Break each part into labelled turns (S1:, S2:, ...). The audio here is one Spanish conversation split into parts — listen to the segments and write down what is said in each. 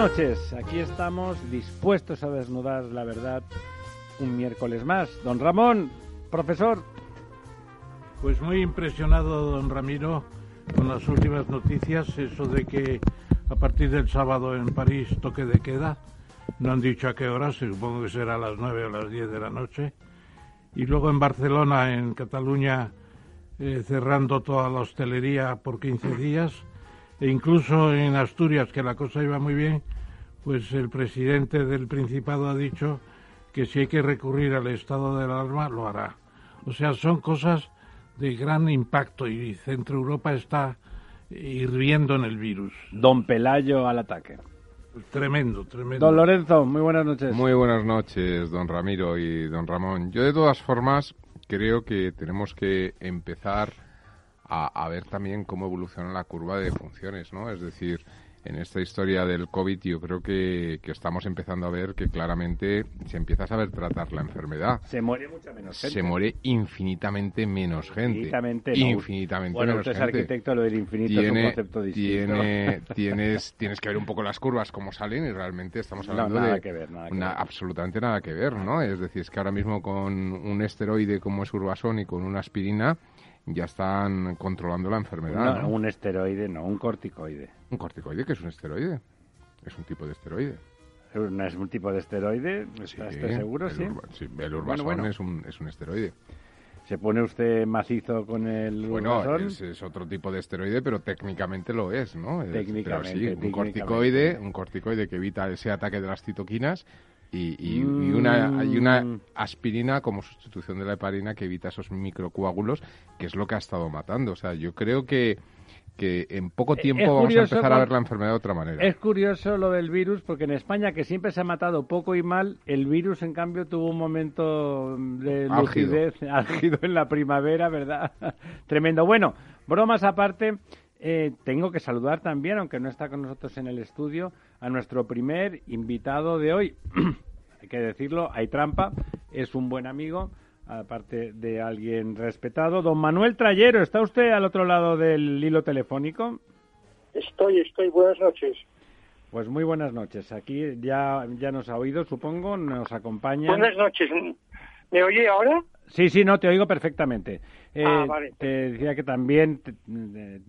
S1: Noches, aquí estamos dispuestos a desnudar la verdad un miércoles más. Don Ramón, profesor.
S2: Pues muy impresionado, don Ramiro, con las últimas noticias, eso de que a partir del sábado en París toque de queda, no han dicho a qué hora, supongo que será a las nueve o las diez de la noche, y luego en Barcelona, en Cataluña, eh, cerrando toda la hostelería por 15 días, e incluso en Asturias, que la cosa iba muy bien, pues el presidente del Principado ha dicho que si hay que recurrir al estado de alarma, lo hará. O sea, son cosas de gran impacto y Centro Europa está hirviendo en el virus.
S1: Don Pelayo al ataque.
S2: Tremendo, tremendo.
S1: Don Lorenzo, muy buenas noches.
S3: Muy buenas noches, don Ramiro y don Ramón. Yo de todas formas creo que tenemos que empezar a, ver también cómo evoluciona la curva de funciones, ¿no? Es decir, en esta historia del COVID yo creo que, estamos empezando a ver que claramente se empieza a saber tratar la enfermedad.
S1: Se muere mucha menos gente.
S3: Se muere infinitamente menos gente.
S1: Infinitamente,
S3: infinitamente
S1: bueno,
S3: menos
S1: usted es arquitecto, lo del infinito es un concepto distinto.
S3: Tiene, tienes, tienes que ver un poco las curvas, cómo salen y realmente estamos hablando
S1: no, nada
S3: de
S1: que ver, nada que
S3: una,
S1: ver.
S3: absolutamente nada que ver, ¿no? Es decir, es que ahora mismo con un esteroide como es Urbasón y con una aspirina ya están controlando la enfermedad.
S1: No,
S3: ¿no?
S1: un esteroide, no, un corticoide.
S3: ¿Un corticoide que es un esteroide? Es un tipo de esteroide.
S1: ¿No es un tipo de esteroide? ¿Está usted seguro?
S3: el
S1: Sí.
S3: El Urbasón
S1: Bueno, bueno.
S3: Es, un, es un esteroide.
S1: ¿Se pone usted macizo con el
S3: Bueno,
S1: Urbasón?
S3: es, es otro tipo de esteroide, pero técnicamente lo es, ¿no?
S1: Técnicamente,
S3: pero sí, un corticoide, un corticoide que evita ese ataque de las citoquinas y, y- y una, y una
S1: Mm.
S3: aspirina como sustitución de la heparina que evita esos microcoágulos, que es lo que ha estado matando. O sea, yo creo que, que en poco
S1: Eh,
S3: tiempo
S1: es
S3: vamos a
S1: curioso
S3: empezar a ver la enfermedad de otra manera.
S1: Es curioso lo del virus, porque en España, que siempre se ha matado poco y mal, el virus, en cambio, tuvo un momento de
S3: Álgido.
S1: lucidez álgido en la primavera, ¿verdad? Tremendo. Bueno, bromas aparte, eh, tengo que saludar también, aunque no está con nosotros en el estudio, a nuestro primer invitado de hoy. Hay que decirlo, hay trampa, es un buen amigo, aparte de alguien respetado. Don Manuel Trayero, ¿está usted al otro lado del hilo telefónico?
S4: Estoy, estoy. Buenas noches.
S1: Pues muy buenas noches. Aquí ya, ya nos ha oído, supongo, nos acompaña.
S4: Buenas noches. ¿Me oye ahora?
S1: Sí, sí, no, te oigo perfectamente. Eh,
S4: Ah, vale.
S1: Te decía que también te,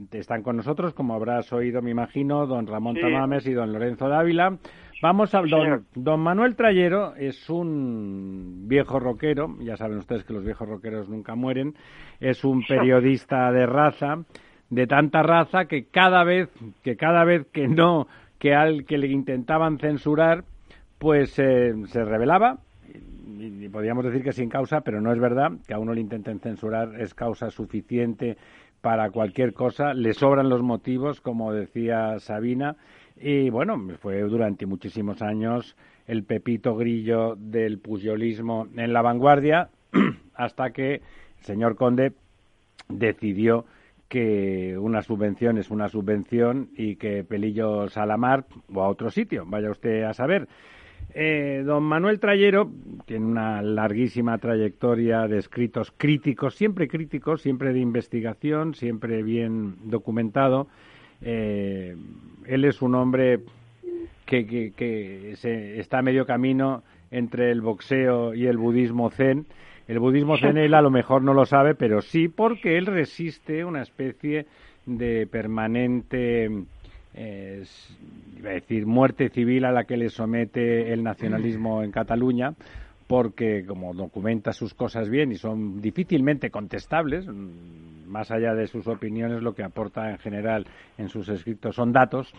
S1: te están con nosotros, como habrás oído, me imagino, don Ramón
S4: Sí.
S1: Tamames y don Lorenzo Dávila. Vamos a... Don, don Manuel Trayero es un viejo rockero, ya saben ustedes que los viejos rockeros nunca mueren, es un periodista de raza, de tanta raza que cada vez que cada vez que no que al que le intentaban censurar pues eh, se revelaba y, y podríamos decir que sin causa, pero no es verdad que a uno le intenten censurar es causa suficiente para cualquier cosa, le sobran los motivos, como decía Sabina, y bueno, fue durante muchísimos años el pepito grillo del puyolismo en la vanguardia, hasta que el señor Conde decidió que una subvención es una subvención y que pelillos a la mar o a otro sitio, vaya usted a saber. Eh, don Manuel Trayero tiene una larguísima trayectoria de escritos críticos, siempre críticos, siempre de investigación, siempre bien documentado. Eh, él es un hombre que, que- que se, está a medio camino entre el boxeo y el budismo zen. El budismo zen él a lo mejor no lo sabe, pero sí porque él resiste una especie de permanente, eh, iba a decir, muerte civil a la que le somete el nacionalismo en Cataluña, porque como documenta sus cosas bien y son difícilmente contestables, mm, más allá de sus opiniones, lo que aporta en general en sus escritos son datos,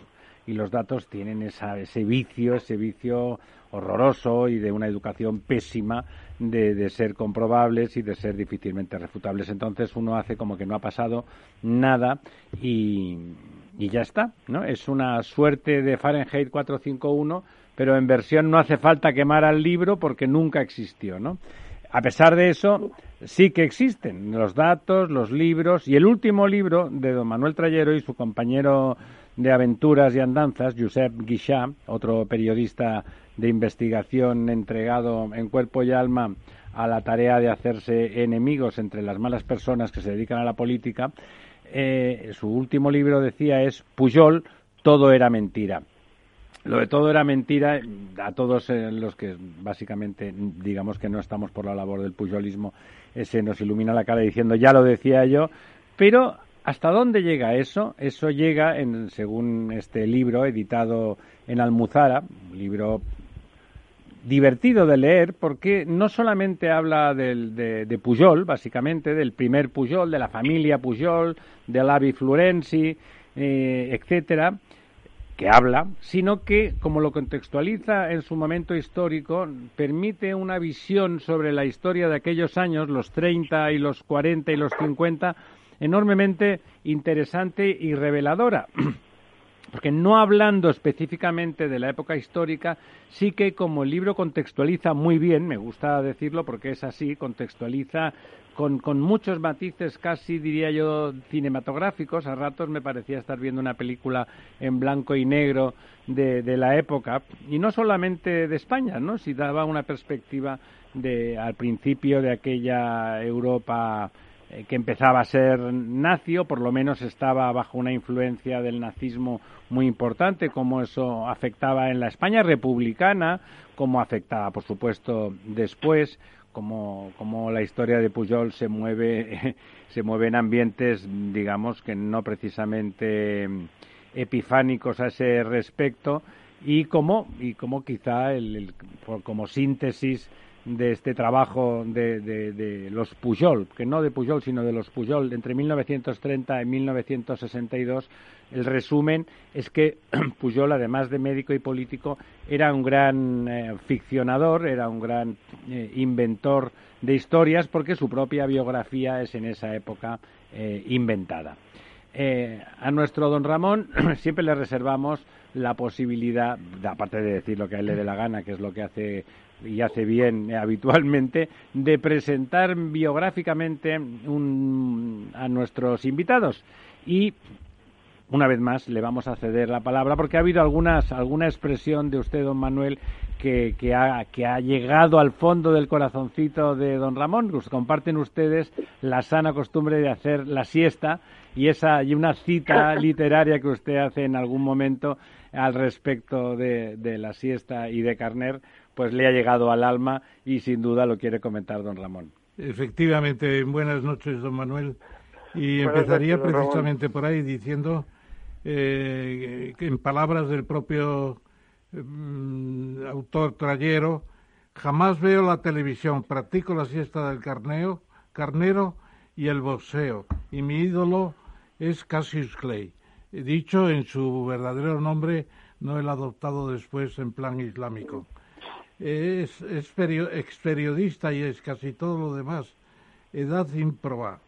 S1: y los datos tienen esa, ese vicio, ese vicio horroroso y de una educación pésima de, ser comprobables y de ser difícilmente refutables. Entonces uno hace como que no ha pasado nada y, y ya está, ¿no? Es una suerte de Fahrenheit 451, pero en versión no hace falta quemar al libro porque nunca existió, ¿no? A pesar de eso, sí que existen los datos, los libros y el último libro de don Manuel Trayero y su compañero de aventuras y andanzas, Josep Guixá, otro periodista de investigación entregado en cuerpo y alma a la tarea de hacerse enemigos entre las malas personas que se dedican a la política, eh, su último libro decía es Pujol, todo era mentira. Lo de todo era mentira a todos eh, los que básicamente digamos que no estamos por la labor del puyolismo, se nos ilumina la cara diciendo ya lo decía yo, pero ¿hasta dónde llega eso? Eso llega, en, según este libro editado en Almuzara, un libro divertido de leer porque no solamente habla de, de, Pujol, básicamente, del primer Pujol, de la familia Pujol, del Avi Florenzi, eh, etcétera, que habla, sino que, como lo contextualiza en su momento histórico, permite una visión sobre la historia de aquellos años, los 30 y los 40 y los 50, enormemente interesante y reveladora. Porque no hablando específicamente de la época histórica, sí que como el libro contextualiza muy bien, me gusta decirlo porque es así, contextualiza con, con, muchos matices casi diría yo cinematográficos. A ratos me parecía estar viendo una película en blanco y negro de, de la época y no solamente de España, ¿no? Si daba una perspectiva de al principio de aquella Europa eh, que empezaba a ser nazi o por lo menos estaba bajo una influencia del nazismo muy importante, como eso afectaba en la España republicana, como afectaba, por supuesto, después, como, como la historia de Pujol se mueve, se mueve en ambientes, digamos, que no precisamente epifánicos a ese respecto, y como, y como quizá el, como síntesis de este trabajo de, de, los Pujol, que no de Pujol, sino de los Pujol, entre 1930 y 1962, el resumen es que Pujol, además de médico y político, era un gran eh, ficcionador, era un gran eh, inventor de historias, porque su propia biografía es en esa época eh, inventada. a nuestro don Ramón siempre le reservamos la posibilidad, aparte de decir lo que a él le dé la gana, que es lo que hace y hace bien habitualmente, de presentar biográficamente a nuestros invitados. Y una vez más le vamos a ceder la palabra porque ha habido algunas, alguna expresión de usted, don Manuel, que, que, ha, que ha llegado al fondo del corazoncito de don Ramón. Comparten ustedes la sana costumbre de hacer la siesta y, esa, y una cita literaria que usted hace en algún momento al respecto de, de la siesta y de Carner, pues le ha llegado al alma y sin duda lo quiere comentar don Ramón.
S2: Efectivamente, buenas noches, don Manuel. Y empezaría precisamente por ahí diciendo eh, que en palabras del propio mm, autor Trayero, jamás veo la televisión, practico la siesta del carneo, carnero y el boxeo, y mi ídolo es Cassius Clay. Dicho en su verdadero nombre, no el adoptado después en plan islámico es, ex periodista y es casi todo lo demás. Edad improba.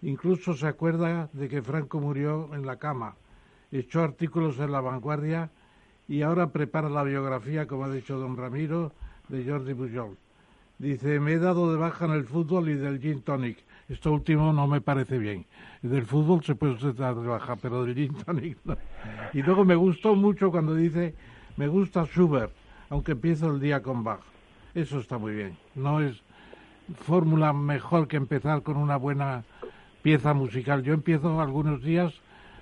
S2: Incluso se acuerda de que Franco murió en la cama. Echó artículos en La Vanguardia y ahora prepara la biografía, como ha dicho don Ramiro, de Jordi Pujol. Dice, me he dado de baja en el fútbol y del gin tonic. Esto último no me parece bien. Del fútbol se puede dar de baja, pero del gin tonic no. Y luego me gustó mucho cuando dice, me gusta Schubert aunque empiezo el día con Bach. Eso está muy bien. No es fórmula mejor que empezar con una buena pieza musical. Yo empiezo algunos días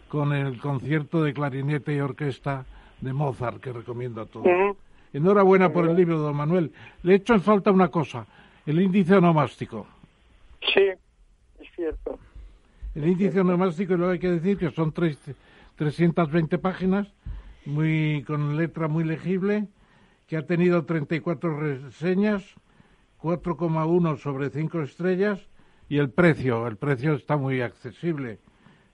S2: con el concierto de clarinete y orquesta de Mozart, que recomiendo a todos. Enhorabuena por el libro, don Manuel. Le echo en falta una cosa, el índice onomástico.
S4: Sí, es cierto.
S2: El índice onomástico, lo hay que decir que son tres, 320 páginas, muy con letra muy legible, que ha tenido 34 reseñas, 4,1 sobre 5 estrellas y el precio, el precio está muy accesible.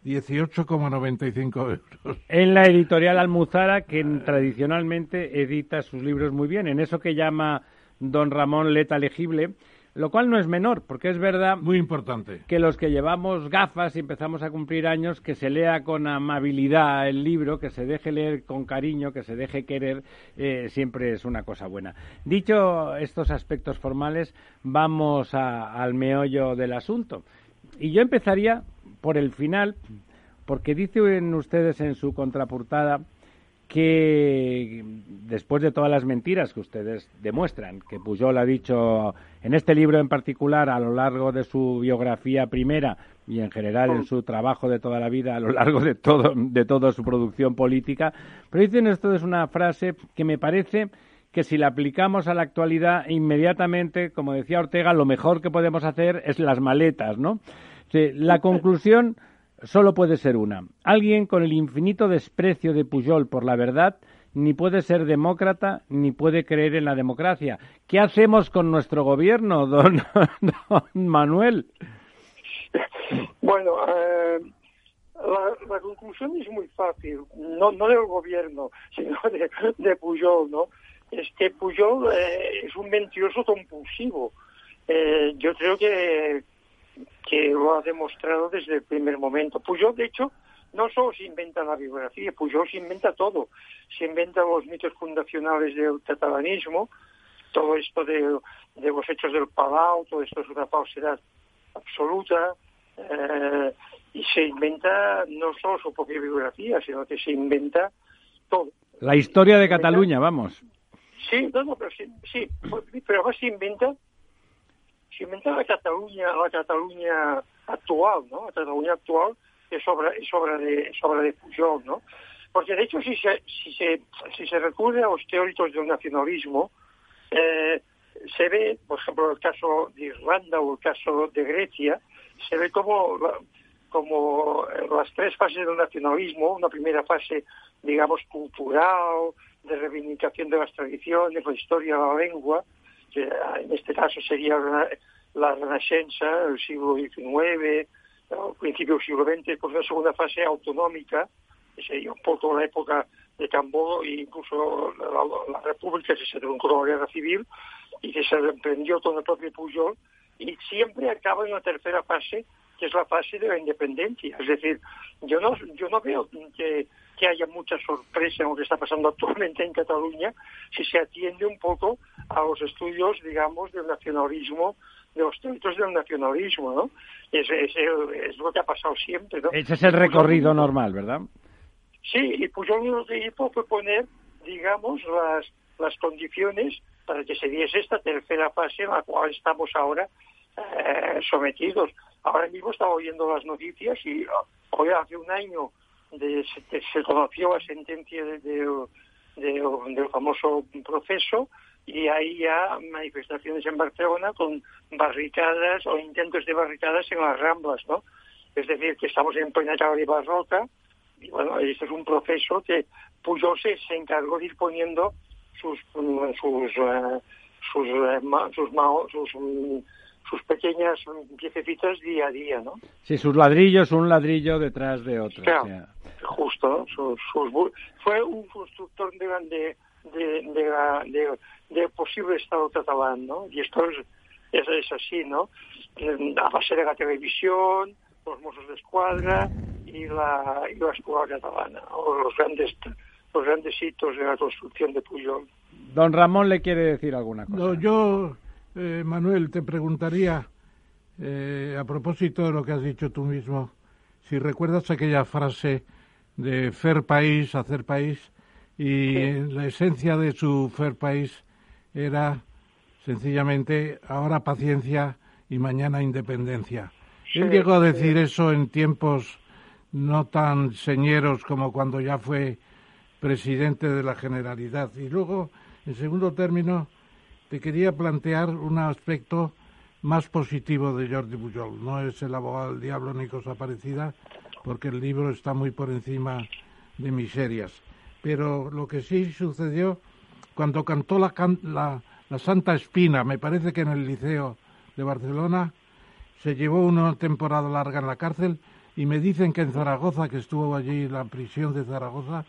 S2: 18,95 euros.
S1: En la editorial Almuzara, que tradicionalmente edita sus libros muy bien, en eso que llama don Ramón Leta Legible, lo cual no es menor, porque es verdad
S2: Muy importante.
S1: que los que llevamos gafas y empezamos a cumplir años, que se lea con amabilidad el libro, que se deje leer con cariño, que se deje querer, eh, siempre es una cosa buena. Dicho estos aspectos formales, vamos a- al meollo del asunto. Y yo empezaría por el final, porque dicen ustedes en su contraportada que después de todas las mentiras que ustedes demuestran, que Pujol ha dicho en este libro en particular a lo largo de su biografía primera y en general en su trabajo de toda la vida a lo largo de todo de toda su producción política, pero dicen ustedes una frase que me parece que si la aplicamos a la actualidad inmediatamente, como decía Ortega, lo mejor que podemos hacer es las maletas, ¿no? La conclusión solo puede ser una. Alguien con el infinito desprecio de Pujol por la verdad ni puede ser demócrata ni puede creer en la democracia. ¿Qué hacemos con nuestro gobierno, don, don Manuel?
S4: Bueno, eh, la, la conclusión es muy fácil, no, no del gobierno, sino de, de Pujol, ¿no? Es que Pujol eh, es un mentiroso compulsivo. Eh, yo creo que, que lo ha demostrado desde el primer momento. Pujol, de hecho, no solo se inventa la biografía, Pujol se inventa todo. Se inventa los mitos fundacionales del catalanismo, todo esto de, de los hechos del Palau, todo esto es una falsedad absoluta, eh, y se inventa no solo su propia biografía, sino que se inventa todo.
S1: La historia de Cataluña, vamos.
S4: Sí, no, no, pero sí, sí, pero además se inventa, se inventa la Cataluña, la Cataluña actual, ¿no? La Cataluña actual es obra, es obra de, es obra de Pujol, ¿no? Porque de hecho si se, si se, si se recurre a los teóricos del nacionalismo, eh, se ve, por ejemplo, el caso de Irlanda o el caso de Grecia, se ve como, como las tres fases del nacionalismo, una primera fase, digamos, cultural, de reivindicación de las tradiciones, la historia, la lengua, que ah, en este caso sería la, la Renascença, el siglo XIX, al principio del siglo XX, pues una segunda fase autonómica, que sería un poco la época de Cambó e incluso la, la- la República que se truncó la guerra civil y que se emprendió todo el propio Pujol y siempre acaba en la tercera fase que es la fase de la independencia. Es decir, yo no, yo no veo que, que haya mucha sorpresa en lo que está pasando actualmente en Cataluña si se atiende un poco a los estudios, digamos, del nacionalismo, de los teóricos del nacionalismo, ¿no? Es, es, el- es lo que ha pasado siempre, ¿no?
S1: Ese es el recorrido normal, ¿verdad?
S4: Sí, y Pujol lo que hizo fue poner, digamos, las, las condiciones para que se diese esta tercera fase en la cual estamos ahora eh, sometidos. Ahora mismo estaba oyendo las noticias y ah, hoy hace un año de- se, conoció la sentencia de- de- de- del famoso proceso y hay ya manifestaciones en Barcelona con barricadas o intentos de barricadas en las ramblas, ¿no? Es decir, que estamos en plena calle barroca y bueno, este es un proceso que Pujol se, encargó de ir poniendo sus mm, sus eh, sus eh, sus, mao- sus, mm, sus pequeñas mm, piececitas día a día, ¿no?
S1: Sí, sus ladrillos, un ladrillo detrás de otro.
S4: Claro.
S1: o sea.
S4: Justo, ¿no? Sus- sus bu- fue un constructor de, de, de, de, la- de- de posible Estado catalán, ¿no? Y esto es, es, es así, ¿no? A base de la televisión, los Mossos de Escuadra y la, y la escuela catalana, o los grandes, los grandes hitos de la construcción de Pujol.
S1: Don Ramón le quiere decir alguna cosa.
S2: No, yo, eh, Manuel, te preguntaría, eh, a propósito de lo que has dicho tú mismo, si recuerdas aquella frase de Fair País, hacer país, y la esencia de su Fair País era sencillamente ahora paciencia y mañana independencia. Él llegó a
S4: sí.
S2: decir eso en tiempos no tan señeros como cuando ya fue presidente de la Generalidad. Y luego, en segundo término, te quería plantear un aspecto más positivo de Jordi Pujol. No es el abogado del diablo ni cosa parecida, porque el libro está muy por encima de miserias. Pero lo que sí sucedió cuando cantó la, la, Santa Espina, me parece que en el Liceo de Barcelona, se llevó una temporada larga en la cárcel y me dicen que en Zaragoza, que estuvo allí la prisión de Zaragoza,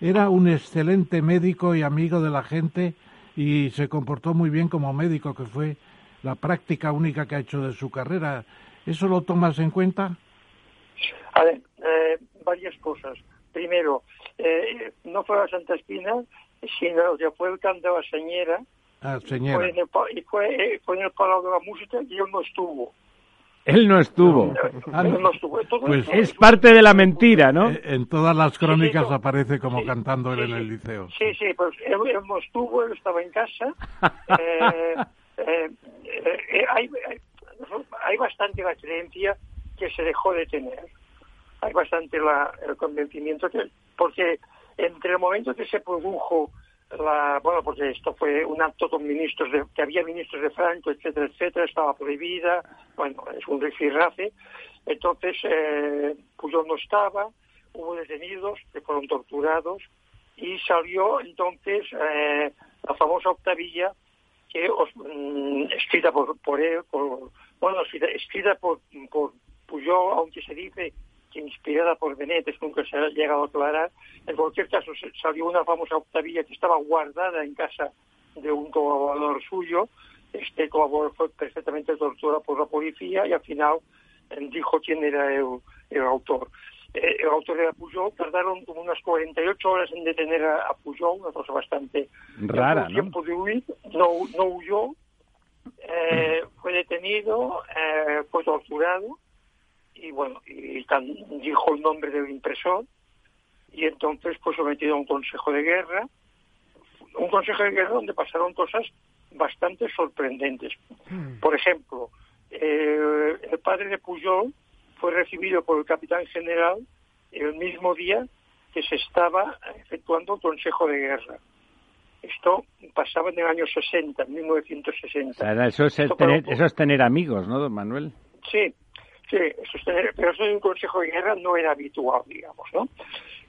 S2: era un excelente médico y amigo de la gente y se comportó muy bien como médico, que fue la práctica única que ha hecho de su carrera. ¿Eso lo tomas en cuenta?
S4: A ver, eh, varias cosas. Primero, eh, no fue a Santa Espina, sino que fue el canto a Señera,
S2: Ah, señora.
S4: fue en, el, y fue, eh, fue en el Palau de la Música y él no estuvo.
S1: Él no estuvo.
S2: Ah,
S4: Él
S2: no.
S4: no estuvo.
S2: Pues
S1: Es parte de la mentira, ¿no?
S2: Eh, En todas las crónicas
S4: Sí, sí, no.
S2: aparece como
S4: Sí,
S2: cantando él
S4: sí,
S2: en el liceo.
S4: Sí, sí, pues él, él no estuvo, él estaba en casa. Eh, eh, eh, hay, hay, hay bastante la creencia que se dejó de tener. Hay bastante la, el convencimiento que, porque entre el momento que se produjo la, bueno, porque esto fue un acto con ministros de, que había ministros de Franco, etcétera, etcétera, estaba prohibida, bueno, es un rifirrafe. Entonces, eh, Puyol no estaba, hubo detenidos que fueron torturados y salió entonces eh, la famosa octavilla que os- mm, escrita por, por él, por, bueno, escrita, escrita por, por Puyol, aunque se dice que inspirada por Benetes, nunca se ha llegado a aclarar. En cualquier caso, salió una famosa octavilla que estaba guardada en casa de un colaborador suyo. Este colaborador fue perfectamente torturado por la policía y al final eh, dijo quién era el, el autor. Eh, el autor era Pujol, tardaron como unas 48 horas en detener a, a Pujol, una cosa bastante
S1: Rara,
S4: tiempo de huir, no, no huyó, eh, fue detenido, eh, fue torturado y bueno, y tan- dijo el nombre del impresor y entonces fue sometido a un consejo de guerra, un consejo de guerra donde pasaron cosas bastante sorprendentes. Por ejemplo, eh, el padre de Pujol fue recibido por el capitán general el mismo día que se estaba efectuando el consejo de guerra. Esto pasaba en el año 60, en 1960.
S1: O sea, eso, es
S4: Esto
S1: tener, eso es tener amigos, ¿no, don Manuel?
S4: Sí, sí, pero eso en un consejo de guerra no era habitual, digamos, ¿no?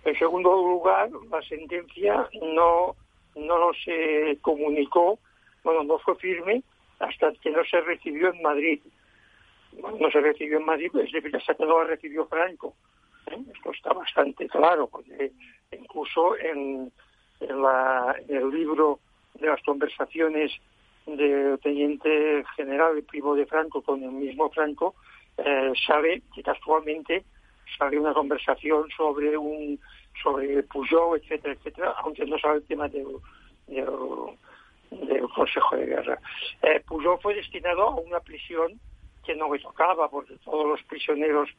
S4: En segundo lugar, la sentencia no, no se comunicó, bueno, no fue firme hasta que no se recibió en Madrid. Bueno, no se recibió en Madrid, es decir, hasta que no la recibió Franco. ¿eh? Esto está bastante claro, porque incluso en, en el libro de las conversaciones del teniente general, el primo de Franco, con el mismo Franco, eh, sabe que casualmente sale una conversación sobre un sobre Pujol, etcétera, etcétera, aunque no sabe el tema del, del, del Consejo de Guerra. Eh, Pujol fue destinado a una prisión que no le tocaba, porque todos los prisioneros,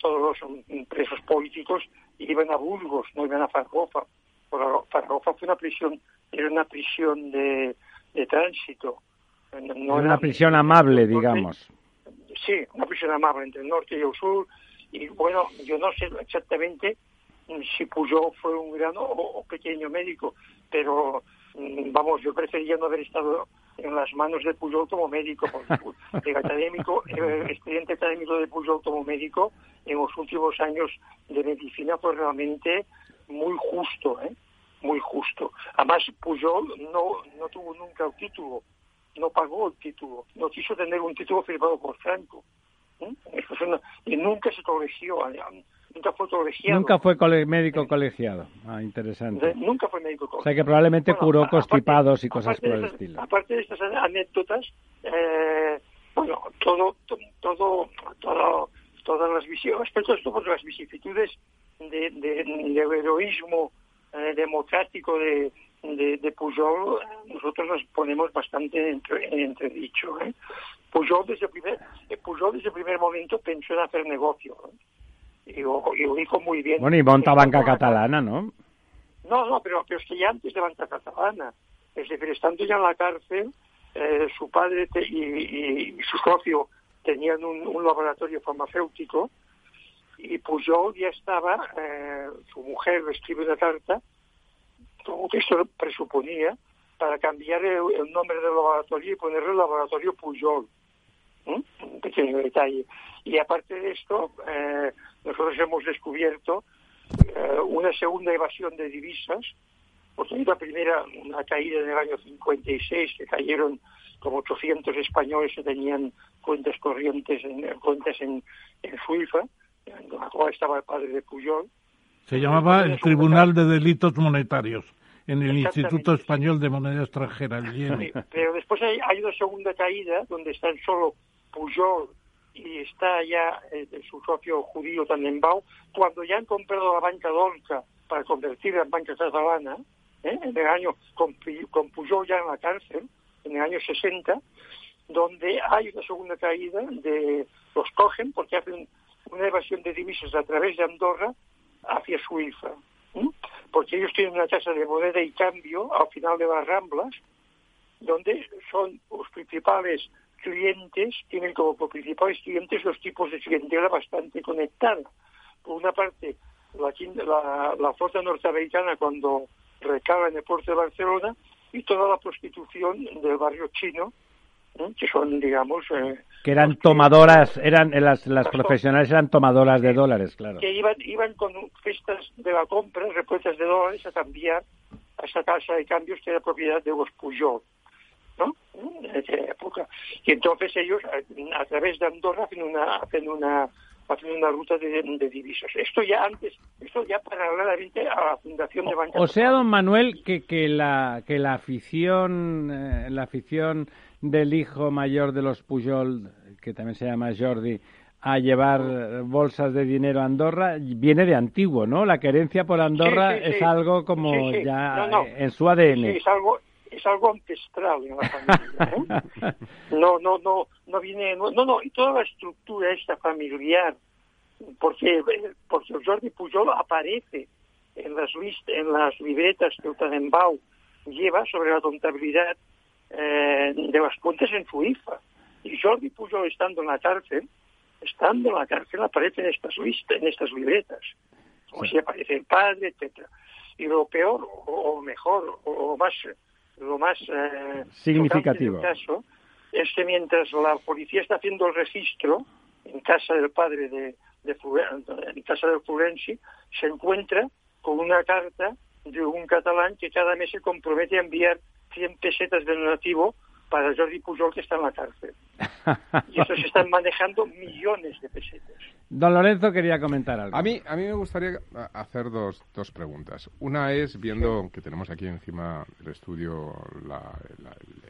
S4: todos los presos políticos iban a Burgos, no iban a. Por- Zaragoza fue una prisión, era una prisión de, de tránsito. No era-
S1: una prisión amable, digamos.
S4: Sí, una prisión amable entre el norte y el sur. Y bueno, yo no sé exactamente mm, si Pujol fue un gran o, pequeño médico, pero mm, vamos, yo preferiría no haber estado en las manos de Pujol como médico, porque el académico, el expediente académico de Pujol como médico en los últimos años de medicina fue realmente muy justo, ¿eh? muy justo. Además, Pujol no, no tuvo nunca el título, no pagó el título, no quiso tener un título firmado por Franco. ¿eh? Es una- y nunca se colegió, eh, nunca fue colegiado.
S1: Nunca fue cole- médico colegiado. Ah, interesante.
S4: De- nunca fue médico
S1: O sea que probablemente
S4: Bueno,
S1: curó
S4: aparte-
S1: constipados y cosas por
S4: de
S1: el
S4: estas-
S1: estilo.
S4: Aparte de estas anécdotas, eh, bueno, todo, to- todo, todo, todas las visiones, porque las vicisitudes de, de- del heroísmo eh, democrático de, de, de Pujol, eh, nosotros nos ponemos bastante entre- en entredicho. ¿eh? Pujol, desde el primer, eh, Pujol desde el primer momento pensó en hacer negocio. ¿eh? Y, lo, y lo dijo muy bien.
S1: Bueno, y monta banca
S4: Estando-
S1: catalana, ¿no?
S4: no, no, pero, pero es que ya antes de banca catalana. Es decir, estando ya en la cárcel, eh, su padre te- y, y- y su socio tenían un, un laboratorio farmacéutico y Pujol ya estaba, eh, su mujer le escribe una carta, como que esto presuponía, para cambiar el, el nombre del laboratorio y ponerle laboratorio Pujol. ¿Mm? Un pequeño detalle. Y aparte de esto, eh, nosotros hemos descubierto eh, una segunda evasión de divisas, porque hay la primera, una caída en el año 56, que cayeron como 800 españoles que tenían cuentas corrientes, en, cuentas en, en Suiza, en la cual estaba el padre de Pujol.
S2: Se llamaba el Tribunal de Delitos Monetarios. En el Instituto Español de Moneda Extranjera, el
S4: pero después hay, hay, una segunda caída donde están solo Pujol y está ya eh, su socio judío Tannenbaum, cuando ya han comprado la banca Dolca para convertirla en banca catalana, ¿eh? en el año, con, con Pujol ya en la cárcel, en el año 60, donde hay una segunda caída, de los cogen porque hacen una evasión de divisas a través de Andorra hacia Suiza, porque ellos tienen una tasa de moneda y cambio al final de las Ramblas, donde son los principales clientes, tienen como principales clientes los tipos de clientela bastante conectada. Por una parte, la, la, flota norteamericana cuando recala en el puerto de Barcelona y toda la prostitución del barrio chino, que son, digamos... Eh,
S1: que eran tomadoras, eran eh, las, las profesionales eran tomadoras de dólares, claro.
S4: Que iban, iban con festas de la compra, repuestas de dólares, a cambiar a esa casa de cambios que era propiedad de los Pujol. ¿no? En aquella época. Y entonces ellos, a, través de Andorra, hacen una, hacen una, hacen una ruta de, de, divisas. Esto ya antes, esto ya paralelamente a la fundación de Banca.
S1: O sea, don Manuel, que, que la que la afición, eh, la afición del hijo mayor de los Pujol, que también se llama Jordi, a llevar bolsas de dinero a Andorra viene de antiguo, ¿no? La querencia por Andorra es algo como ya en su ADN.
S4: es algo es algo ancestral en la familia. ¿eh? No, no, no, no viene, no, no, y toda la estructura esta familiar, porque, porque Jordi Pujol aparece en las list, en las libretas que Tannenbaum lleva sobre la contabilidad eh, de las cuentas en Suiza. Y Jordi Pujol estando en la cárcel, estando en la cárcel aparece en estas listas, en estas libretas. Como si aparece el padre, etcétera. Y lo peor, o mejor, o más lo más eh,
S1: significativo
S4: caso es que mientras la policía está haciendo el registro en casa del padre de, de en casa del Florenci, se encuentra con una carta de un catalán que cada mes se compromete a enviar 100 pesetas de donativo para Jordi Pujol que está en la cárcel. Y eso se están manejando millones de pesetas.
S1: Don Lorenzo quería comentar algo.
S3: A mí, a mí me gustaría hacer dos, dos preguntas. Una es, viendo que tenemos aquí encima del estudio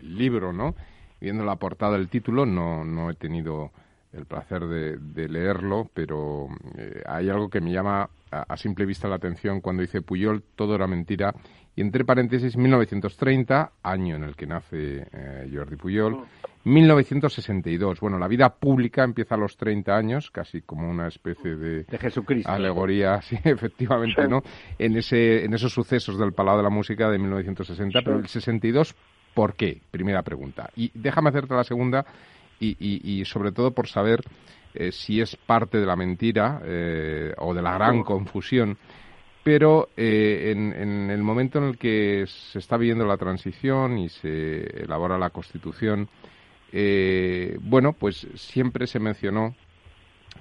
S3: el libro, ¿no? Viendo la portada del título, no, no he tenido el placer de, leerlo, pero eh, hay algo que me llama a, simple vista la atención cuando dice Puyol, todo era mentira, y entre paréntesis 1930, año en el que nace eh, Jordi Puyol, 1962. Bueno, la vida pública empieza a los 30 años, casi como una especie de,
S1: de Jesucristo.
S3: alegoría, sí, efectivamente, ¿no? En, ese, en esos sucesos del Palau de la Música de 1960, pero el 62, ¿por qué? Primera pregunta. Y déjame hacerte la segunda, y, y, y sobre todo por saber eh, si es parte de la mentira eh, o de la gran confusión. Pero eh, en, en, el momento en el que se está viviendo la transición y se elabora la Constitución, bueno, pues siempre se mencionó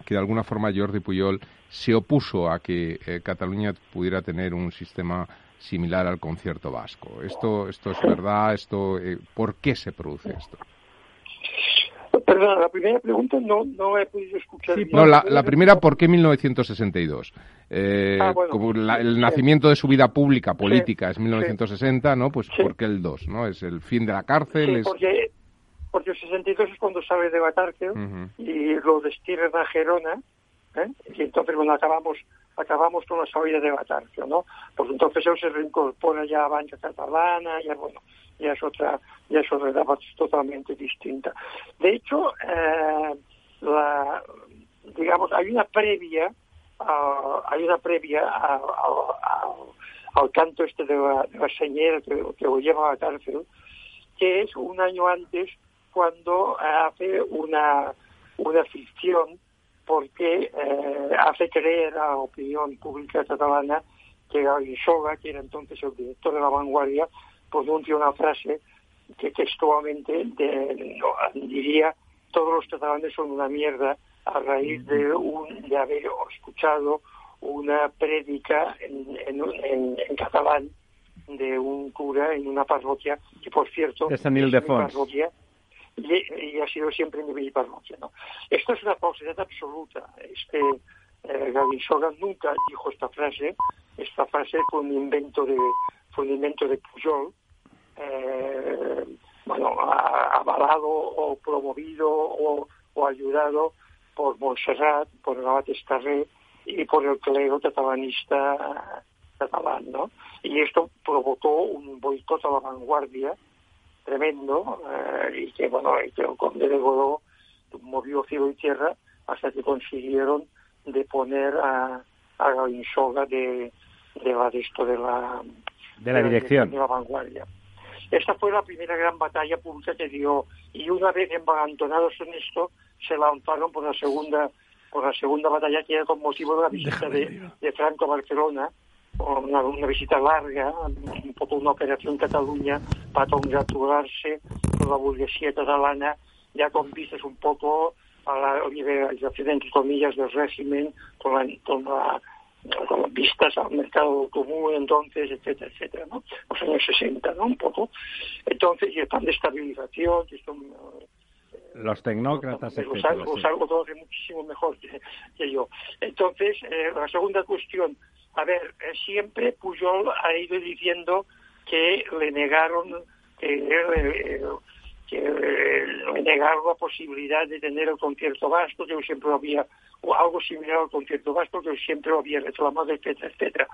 S3: que de alguna forma Jordi Puyol se opuso a que Cataluña pudiera tener un sistema similar al concierto vasco. Esto, esto es verdad. Esto, ¿por qué se produce esto?
S4: Perdón, la primera pregunta no, no he podido escuchar.
S3: no, la, primera, ¿por qué 1962? Eh, ah, como el nacimiento de su vida pública, política, es 1960, ¿no? Pues ¿por qué el 2? ¿no? Es el fin de la cárcel.
S4: porque, porque el 62 es cuando sale de la cárcel y lo destinan a Gerona, ¿eh? y entonces, bueno, acabamos acabamos con la salida de la cárcel, ¿no? Pues entonces él se reincorpora ya a Banca Catalana, ya, bueno, ya es otra, ya es otra etapa totalmente distinta. De hecho, eh, la, digamos, hay una previa, uh, hay una previa al canto este de la, de que, lo lleva a la cárcel, que es un año antes cuando hace una, una ficción porque eh, hace creer a la opinión pública catalana que Soga, que era entonces el director de la vanguardia, pronuncia una frase que textualmente diría todos los catalanes son una mierda a raíz de, un, de haber escuchado una prédica en, en, catalán de un cura en una parroquia que por cierto
S1: es mi
S4: parroquia y, ha sido siempre mi parroquia ¿no? esto es una falsedad absoluta. Este eh, Soga nunca dijo esta frase. Esta frase fue un invento de fundamento de Pujol, eh, bueno, avalado o promovido o, ayudado por Montserrat, por el abad Escarré y por el clero catalanista catalán, ¿no? Y esto provocó un boicot a la vanguardia tremendo eh, y que, bueno, y que el conde de Godó movió cielo y tierra hasta que consiguieron deponer a, a Galinsoga de, de de esto de la
S1: de la dirección
S4: de la vanguardia. Esta fue la primera gran batalla pública que dio y una vez embalantonados en esto se lanzaron por la segunda por la segunda batalla que era con motivo de la visita de, de, Franco a Barcelona una, una, visita larga, un poco una operación en Cataluña para congratularse con la burguesía catalana ya con vistas un poco a la liberalización, entre comillas, del régimen, con la, con la con vistas al mercado común entonces, etcétera, etcétera, ¿no? Los años 60, ¿no? Un poco. Entonces, y el plan de estabilización, que son...
S1: Eh, los tecnócratas,
S4: los, etcétera, los, algo todos muchísimo mejor que, yo. Entonces, eh, la segunda cuestión, a ver, eh, siempre Pujol ha ido diciendo que le negaron que que eh, negar la posibilidad de tener el concierto vasco, que yo siempre había, o algo similar al concierto vasco, que yo siempre lo había reclamado, etcétera, etcétera.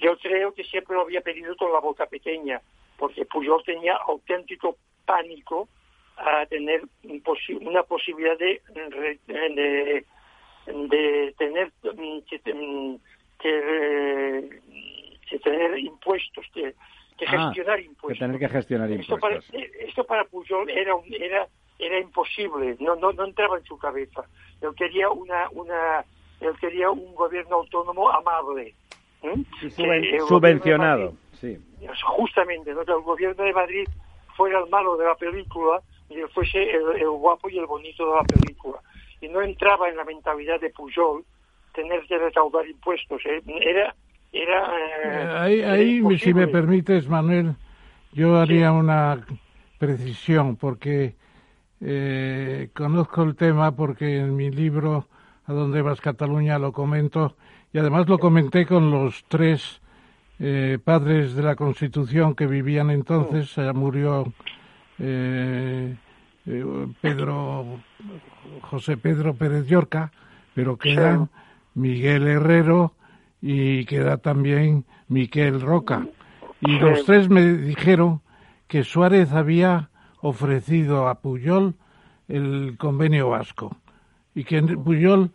S4: Yo creo que siempre lo había pedido con la boca pequeña, porque Puyol tenía auténtico pánico a tener una posibilidad de, de, tener que, que, que tener impuestos, que que ah, gestionar impuestos.
S1: Que tener que gestionar
S4: esto
S1: impuestos.
S4: Para, esto para Pujol era, era, era imposible, no, no, no entraba en su cabeza. Él quería, una, una, él quería un gobierno autónomo amable.
S1: ¿eh? subvencionado, sí.
S4: Justamente, ¿no? que el gobierno de Madrid fuera el malo de la película y él fuese el, guapo y el bonito de la película. Y no entraba en la mentalidad de Pujol tener que recaudar impuestos. ¿eh? Era era,
S2: eh, ahí, si me permites, Manuel, yo haría una precisión porque eh, conozco el tema porque en mi libro A dónde vas Cataluña lo comento y además lo comenté con los tres eh, padres de la Constitución que vivían entonces. Oh. murió Pedro José Pedro Pérez Llorca, pero quedan Miguel Herrero, y queda también Miquel Roca. Y los tres me dijeron que Suárez había ofrecido a Puyol el convenio vasco y que Puyol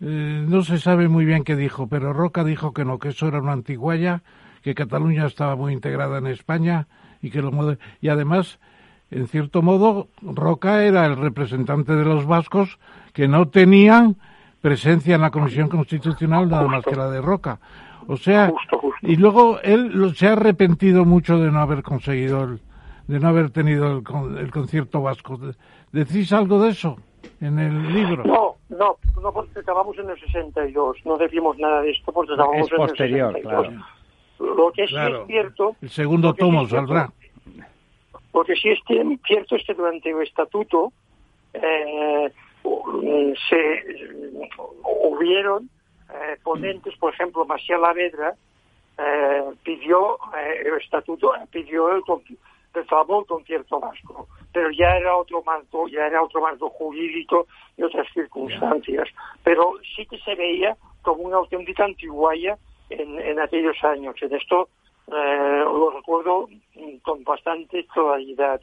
S2: eh, no se sabe muy bien qué dijo, pero Roca dijo que no, que eso era una antiguaya, que Cataluña estaba muy integrada en España y que lo y además en cierto modo Roca era el representante de los vascos que no tenían presencia en la Comisión Constitucional nada más que la de Roca. O sea, y luego él se ha arrepentido mucho de no haber conseguido, el, de no haber tenido el, concierto vasco. ¿Decís algo de eso en el libro?
S4: No, no, no porque acabamos en el 62, no decimos nada de esto porque acabamos en posterior, el 62. Claro. Lo que sí es cierto...
S2: El segundo tomo saldrá.
S4: Porque sí es cierto es que durante el estatuto eh, se hubieron eh, ponentes, por ejemplo, Maciel Lavedra eh, pidió eh, el estatuto, pidió el, reclamó el concierto vasco, pero ya era otro marco, ya era otro marco jurídico y otras circunstancias. Pero sí que se veía como una auténtica antiguaya en, en aquellos años. En esto lo recuerdo con bastante claridad,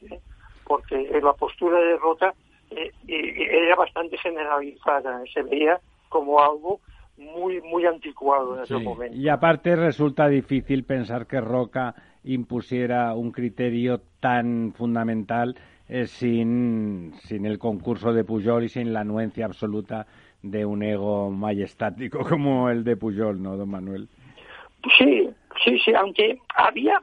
S4: porque en la postura de Rota era bastante generalizada, se veía como algo muy muy anticuado en ese momento.
S1: Y aparte resulta difícil pensar que Roca impusiera un criterio tan fundamental eh, sin, sin el concurso de Pujol y sin la anuencia absoluta de un ego majestático como el de Pujol, ¿no, don Manuel?
S4: Sí, sí, sí, aunque había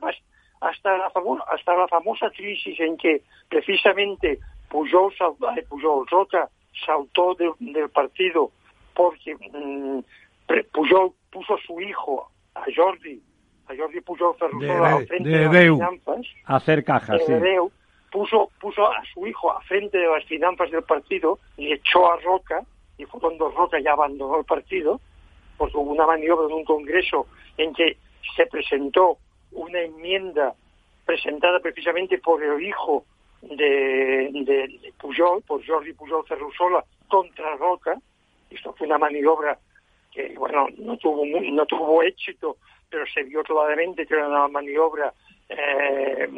S4: hasta la, hasta la famosa crisis en que precisamente Pujol, Pujol Roca saltó del partido porque mm, Pujol puso a su hijo, a Jordi, a Jordi Pujol Ferrusola, al frente de, las finanzas.
S1: A hacer cajas, sí.
S4: puso, puso a su hijo a frente de las finanzas del partido y echó a Roca, y fue cuando Roca ya abandonó el partido, porque hubo una maniobra en un congreso en que se presentó una enmienda presentada precisamente por el hijo de, de, Pujol, por Jordi Pujol Ferrusola, contra Roca. Esto fue una maniobra que, bueno, no tuvo, no tuvo éxito, pero se vio claramente que era una maniobra eh,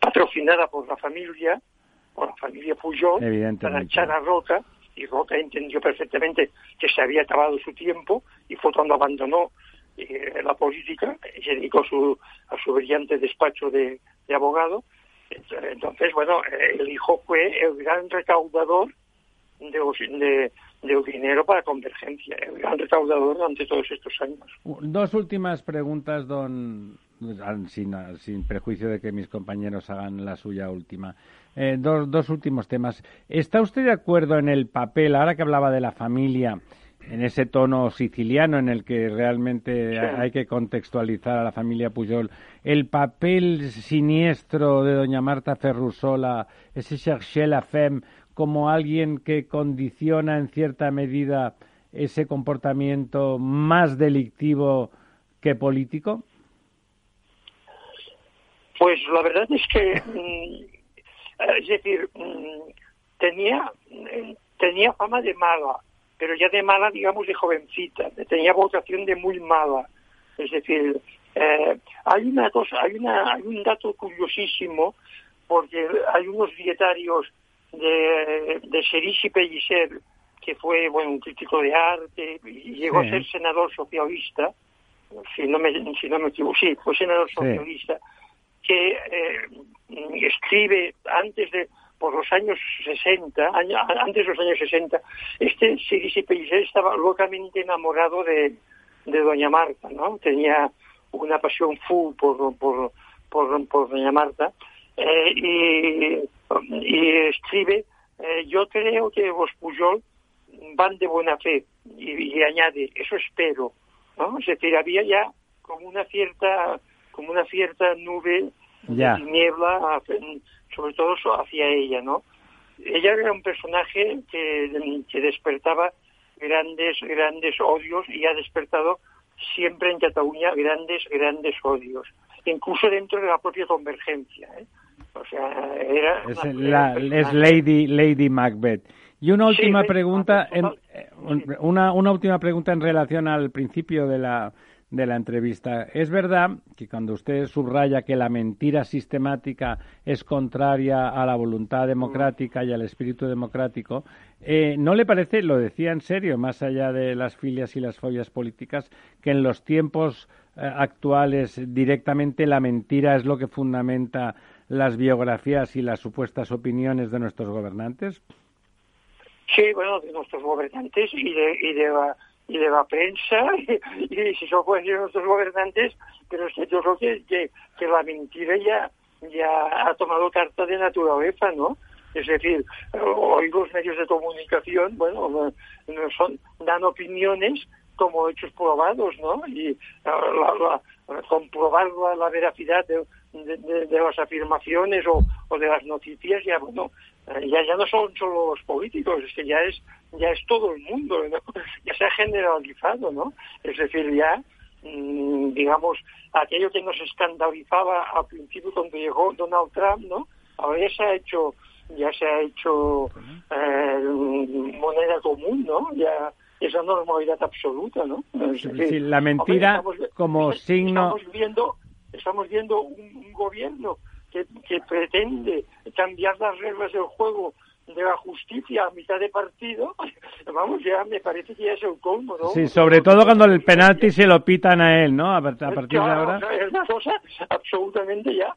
S4: patrocinada por la familia, por la familia Pujol, para echar a Roca, y Roca entendió perfectamente que se había acabado su tiempo, y fue cuando abandonó eh, la política y se dedicó a su brillante despacho de, abogado. Entonces, bueno, el hijo fue el gran recaudador de, de, dinero para convergencia, el gran recaudador durante todos estos años.
S1: Dos últimas preguntas, don, sin, sin prejuicio de que mis compañeros hagan la suya última. Eh, dos, dos últimos temas. ¿Está usted de acuerdo en el papel, ahora que hablaba de la familia, en ese tono siciliano en el que realmente hay que contextualizar a la familia Pujol, el papel siniestro de doña Marta Ferrusola, ese chercher la femme, como alguien que condiciona en cierta medida ese comportamiento más delictivo que político?
S4: Pues la verdad es que, mm, es decir, mm, tenía, tenía fama de mala, pero ya de mala, digamos, de jovencita, tenía vocación de muy mala. Es decir, eh, hay una cosa, hay, una, hay un dato curiosísimo, porque hay unos dietarios de, de Serisi Pellicer, que fue bueno, un crítico de arte y llegó a ser senador socialista, si no me, si no me equivoco, sí, fue senador socialista, que eh, escribe antes de, por los años 60, antes de los años 60, este Serisi Pellicer estaba locamente enamorado de, de Doña Marta, ¿no? Tenía una pasión full por, por, por, Doña Marta eh, y y escribe, eh, yo creo que los Pujol van de buena fe y, añade, eso espero, ¿no? Es decir, había ya como una cierta, como una cierta nube niebla, sobre todo hacia ella, ¿no? Ella era un personaje que, que despertaba grandes, grandes odios y ha despertado siempre en Cataluña grandes, grandes odios, incluso dentro de la propia convergencia. ¿eh? O sea, era
S1: es, Lady, Lady Macbeth. Y una última pregunta, en, eh, una, una última pregunta en relación al principio de la, de la entrevista. Es verdad que cuando usted subraya que la mentira sistemática es contraria a la voluntad democrática y al espíritu democrático, eh, ¿no le parece, lo decía en serio, más allá de las filias y las follas políticas, que en los tiempos eh, actuales directamente la mentira es lo que fundamenta las biografías y las supuestas opiniones de nuestros gobernantes?
S4: Sí, bueno, de nuestros gobernantes y de, y de, la, y de la prensa, y, si son nuestros gobernantes, pero que yo creo que, que, la mentira ya, ya ha tomado carta de naturaleza, ¿no? Es decir, hoy los medios de comunicación, bueno, son, dan opiniones como hechos probados, ¿no? Y la, comprobar la, veracidad de, de, las afirmaciones o, o, de las noticias, ya bueno, ya, ya no son solo los políticos, es que ya es, ya es todo el mundo, ya se ha generalizado, ¿no? Es decir, ya, mm, digamos, aquello que nos escandalizaba al principio cuando llegó Donald Trump, ¿no? Ahora ya se ha hecho, ya se ha hecho eh, moneda común, ¿no? Ya esa normalidad absoluta, ¿no?
S1: la mentira como signo...
S4: Estamos viendo, estamos viendo un, gobierno que, que, pretende cambiar las reglas del juego de la justicia a mitad de partido, vamos, ya me parece que ya es el colmo, ¿no?
S1: Sí, sobre todo cuando el penalti se lo pitan a él, ¿no? A, partir de ahora.
S4: Es una cosa absolutamente ya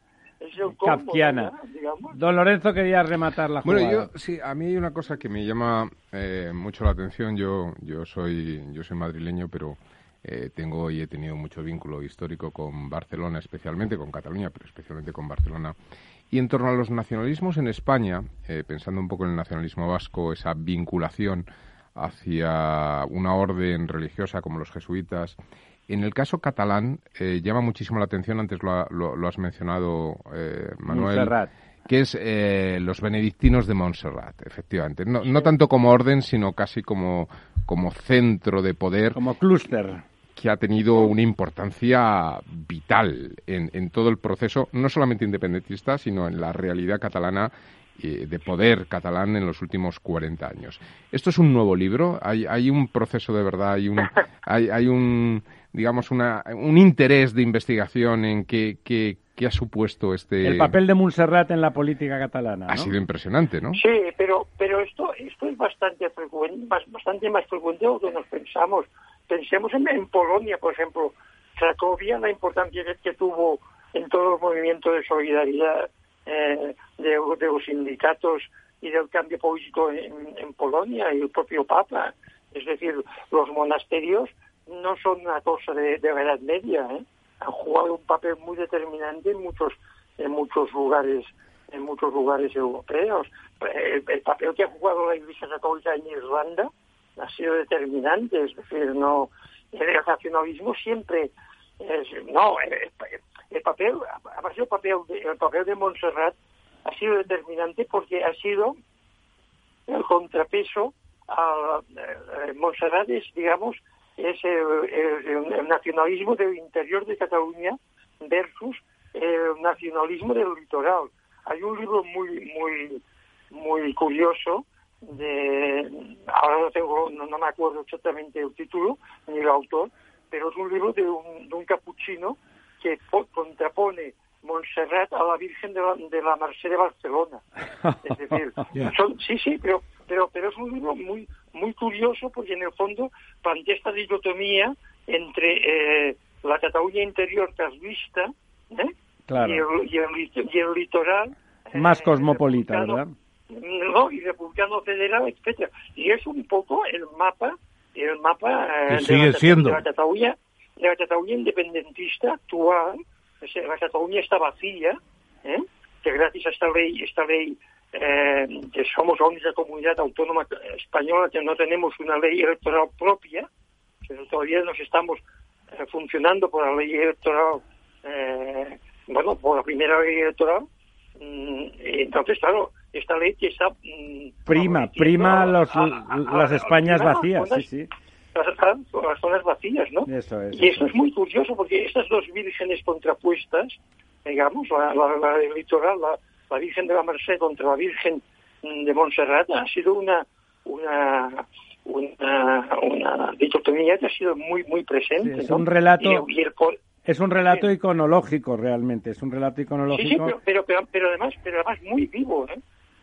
S1: Don Lorenzo quería rematar la
S3: jugada. Bueno, yo sí, a mí hay una cosa que me llama eh, mucho la atención. Yo yo soy yo soy madrileño, pero eh, tengo y he tenido mucho vínculo histórico con Barcelona, especialmente con Cataluña, pero especialmente con Barcelona. Y en torno a los nacionalismos en España, eh, pensando un poco en el nacionalismo vasco, esa vinculación hacia una orden religiosa como los jesuitas, en el caso catalán, eh, llama muchísimo la atención, antes lo, has mencionado, eh, Manuel, que es eh, los benedictinos de Montserrat, efectivamente. No, tanto como orden, sino casi como, como centro de poder.
S1: Como clúster.
S3: que ha tenido una importancia vital en, en, todo el proceso, no solamente independentista, sino en la realidad catalana eh, de poder catalán en los últimos 40 años. ¿Esto es un nuevo libro? ¿Hay, hay un proceso de verdad? ¿Hay un, hay, hay un digamos, una, un interés de investigación en qué, qué, qué, ha supuesto este...
S1: El papel de Montserrat en la política catalana, ¿no?
S3: Ha sido impresionante, ¿no?
S4: Sí, pero, pero esto, esto es bastante, frecuente, bastante más frecuente de lo que nos pensamos. Pensemos en, en Polonia, por ejemplo. Cracovia, la importancia que tuvo en todo el movimiento de solidaridad eh, de, los sindicatos y del cambio político en, Polonia y el propio Papa. Es decir, los monasterios no son una cosa de, la Edad Media, ¿eh? han jugado un papel muy determinante en muchos en muchos lugares en muchos lugares europeos. El, papel que ha jugado la Iglesia Católica en Irlanda ha sido determinante, es decir, no el nacionalismo siempre es, no el papel, ha sido el papel, de, el papel de Montserrat ha sido determinante porque ha sido el contrapeso a eh, Montserrat es, digamos, es el, nacionalismo del interior de Cataluña versus el nacionalismo del litoral. Hay un libro muy, muy, muy curioso de, ahora no tengo, no, me acuerdo exactamente el título ni el autor, pero es un libro de un, de un capuchino que contrapone Montserrat a la Virgen de la, de la Merced de Barcelona. Es decir, sí, sí, pero, pero, pero es un libro muy, muy curioso porque en el fondo plantea esta dicotomía entre eh, la Cataluña interior casvista ¿eh? y, el, y, el, y, el, litoral.
S1: Más eh, cosmopolita, ¿verdad?
S4: No, y republicano federal, etcétera. Y es un poco el mapa, el mapa
S2: eh, sigue siendo.
S4: de la Cataluña la Cataluña independentista actual, la Cataluña está vacía, ¿eh? que gracias a esta ley, esta ley eh, que somos la única comunidad autónoma española que no tenemos una ley electoral propia, que todavía nos estamos eh, funcionando por la ley electoral, eh, bueno, por la primera ley electoral, mm, entonces, claro, esta ley que está...
S1: Mm, prima, prima los, las Españas vacías, sí, sí
S4: las zonas vacías, ¿no? y eso, es muy curioso porque estas dos vírgenes contrapuestas, digamos, la, del litoral, la, Virgen de la Merced contra la Virgen de Montserrat, ha sido una, una, una, dicotomía que ha sido muy, muy presente.
S1: es un relato... es un relato iconológico realmente, es un relato iconológico.
S4: Sí, sí, pero, pero, pero, además, pero además muy vivo, ¿eh?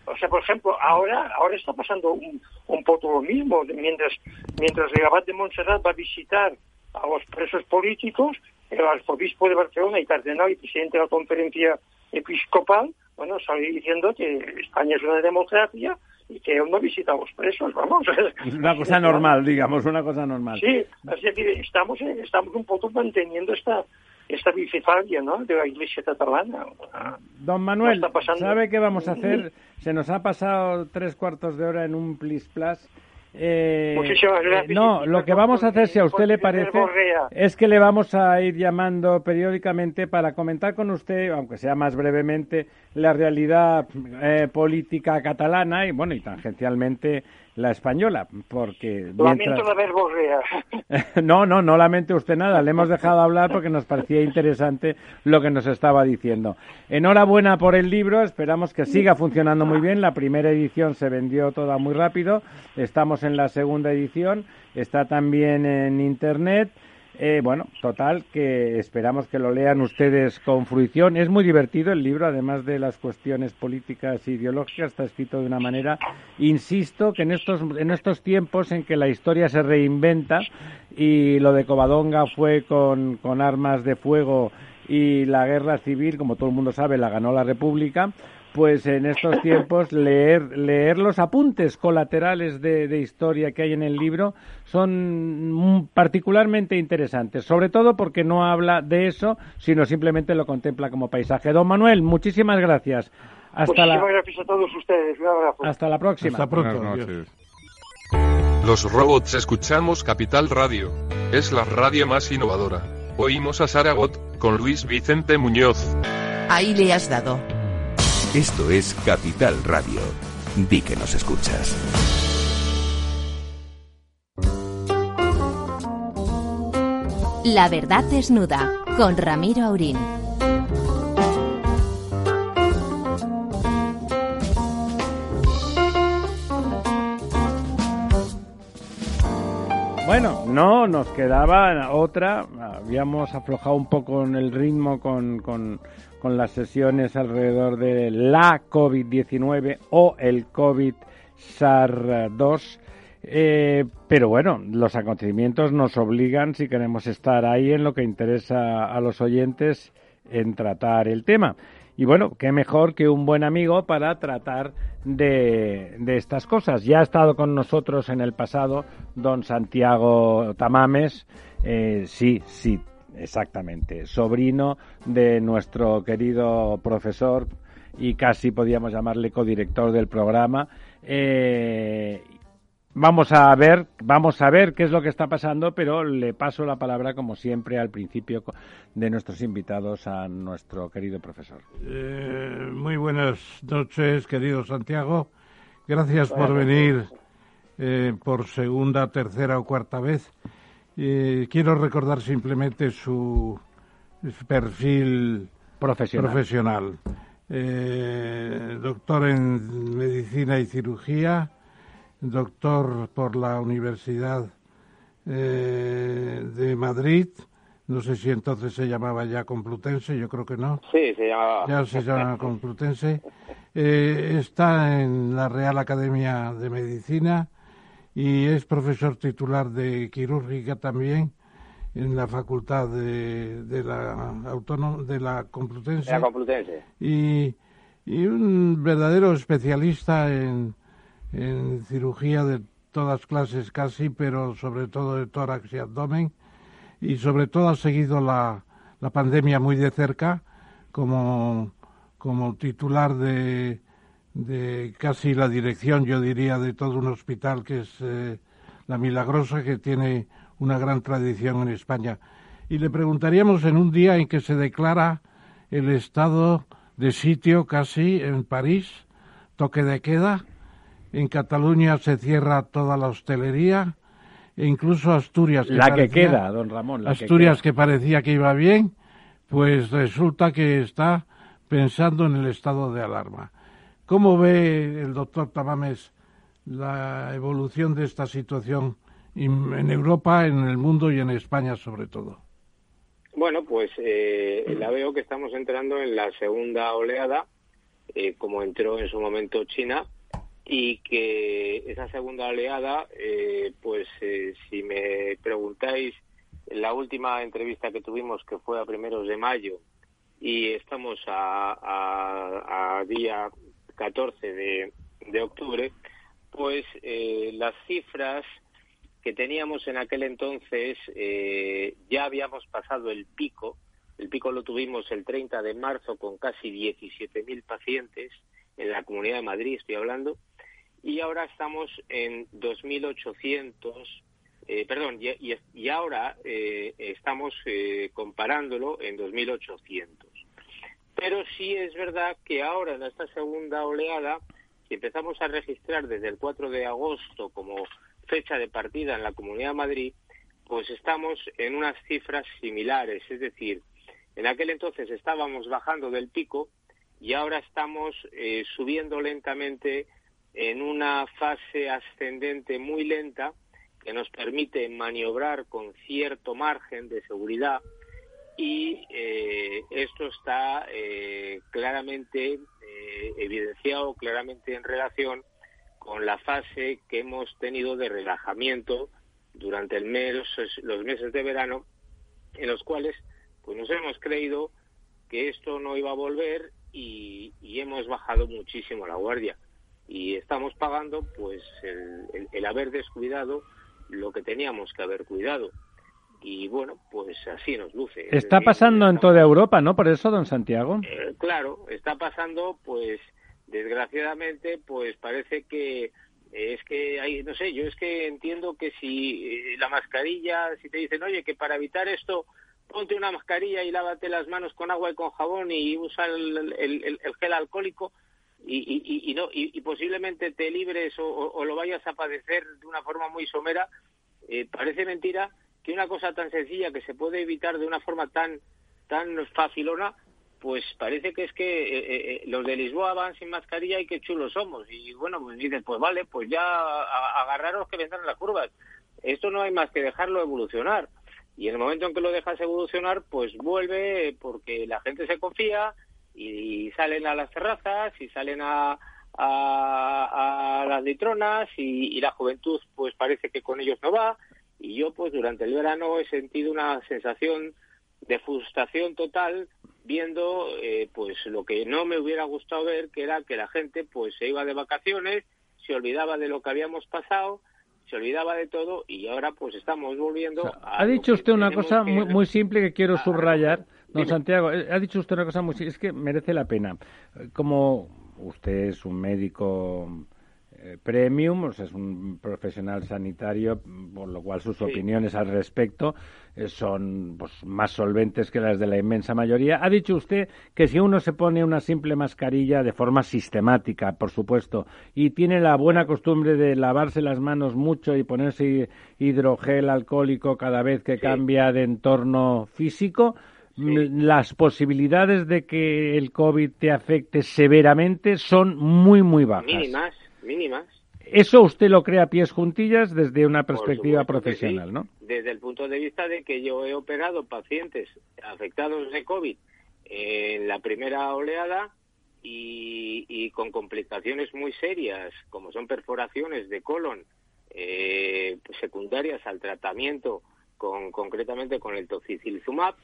S4: O sea, por ejemplo, ahora ahora está pasando un, un poco lo mismo. Mientras, mientras el abad de Montserrat va a visitar a los presos políticos, el arzobispo de Barcelona y cardenal y presidente de la conferencia episcopal, bueno, sale diciendo que España es una democracia y que él no visita a los presos, vamos.
S1: Una cosa normal, digamos, una cosa normal.
S4: Sí, así que estamos, estamos un poco manteniendo esta esta bicifalia ¿no? de la Iglesia catalana.
S1: Don Manuel, ¿sabe qué vamos a hacer? Se nos ha pasado tres cuartos de hora en un plis plas. Eh, eh no, lo que vamos a hacer, si a usted le parece, es que le vamos a ir llamando periódicamente para comentar con usted, aunque sea más brevemente, la realidad eh, política catalana y, bueno, y tangencialmente la española, porque...
S4: Lamento la verborrea.
S1: no, no, no lamente usted nada, le hemos dejado hablar porque nos parecía interesante lo que nos estaba diciendo. Enhorabuena por el libro, esperamos que siga funcionando muy bien, la primera edición se vendió toda muy rápido, estamos en la segunda edición, está también en Internet eh, bueno, total, que esperamos que lo lean ustedes con fruición. Es muy divertido el libro, además de las cuestiones políticas e ideológicas, está escrito de una manera, insisto, que en estos, en estos tiempos en que la historia se reinventa y lo de Covadonga fue con, con armas de fuego y la guerra civil, como todo el mundo sabe, la ganó la República, pues en estos tiempos leer, leer los apuntes colaterales de, historia que hay en el libro son particularmente interesantes, sobre todo porque no habla de eso, sino simplemente lo contempla como paisaje. Don Manuel, muchísimas gracias.
S4: Hasta la... gracias a todos ustedes.
S1: Hasta la próxima.
S2: Hasta pronto.
S5: Los robots escuchamos Capital Radio. Es la radio más innovadora. Oímos a Saragot, con Luis Vicente Muñoz.
S6: Ahí le has dado.
S7: Esto es Capital Radio. Di que nos escuchas.
S6: La verdad desnuda con Ramiro Aurín.
S1: Bueno, no, nos quedaba otra. Habíamos aflojado un poco en el ritmo con, con, con las sesiones alrededor de la COVID-19 o el COVID-SAR-2. Eh, pero bueno, los acontecimientos nos obligan, si queremos estar ahí en lo que interesa a los oyentes, en tratar el tema. Y bueno, qué mejor que un buen amigo para tratar de, de, estas cosas. Ya ha estado con nosotros en el pasado don Santiago Tamames. Eh, sí, sí, exactamente. Sobrino de nuestro querido profesor y casi podíamos llamarle codirector del programa. Eh, Vamos a ver, vamos a ver qué es lo que está pasando, pero le paso la palabra, como siempre, al principio de nuestros invitados a nuestro querido profesor.
S2: Eh, muy buenas noches, querido Santiago. Gracias por venir eh, por segunda, tercera o cuarta vez. Eh, quiero recordar simplemente su perfil
S1: profesional.
S2: profesional. Eh, doctor en medicina y cirugía doctor por la Universidad eh, de Madrid. No sé si entonces se llamaba ya Complutense, yo creo que no.
S8: Sí, se llamaba.
S2: Ya se llama Complutense. Eh, está en la Real Academia de Medicina y es profesor titular de quirúrgica también en la Facultad de, de la Autónoma de la Complutense.
S8: De la Complutense.
S2: Y, y un verdadero especialista en en cirugía de todas clases casi, pero sobre todo de tórax y abdomen. Y sobre todo ha seguido la, la pandemia muy de cerca como, como titular de, de casi la dirección, yo diría, de todo un hospital que es eh, La Milagrosa, que tiene una gran tradición en España. Y le preguntaríamos en un día en que se declara el estado de sitio casi en París, toque de queda, en Cataluña se cierra toda la hostelería, e incluso Asturias.
S1: Que la que queda, don Ramón.
S2: Asturias que, parecía que iba bien, pues resulta que está pensando en el estado de alarma. ¿Cómo ve el doctor Tamames la evolución de esta situación en Europa, en el mundo y en España sobre todo?
S8: Bueno, pues eh, la veo que estamos entrando en la segunda oleada, eh, como entró en su momento China, y que esa segunda oleada, eh, pues eh, si me preguntáis, la última entrevista que tuvimos, que fue a primeros de mayo, y estamos a, a, día 14 de, octubre, pues eh, las cifras que teníamos en aquel entonces eh, ya habíamos pasado el pico. El pico lo tuvimos el 30 de marzo con casi 17.000 pacientes en la Comunidad de Madrid, estoy hablando, y ahora estamos en 2.800, eh, perdón, y, y, ahora eh, estamos eh, comparándolo en 2.800. Pero sí es verdad que ahora en esta segunda oleada, si empezamos a registrar desde el 4 de agosto como fecha de partida en la Comunidad de Madrid, pues estamos en unas cifras similares, es decir, en aquel entonces estábamos bajando del pico y ahora estamos eh, subiendo lentamente en una fase ascendente muy lenta que nos permite maniobrar con cierto margen de seguridad y eh, esto está eh, claramente eh, evidenciado, claramente en relación con la fase que hemos tenido de relajamiento durante el mes, los meses de verano, en los cuales pues nos hemos creído que esto no iba a volver y hemos bajado muchísimo la guardia. Y estamos pagando pues el, haber descuidado lo que teníamos que haber cuidado y bueno pues así nos luce.
S1: Está pasando en toda Europa no por eso don Santiago.
S8: Eh, claro está pasando pues desgraciadamente pues parece que es que hay no sé yo es que entiendo que si eh, la mascarilla si te dicen oye que para evitar esto ponte una mascarilla y lávate las manos con agua y con jabón y usa el, el gel alcohólico y, y, no, y, posiblemente te libres o, lo vayas a padecer de una forma muy somera, eh, parece mentira que una cosa tan sencilla que se puede evitar de una forma tan tan facilona, pues parece que es que eh, eh, eh, los de Lisboa van sin mascarilla y qué chulos somos. Y bueno, pues dices, pues vale, pues ya agarraros que vendrán las curvas. Esto no hay más que dejarlo evolucionar. Y en el momento en que lo dejas evolucionar, pues vuelve porque la gente se confía y, salen a las terrazas y salen a, a, las litronas y, y, la juventud pues parece que con ellos no va y yo pues durante el verano he sentido una sensación de frustración total viendo eh, pues lo que no me hubiera gustado ver que era que la gente pues se iba de vacaciones se olvidaba de lo que habíamos pasado se olvidaba de todo y ahora pues estamos volviendo
S1: a ha dicho usted una cosa muy, muy simple que quiero subrayar. don Santiago eh, ha dicho usted una cosa muy es que merece la pena. Como usted es un médico eh, premium, o sea, es un profesional sanitario, por lo cual sus opiniones al respecto eh, son pues, más solventes que las de la inmensa mayoría. Ha dicho usted que si uno se pone una simple mascarilla de forma sistemática, por supuesto, y tiene la buena costumbre de lavarse las manos mucho y ponerse hidrogel alcohólico cada vez que cambia de entorno físico, las posibilidades de que el COVID te afecte severamente son muy, muy bajas
S8: mínimas.
S1: Eso usted lo cree a pies juntillas desde una perspectiva profesional, ¿no?
S8: Desde el punto de vista de que yo he operado pacientes afectados de COVID en la primera oleada y, con complicaciones muy serias, como son perforaciones de colon eh, secundarias al tratamiento, con, concretamente con el toxicilzumab.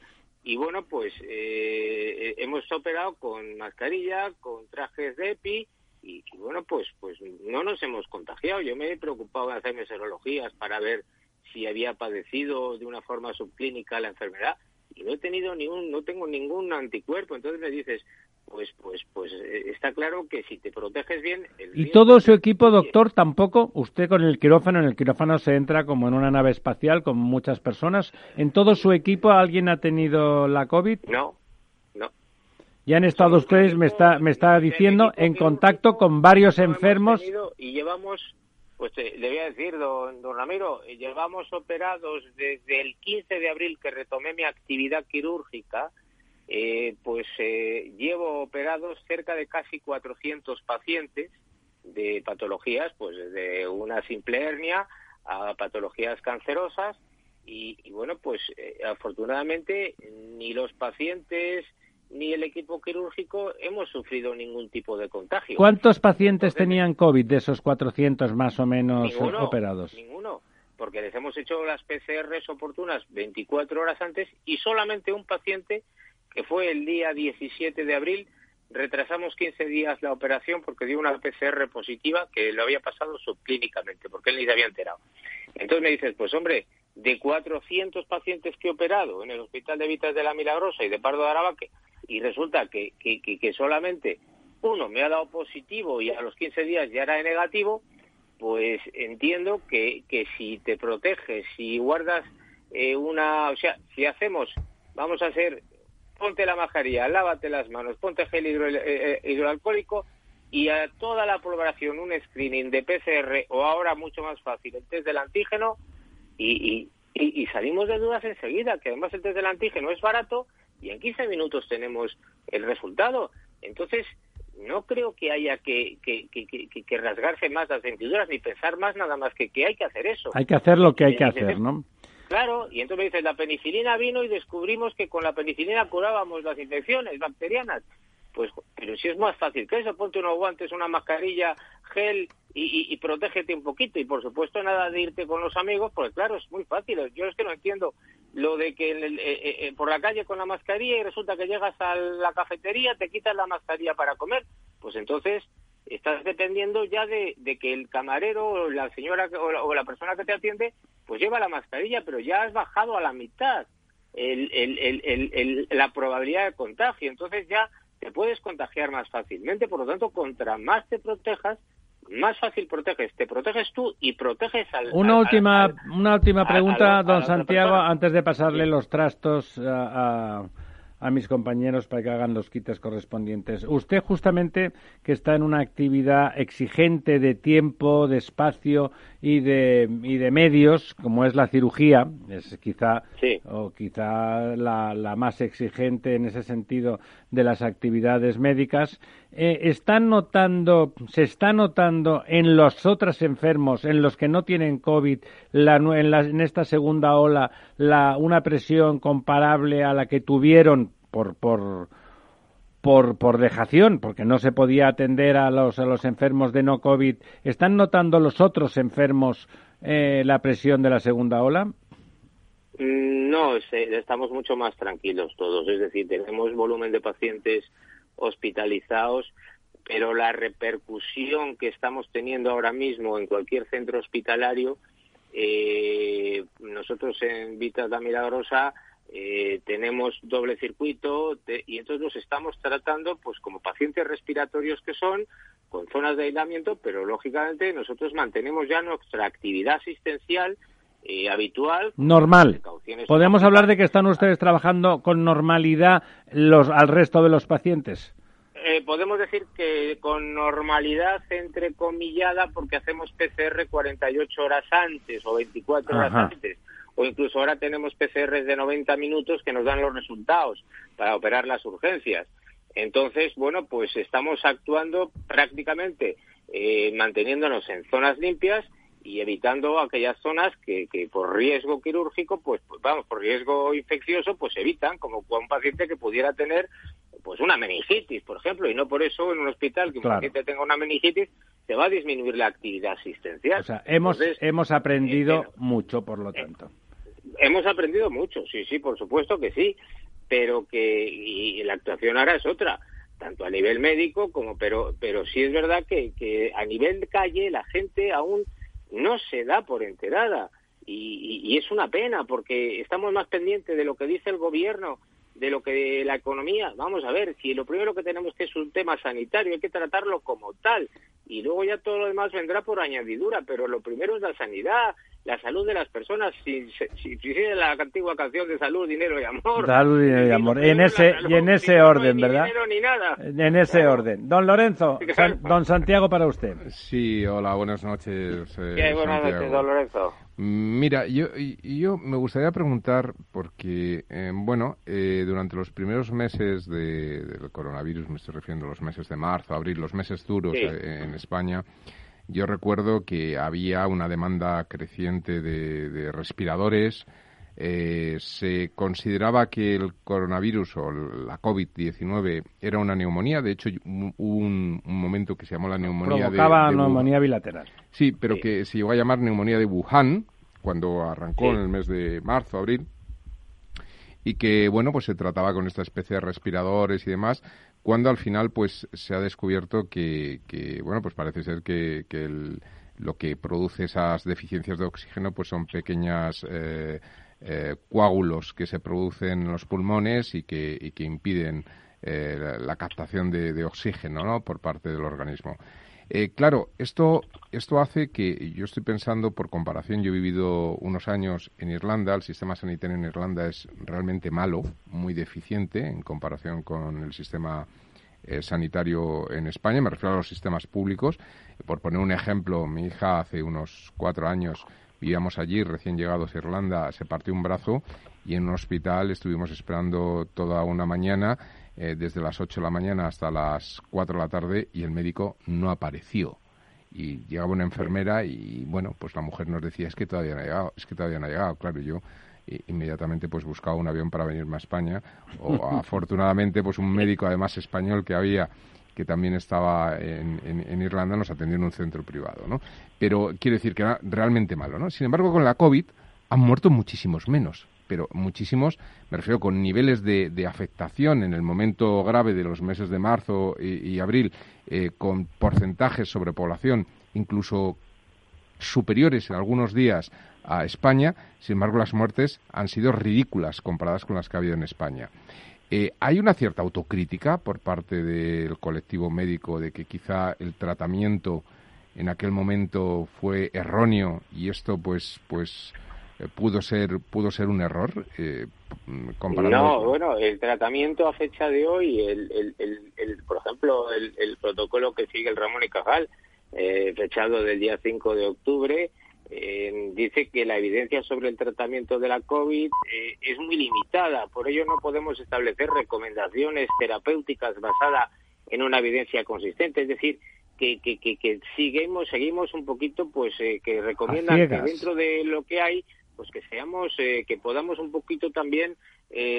S8: Y bueno, pues eh, hemos operado con mascarilla, con trajes de EPI y, bueno, pues, pues no nos hemos contagiado. Yo me he preocupado de hacerme serologías para ver si había padecido de una forma subclínica la enfermedad y no he tenido ningún, no tengo ningún anticuerpo. Entonces me dices, pues, pues, pues eh, está claro que si te proteges bien.
S1: y todo su equipo, doctor, tampoco. Usted con el quirófano, en el quirófano se entra como en una nave espacial con muchas personas. ¿En todo su equipo alguien ha tenido la COVID?
S8: No,
S1: ya han estado ustedes, me está, me está diciendo, en contacto con varios enfermos.
S8: Y llevamos, pues eh, le voy a decir, don, don Ramiro, eh, llevamos operados desde el 15 de abril que retomé mi actividad quirúrgica, eh, pues llevo operados cerca de casi 400 pacientes de patologías, pues desde una simple hernia a patologías cancerosas. Y, y bueno, pues afortunadamente ni los pacientes ni el equipo quirúrgico hemos sufrido ningún tipo de contagio.
S1: ¿Cuántos pacientes tenían COVID de esos 400 más o menos operados?
S8: Ninguno, porque les hemos hecho las PCRs oportunas 24 horas antes y solamente un paciente que fue el día 17 de abril retrasamos 15 días la operación porque dio una PCR positiva que lo había pasado subclínicamente, porque él ni se había enterado. Entonces me dices, pues hombre, de 400 pacientes que he operado en el Hospital de Vitas de la Milagrosa y de Pardo de Arabaque, y resulta que, que, solamente uno me ha dado positivo y a los 15 días ya era negativo, pues entiendo que, que si te proteges, si guardas eh, una, o sea, si hacemos, vamos a hacer, ponte la mascarilla, lávate las manos, ponte gel hidro, eh, eh, hidroalcohólico y a toda la población un screening de PCR o ahora mucho más fácil, el test del antígeno y, y, y salimos de dudas enseguida, que además el test del antígeno es barato y en 15 minutos tenemos el resultado. Entonces, no creo que haya que, que, que, rasgarse más las ventiduras ni pensar más nada más que que hay que hacer eso.
S1: Hay que hacer lo que hay que hacer, ¿no?
S8: Claro, y entonces me dices, la penicilina vino y descubrimos que con la penicilina curábamos las infecciones bacterianas. Pues, pero si es más fácil que eso, ponte unos guantes, una mascarilla, gel y, y, protégete un poquito. Y por supuesto, nada de irte con los amigos, porque claro, es muy fácil. Yo es que no entiendo lo de que eh, eh, eh, por la calle con la mascarilla y resulta que llegas a la cafetería, te quitas la mascarilla para comer. Pues entonces estás dependiendo ya de, que el camarero o la señora o la, persona que te atiende pues lleva la mascarilla, pero ya has bajado a la mitad la probabilidad de contagio. Entonces ya te puedes contagiar más fácilmente. Por lo tanto, contra más te protejas, más fácil proteges, te proteges tú y proteges al...
S1: Una última, una última pregunta, don Santiago, antes de pasarle los trastos a, a mis compañeros para que hagan los quites correspondientes. Usted justamente que está en una actividad exigente de tiempo, de espacio y de, y de medios, como es la cirugía, es quizá o quizá la, la, más exigente en ese sentido de las actividades médicas, eh, están notando, se está notando en los otros enfermos, en los que no tienen COVID, la, en, en esta segunda ola, la, una presión comparable a la que tuvieron por, por, por, por dejación, porque no se podía atender a los, a los enfermos de no COVID, ¿están notando los otros enfermos eh, la presión de la segunda ola?
S8: Mm, no, estamos mucho más tranquilos todos, es decir, tenemos volumen de pacientes hospitalizados, pero la repercusión que estamos teniendo ahora mismo en cualquier centro hospitalario, eh, nosotros en Vita da Milagrosa eh, tenemos doble circuito y entonces los estamos tratando pues como pacientes respiratorios que son con zonas de aislamiento pero lógicamente nosotros mantenemos ya nuestra actividad asistencial eh, habitual
S1: normal. podemos hablar de que están ustedes trabajando con normalidad los al resto de los pacientes
S8: eh, podemos decir que con normalidad entrecomillada porque hacemos PCR 48 horas antes o 24 horas antes o incluso ahora tenemos PCRs de 90 minutos que nos dan los resultados para operar las urgencias. Entonces, bueno, pues estamos actuando prácticamente eh, manteniéndonos en zonas limpias y evitando aquellas zonas que, que por riesgo quirúrgico, pues, pues, vamos, por riesgo infeccioso, pues evitan, como un paciente que pudiera tener pues una meningitis, por ejemplo, y no por eso en un hospital que un paciente tenga una meningitis se va a disminuir la actividad asistencial.
S1: O sea, hemos, hemos aprendido eh, mucho, por lo tanto.
S8: Hemos aprendido mucho, sí, sí, por supuesto que sí, pero que y la actuación ahora es otra, tanto a nivel médico como, pero, pero sí es verdad que, que a nivel calle la gente aún no se da por enterada. Y, y, es una pena porque estamos más pendientes de lo que dice el gobierno de lo que la economía, vamos a ver, si lo primero que tenemos que es un tema sanitario, hay que tratarlo como tal, y luego ya todo lo demás vendrá por añadidura, pero lo primero es la sanidad, la salud de las personas, si, si, si la antigua canción de salud, dinero y amor.
S1: Salud, dinero y amor. En ese, y en ese orden, ¿verdad? En ese orden. Don Lorenzo, don Santiago para usted.
S3: Sí, hola, buenas noches.
S8: Eh, buenas noches, don Lorenzo.
S3: Mira, yo, yo me gustaría preguntar, porque, eh, bueno, eh, durante los primeros meses del coronavirus, me estoy refiriendo a los meses de marzo, abril, los meses duros eh, en España, yo recuerdo que había una demanda creciente de, respiradores. Eh, se consideraba que el coronavirus o la COVID-19 era una neumonía. De hecho, hubo un, momento que se llamó la neumonía
S1: Provocaba de, neumonía bilateral.
S3: Sí, pero que se llegó a llamar neumonía de Wuhan cuando arrancó en el mes de marzo, abril y que bueno pues se trataba con esta especie de respiradores y demás cuando al final pues se ha descubierto que, bueno pues parece ser que, que lo que produce esas deficiencias de oxígeno pues son pequeñas eh, eh, coágulos que se producen en los pulmones y que, y que impiden eh, la, captación de, de oxígeno ¿no? por parte del organismo. Eh, claro, esto, esto hace que yo estoy pensando, por comparación, yo he vivido unos años en Irlanda, el sistema sanitario en Irlanda es realmente malo, muy deficiente en comparación con el sistema eh, sanitario en España, me refiero a los sistemas públicos. Por poner un ejemplo, mi hija hace unos cuatro años vivíamos allí, recién llegados a Irlanda, se partió un brazo y en un hospital estuvimos esperando toda una mañana eh, desde las 8 de la mañana hasta las 4 de la tarde y el médico no apareció. Y llegaba una enfermera y, bueno, pues la mujer nos decía, es que todavía no ha llegado, es que todavía no ha llegado. Claro, yo inmediatamente pues buscaba un avión para venirme a España o afortunadamente pues un médico además español que había que también estaba en, en, Irlanda nos atendió en un centro privado, ¿no? Pero quiere decir que era realmente malo, ¿no? Sin embargo, con la COVID han muerto muchísimos menos pero muchísimos, me refiero con niveles de, afectación en el momento grave de los meses de marzo y, abril, eh, con porcentajes sobre población incluso superiores en algunos días a España, sin embargo las muertes han sido ridículas comparadas con las que ha habido en España. Eh, hay una cierta autocrítica por parte del colectivo médico de que quizá el tratamiento en aquel momento fue erróneo y esto pues pues pudo ser pudo ser un error eh,
S8: no bueno el tratamiento a fecha de hoy el, el, por ejemplo el, protocolo que sigue el Ramón y Cajal eh, fechado del día 5 de octubre eh, dice que la evidencia sobre el tratamiento de la COVID eh, es muy limitada, por ello no podemos establecer recomendaciones terapéuticas basadas en una evidencia consistente, es decir, que, que, que, seguimos, seguimos un poquito, pues, eh, que recomiendan que dentro de lo que hay, pues que seamos, que podamos un poquito también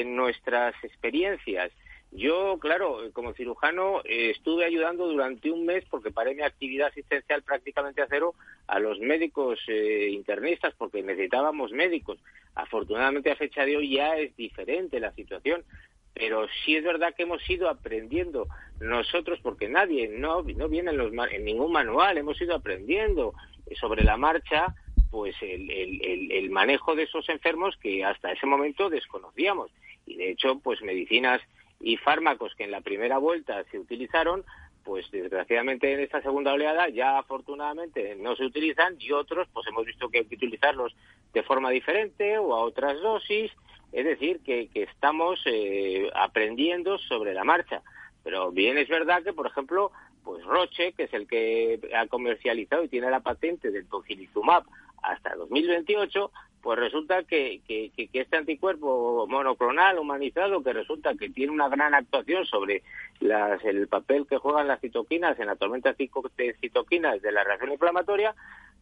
S8: nuestras experiencias yo, claro, como cirujano eh, estuve ayudando durante un mes, porque paré mi actividad asistencial prácticamente a cero, a los médicos eh, internistas, porque necesitábamos médicos. Afortunadamente a fecha de hoy ya es diferente la situación, pero sí es verdad que hemos ido aprendiendo nosotros, porque nadie, no, no viene en, los, en ningún manual, hemos ido aprendiendo sobre la marcha pues el, el, el manejo de esos enfermos que hasta ese momento desconocíamos. Y de hecho, pues medicinas y fármacos que en la primera vuelta se utilizaron, pues desgraciadamente en esta segunda oleada ya afortunadamente no se utilizan y otros pues hemos visto que hay que utilizarlos de forma diferente o a otras dosis, es decir, que, que estamos eh, aprendiendo sobre la marcha. Pero bien es verdad que, por ejemplo, pues Roche, que es el que ha comercializado y tiene la patente del tocilizumab hasta 2028, pues resulta que, que, este anticuerpo monoclonal humanizado, que resulta que tiene una gran actuación sobre las, el papel que juegan las citoquinas en la tormenta de citoquinas de la reacción inflamatoria,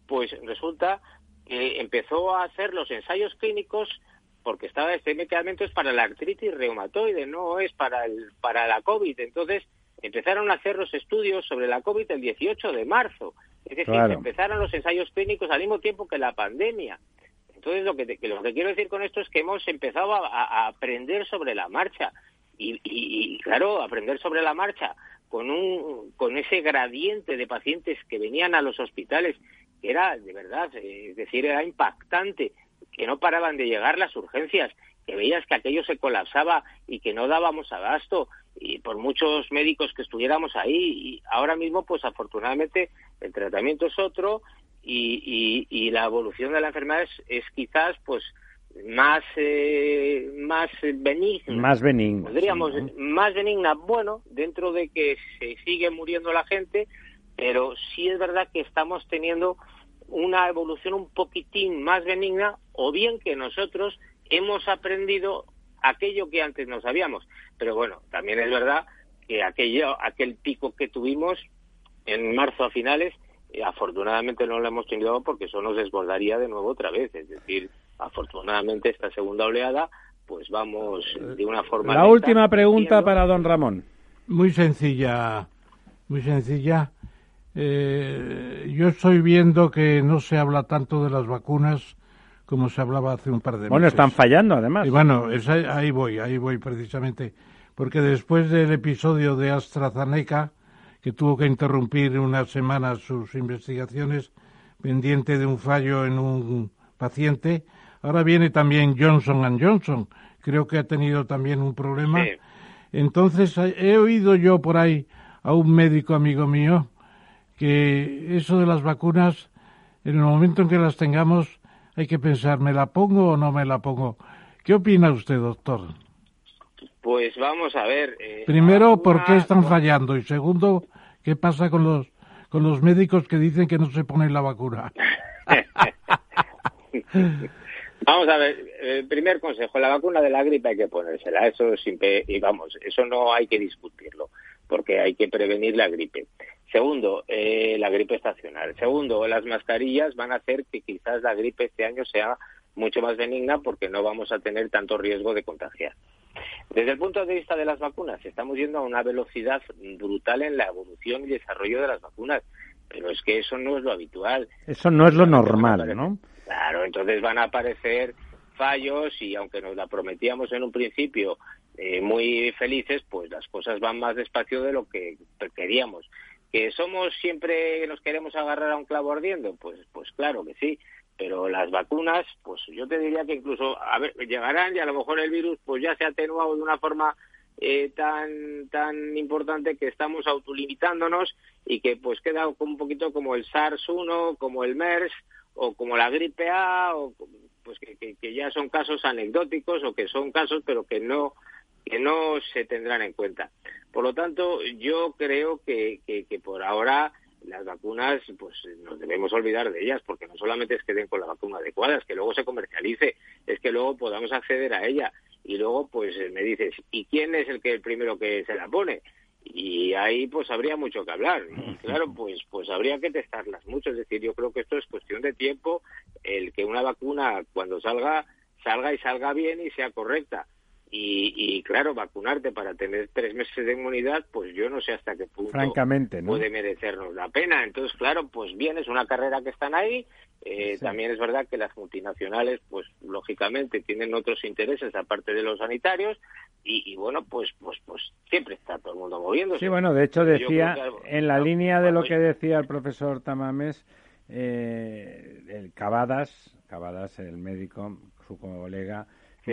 S8: pues resulta que empezó a hacer los ensayos clínicos porque estaba este medicamento es para la artritis reumatoide, no es para el para la COVID. Entonces empezaron a hacer los estudios sobre la COVID el 18 de marzo. Es decir, empezaron los ensayos clínicos al mismo tiempo que la pandemia. Entonces, lo que, lo que quiero decir con esto es que hemos empezado a, aprender sobre la marcha. Y, claro, aprender sobre la marcha con, un, con ese gradiente de pacientes que venían a los hospitales, que era, de verdad, eh, es decir, era impactante, que no paraban de llegar las urgencias, que veías que aquello se colapsaba y que no dábamos abasto y por muchos médicos que estuviéramos ahí y ahora mismo pues afortunadamente el tratamiento es otro y, y, la evolución de la enfermedad es, quizás pues más eh, más benigna.
S1: Más benigna
S8: podríamos más benigna bueno dentro de que se sigue muriendo la gente pero sí es verdad que estamos teniendo una evolución un poquitín más benigna o bien que nosotros hemos aprendido aquello que antes no sabíamos pero bueno también es verdad que aquello aquel pico que tuvimos en marzo a finales afortunadamente no lo hemos tenido porque eso nos desbordaría de nuevo otra vez. Es decir, afortunadamente esta segunda oleada, pues vamos de una forma.
S1: La última pregunta para don Ramón.
S2: Muy sencilla, muy sencilla. Eh, yo estoy viendo que no se habla tanto de las vacunas como se hablaba hace un par de meses.
S1: Bueno, están fallando además.
S2: Y bueno, ahí voy, ahí voy precisamente. Porque después del episodio de AstraZeneca, que tuvo que interrumpir unas semanas sus investigaciones pendiente de un fallo en un paciente. Ahora viene también Johnson Johnson. Creo que ha tenido también un problema. Entonces, he oído yo por ahí a un médico amigo mío que eso de las vacunas, en el momento en que las tengamos, hay que pensar, ¿me la pongo o no me la pongo? ¿Qué opina usted, doctor?
S8: Pues vamos a ver.
S2: Eh, Primero, ¿por qué están fallando? Y segundo, ¿qué pasa con los con los médicos que dicen que no se ponen la vacuna?
S8: vamos a ver, el primer consejo, la vacuna de la gripe hay que ponérsela, eso siempre, y vamos, eso no hay que discutirlo, porque hay que prevenir la gripe. Segundo, eh, la gripe estacional. Segundo, las mascarillas van a hacer que quizás la gripe este año sea mucho más benigna porque no vamos a tener tanto riesgo de contagiar. Desde el punto de vista de las vacunas, estamos yendo a una velocidad brutal en la evolución y desarrollo de las vacunas, pero es que eso no es lo habitual.
S1: Eso no es lo normal, ¿no?
S8: Claro, entonces van a aparecer fallos y aunque nos la prometíamos en un principio eh, muy felices, pues las cosas van más despacio de lo que queríamos. ¿Que somos siempre, nos queremos agarrar a un clavo ardiendo? Pues, pues claro que sí pero las vacunas, pues yo te diría que incluso, a ver, llegarán y a lo mejor el virus pues ya se ha atenuado de una forma eh, tan tan importante que estamos autolimitándonos y que pues queda un poquito como el SARS-1, como el MERS o como la gripe A, o, pues que, que, ya son casos anecdóticos o que son casos pero que no que no se tendrán en cuenta. Por lo tanto, yo creo que, que, que por ahora las vacunas, pues nos debemos olvidar de ellas, porque no solamente es que den con la vacuna adecuada, es que luego se comercialice, es que luego podamos acceder a ella. Y luego, pues me dices, ¿y quién es el que el primero que se la pone? y ahí pues habría mucho que hablar y claro pues pues habría que testarlas mucho es decir yo creo que esto es cuestión de tiempo el que una vacuna cuando salga salga y salga bien y sea correcta y, y, claro, vacunarte para tener tres meses de inmunidad, pues yo no sé hasta qué punto
S1: Francamente,
S8: puede merecernos la pena. Entonces, claro, pues bien, es una carrera que están ahí. Eh, También es verdad que las multinacionales, pues lógicamente tienen otros intereses aparte de los sanitarios y, bueno, pues pues pues siempre está todo el mundo moviéndose.
S1: Sí, bueno, de hecho decía, en la línea de lo que decía el profesor Tamames, eh, el Cavadas, Cavadas, el médico, su colega,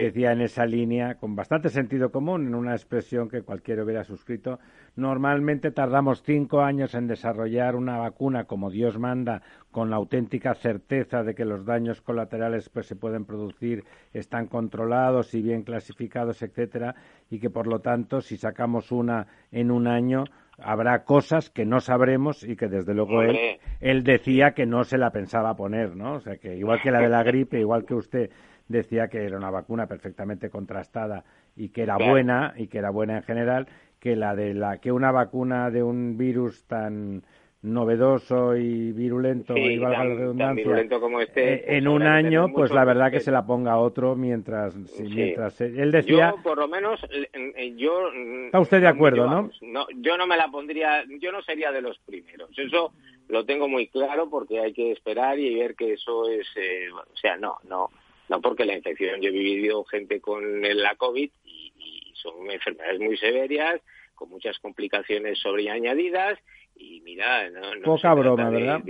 S1: decía en esa línea, con bastante sentido común, en una expresión que cualquiera hubiera suscrito, normalmente tardamos cinco años en desarrollar una vacuna como Dios manda, con la auténtica certeza de que los daños colaterales pues, se pueden producir, están controlados y bien clasificados, etcétera, y que por lo tanto, si sacamos una en un año, habrá cosas que no sabremos y que desde luego él, él decía que no se la pensaba poner, ¿no? O sea que igual que la de la gripe, igual que usted decía que era una vacuna perfectamente contrastada y que era buena y que era buena en general que la de la que una vacuna de un virus tan novedoso y virulento y valga la redundancia
S8: como este,
S1: eh, en un año pues la verdad que se la ponga otro mientras mientras él decía
S8: yo por lo menos yo
S1: está usted de acuerdo
S8: no no yo no me la pondría yo no sería de los primeros. Eso lo tengo muy claro porque hay que esperar y ver que eso es eh, o sea no no no porque la infección, yo he vivido gente con la COVID y, son enfermedades muy severas, con muchas complicaciones sobreañadidas y mira, no, no
S1: poca broma, ¿verdad?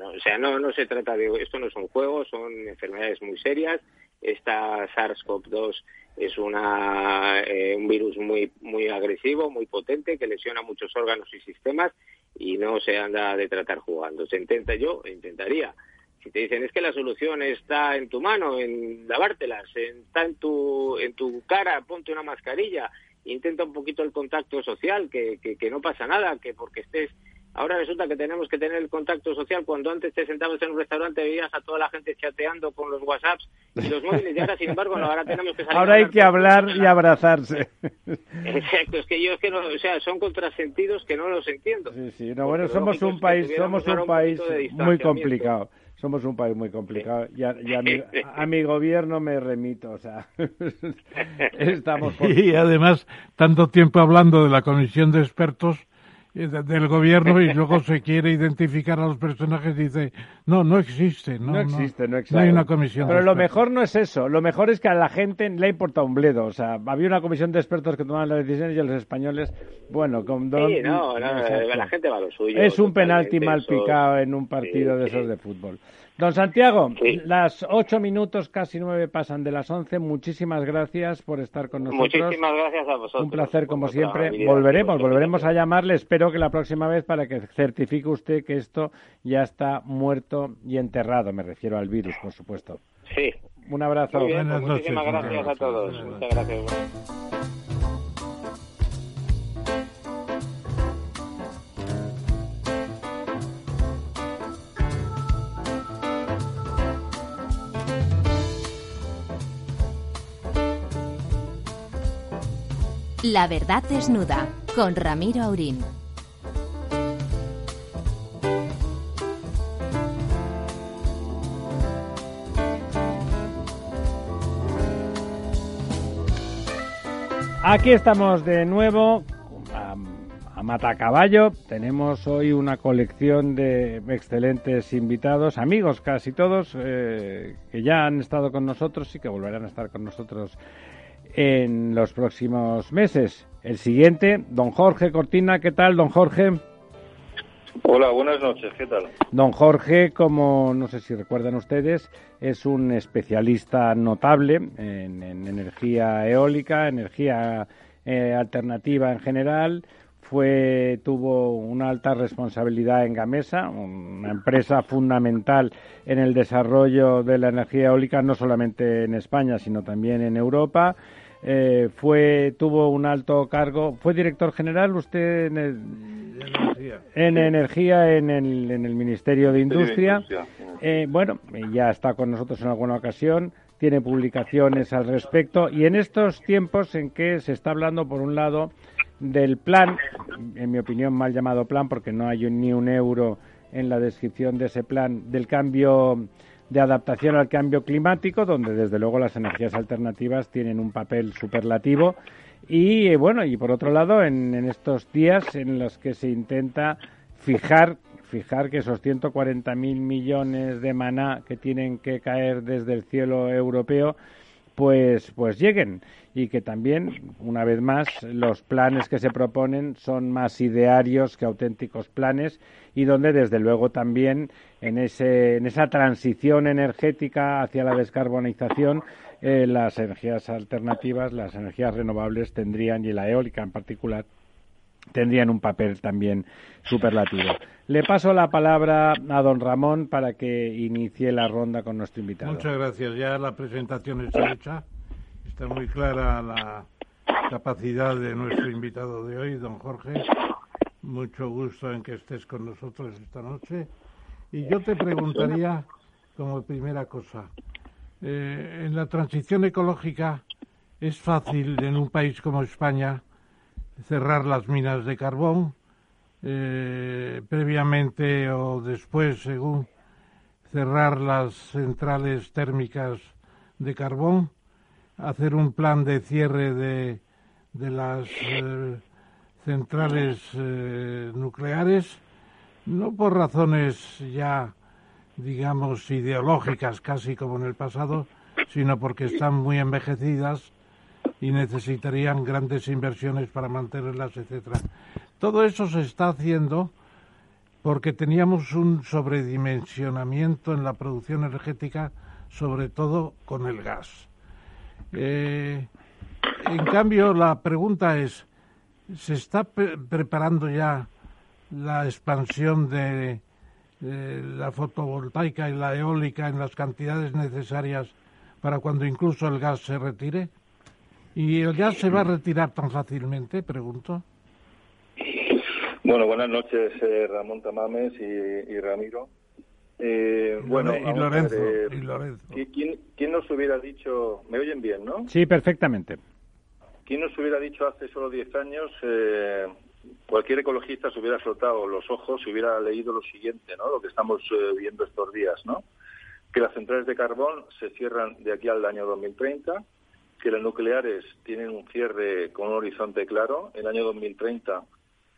S8: o sea, no, no se trata de, esto no es un juego, son enfermedades muy serias. Esta SARS-CoV-2 es una, eh, un virus muy, muy agresivo, muy potente, que lesiona muchos órganos y sistemas y no se anda de tratar jugando. Se intenta, yo intentaría si te dicen es que la solución está en tu mano, en lavártelas, está en tu, en tu cara, ponte una mascarilla, intenta un poquito el contacto social, que, que, no pasa nada, que porque estés Ahora resulta que tenemos que tener el contacto social cuando antes te sentabas en un restaurante veías a toda la gente chateando con los WhatsApps y los móviles y ahora sin embargo no, ahora tenemos que salir
S1: Ahora hay que hablar y abrazarse.
S8: Exacto, es que yo es que no, o sea, son contrasentidos que no los entiendo.
S1: Sí, sí, no, bueno, somos un país, somos un país muy complicado somos un país muy complicado. Y a, mi, gobierno me remito, o sea, estamos...
S2: Y además, tanto tiempo hablando de la comisión de expertos del gobierno y luego se quiere identificar a los personajes y dice, no, no existe. No,
S1: no existe, no, existe.
S2: hay una comisión.
S1: Pero lo mejor no es eso, lo mejor es que a la gente le ha importado un bledo. O sea, había una comisión de expertos que tomaban las decisiones y a los españoles, bueno, con
S8: Sí, no, la gente va a lo suyo.
S1: Es un penalti mal picado en un partido de esos de fútbol. Don Santiago, las ocho minutos, casi nueve pasan de las once. Muchísimas gracias por estar con nosotros.
S8: Muchísimas gracias a vosotros.
S1: Un placer, como siempre. Volveremos, volveremos a llamarle. Espero que la próxima vez para que certifique usted que esto ya está muerto y enterrado. Me refiero al virus, por supuesto.
S8: Sí.
S1: Un abrazo.
S8: Pues muchísimas gracias a todos. Muchas gracias.
S6: La verdad desnuda con Ramiro Aurín.
S1: Aquí estamos de nuevo a, Matacaballo. Tenemos hoy una colección de excelentes invitados, amigos casi todos, eh, que ya han estado con nosotros y que volverán a estar con nosotros en los próximos meses. El siguiente, don Jorge Cortina, ¿qué tal, don Jorge?
S9: Hola, buenas noches, ¿qué tal?
S1: Don Jorge, como no sé si recuerdan ustedes, es un especialista notable en, energía eólica, energía eh, alternativa en general, fue tuvo una alta responsabilidad en Gamesa, una empresa fundamental en el desarrollo de la energía eólica no solamente en España, sino también en Europa. Eh, fue tuvo un alto cargo, fue director general usted en, en energía en el, en el Ministerio de Industria. Eh, bueno, ya está con nosotros en alguna ocasión tiene publicaciones al respecto. Y en estos tiempos en que se está hablando por un lado del plan, en mi opinión mal llamado plan porque no hay ni un euro en la descripción de ese plan del cambio de adaptación al cambio climático, donde desde luego las energías alternativas tienen un papel superlativo. Y eh, bueno, y por otro lado, en, estos días en los que se intenta fijar, fijar que esos 140.000 millones de maná que tienen que caer desde el cielo europeo pues, pues lleguen y que también, una vez más, los planes que se proponen son más idearios que auténticos planes y donde, desde luego, también en, ese, en esa transición energética hacia la descarbonización, eh, las energías alternativas, las energías renovables tendrían, y la eólica en particular, tendrían un papel también superlativo. Le paso la palabra a don Ramón para que inicie la ronda con nuestro invitado.
S2: Muchas gracias. Ya la presentación está hecha. Está muy clara la capacidad de nuestro invitado de hoy, don Jorge. Mucho gusto en que estés con nosotros esta noche. Y yo te preguntaría, como primera cosa, eh, en la transición ecológica es fácil en un país como España cerrar las minas de carbón eh, previamente o después, según cerrar las centrales térmicas de carbón, hacer un plan de cierre de, de las eh, centrales eh, nucleares, no por razones ya, digamos, ideológicas, casi como en el pasado, sino porque están muy envejecidas y necesitarían grandes inversiones para mantenerlas, etcétera. Todo eso se está haciendo porque teníamos un sobredimensionamiento en la producción energética, sobre todo con el gas. Eh, en cambio, la pregunta es, ¿se está preparando ya la expansión de la fotovoltaica y la eólica en las cantidades necesarias para cuando incluso el gas se retire? ¿Y el gas se va a retirar tan fácilmente? Pregunto.
S9: Bueno, buenas noches, eh, Ramón Tamames y, Ramiro. Eh, bueno,
S2: y Lorenzo, eh,
S9: ¿quién, nos hubiera dicho, me oyen bien, no?
S1: Sí, perfectamente.
S9: ¿Quién nos hubiera dicho hace solo 10 años, cualquier ecologista se hubiera soltado los ojos y hubiera leído lo siguiente, ¿no? Lo que estamos viendo estos días, ¿no? Que las centrales de carbón se cierran de aquí al año 2030, que las nucleares tienen un cierre con un horizonte claro, el año 2030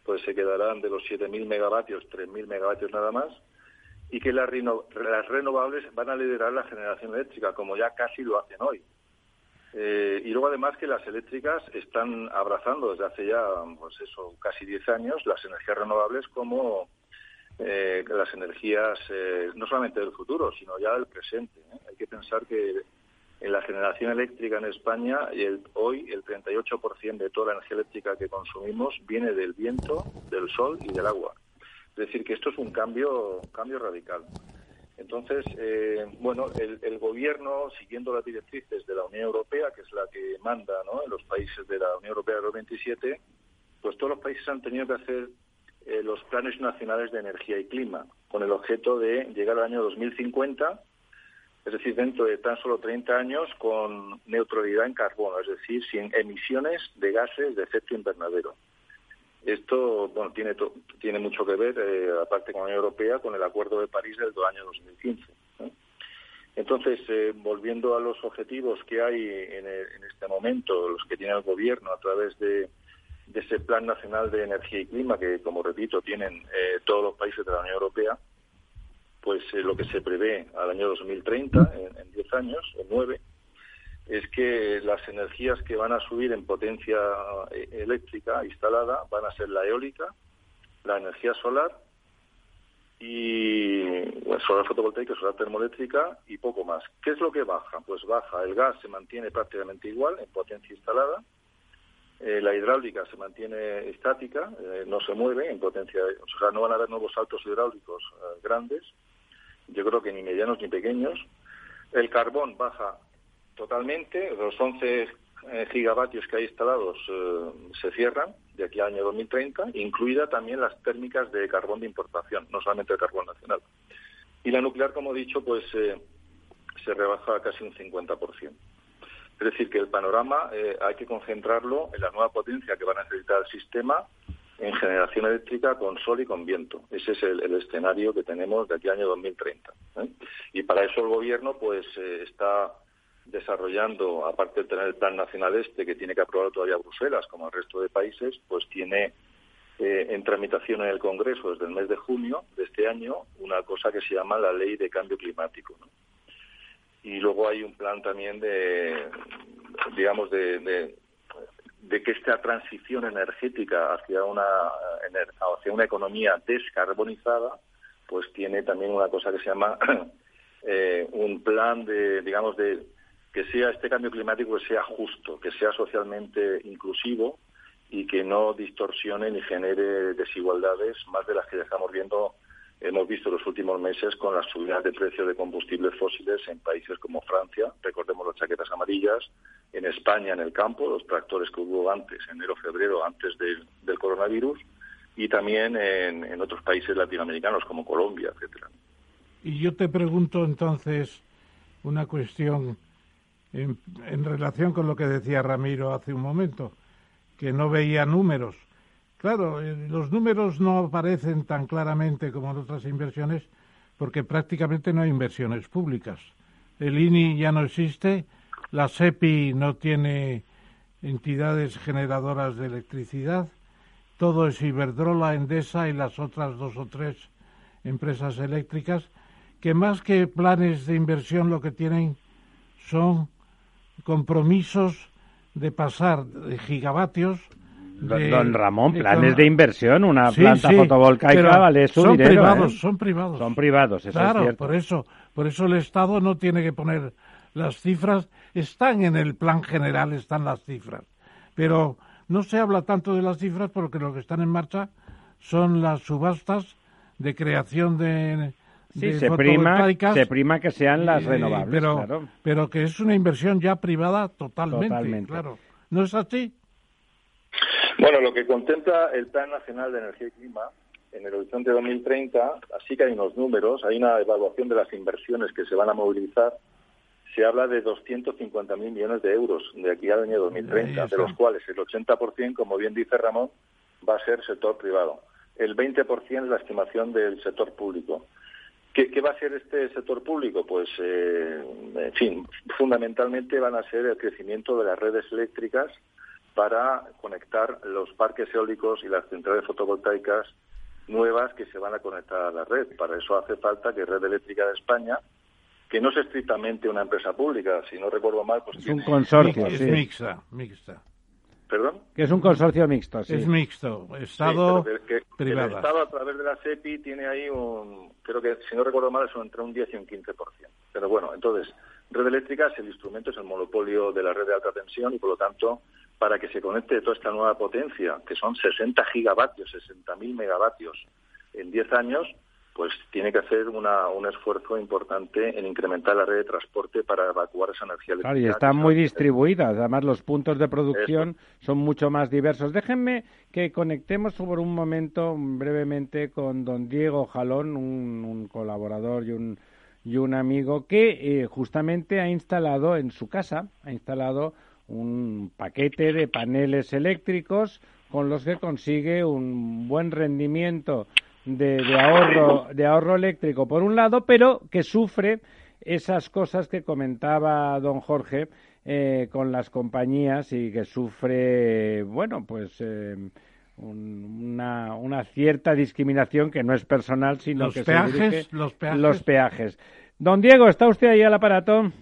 S9: pues se quedarán de los 7.000 megavatios, 3.000 megavatios nada más, y que las, renovables van a liderar la generación eléctrica, como ya casi lo hacen hoy. Eh, y luego además que las eléctricas están abrazando desde hace ya, pues eso, casi 10 años, las energías renovables como eh, las energías eh, no solamente del futuro, sino ya del presente. Hay que pensar que en la generación eléctrica en España, el, hoy el 38% de toda la energía eléctrica que consumimos viene del viento, del sol y del agua. Es decir, que esto es un cambio, cambio radical. Entonces, eh, bueno, el, gobierno, siguiendo las directrices de la Unión Europea, que es la que manda ¿no? en los países de la Unión Europea de los 27, pues todos los países han tenido que hacer eh, los planes nacionales de energía y clima, con el objeto de llegar al año 2050 es decir, dentro de tan solo 30 años con neutralidad en carbono, es decir, sin emisiones de gases de efecto invernadero. Esto bueno, tiene, tiene mucho que ver, eh, aparte con la Unión Europea, con el Acuerdo de París del año 2015. Entonces, eh, volviendo a los objetivos que hay en, este momento, los que tiene el Gobierno a través de, ese Plan Nacional de Energía y Clima, que, como repito, tienen eh, todos los países de la Unión Europea, pues eh, lo que se prevé al año 2030, en 10 años o 9, es que las energías que van a subir en potencia eh, eléctrica instalada van a ser la eólica, la energía solar y solar fotovoltaica, solar termoeléctrica y poco más. ¿Qué es lo que baja? Pues baja, el gas se mantiene prácticamente igual en potencia instalada eh, la hidráulica se mantiene estática, eh, no se mueve en potencia, o sea, no van a haber nuevos saltos hidráulicos grandes, yo creo que ni medianos ni pequeños. El carbón baja totalmente, los 11 gigavatios que hay instalados se cierran de aquí al año 2030, incluida también las térmicas de carbón de importación, no solamente el carbón nacional. Y la nuclear, como he dicho, pues se rebaja casi un 50%. Es decir, que el panorama eh, hay que concentrarlo en la nueva potencia que va a necesitar el sistema en generación eléctrica con sol y con viento. Ese es el, escenario que tenemos de aquí al año 2030. ¿eh? Y para eso el Gobierno pues eh, está desarrollando, aparte de tener el Plan Nacional Este, que tiene que aprobar todavía Bruselas, como el resto de países, pues tiene en tramitación en el Congreso desde el mes de junio de este año una cosa que se llama la Ley de Cambio Climático. ¿no? y luego hay un plan también de, digamos, de, de, que esta transición energética hacia una, hacia una economía descarbonizada, pues tiene también una cosa que se llama eh, un plan de, digamos, de que sea este cambio climático que sea justo, que sea socialmente inclusivo y que no distorsione ni genere desigualdades más de las que estamos viendo hemos visto los últimos meses con las subidas de precios de combustibles fósiles en países como Francia, recordemos las chaquetas amarillas, en España en el campo, los tractores que hubo antes, enero, febrero, antes del coronavirus, y también en, otros países latinoamericanos como Colombia, etcétera.
S2: Y yo te pregunto entonces una cuestión en, relación con lo que decía Ramiro hace un momento, que no veía números. Claro, eh, los números no aparecen tan claramente como en otras inversiones porque prácticamente no hay inversiones públicas. El INI ya no existe, la SEPI no tiene entidades generadoras de electricidad, todo es Iberdrola, Endesa y las otras dos o tres empresas eléctricas que más que planes de inversión lo que tienen son compromisos de pasar de gigavatios
S1: Don Ramón, planes de inversión, una planta fotovoltaica vale su
S2: son
S1: dinero.
S2: Privados,
S1: ¿eh?
S2: Son privados,
S1: son privados. Eso
S2: claro,
S1: es cierto.
S2: por eso, por eso el Estado no tiene que poner las cifras. Están en el plan general, están las cifras, pero no se habla tanto de las cifras porque lo que están en marcha son las subastas de creación de,
S1: sí, se prima, se prima que sean las renovables,
S2: pero,
S1: claro.
S2: pero que es una inversión ya privada totalmente, totalmente. claro. ¿No es así?
S9: Bueno, lo que contempla el Plan Nacional de Energía y Clima en el horizonte 2030, así que hay unos números, hay una evaluación de las inversiones que se van a movilizar. Se habla de 250.000 millones de euros de aquí al año 2030, de los cuales el 80%, como bien dice Ramón, va a ser sector privado. El 20% es la estimación del sector público. ¿Qué, va a ser este sector público? Pues, eh, en fin, fundamentalmente van a ser el crecimiento de las redes eléctricas para conectar los parques eólicos y las centrales fotovoltaicas nuevas que se van a conectar a la red. Para eso hace falta que Red Eléctrica de España, que no es estrictamente una empresa pública, si no recuerdo mal, pues
S1: es un consorcio,
S2: es mixta, mixta.
S9: ¿Perdón?
S1: Que es un consorcio mixto, sí.
S2: Es mixto, Estado privado.
S9: El Estado a través de la SEPI tiene ahí un, creo que si no recuerdo mal, es entre un 10 y un 15%. Pero bueno, entonces, Red Eléctrica es el instrumento, es el monopolio de la red de alta tensión y por lo tanto para que se conecte toda esta nueva potencia, que son 60 gigavatios, 60.000 megavatios en 10 años, pues tiene que hacer una, un esfuerzo importante en incrementar la red de transporte para evacuar esa energía eléctrica.
S1: Claro, y están muy distribuidas. Además, los puntos de producción son mucho más diversos. Déjenme que conectemos por un momento brevemente con don Diego Jalón, un, colaborador y un, y un amigo que eh, justamente ha instalado en su casa, ha instalado un paquete de paneles eléctricos con los que consigue un buen rendimiento de, ahorro de ahorro eléctrico por un lado, pero que sufre esas cosas que comentaba don Jorge eh, con las compañías y que sufre, bueno, pues eh, una, una, cierta discriminación que no es personal, sino que
S2: peajes, los peajes.
S1: Los peajes. Don Diego, ¿está usted ahí al aparato?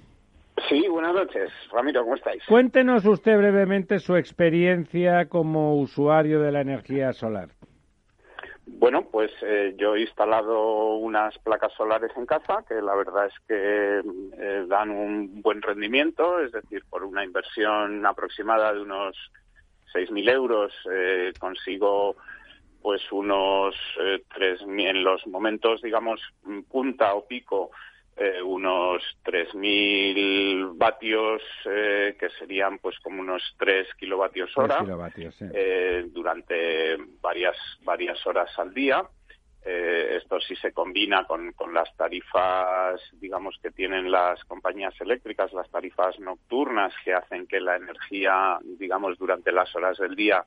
S10: Sí, buenas noches. Ramiro, ¿cómo estáis?
S1: Cuéntenos usted brevemente su experiencia como usuario de la energía solar.
S10: Bueno, pues eh, yo he instalado unas placas solares en casa que la verdad es que eh, dan un buen rendimiento, es decir, por una inversión aproximada de unos 6.000 euros eh, consigo pues unos eh, tres en los momentos digamos punta o pico eh, unos 3.000 vatios eh, que serían pues como unos 3 kilovatios hora eh, durante varias varias horas al día. Eh, esto sí se combina con, con las tarifas digamos que tienen las compañías eléctricas las tarifas nocturnas que hacen que la energía digamos durante las horas del día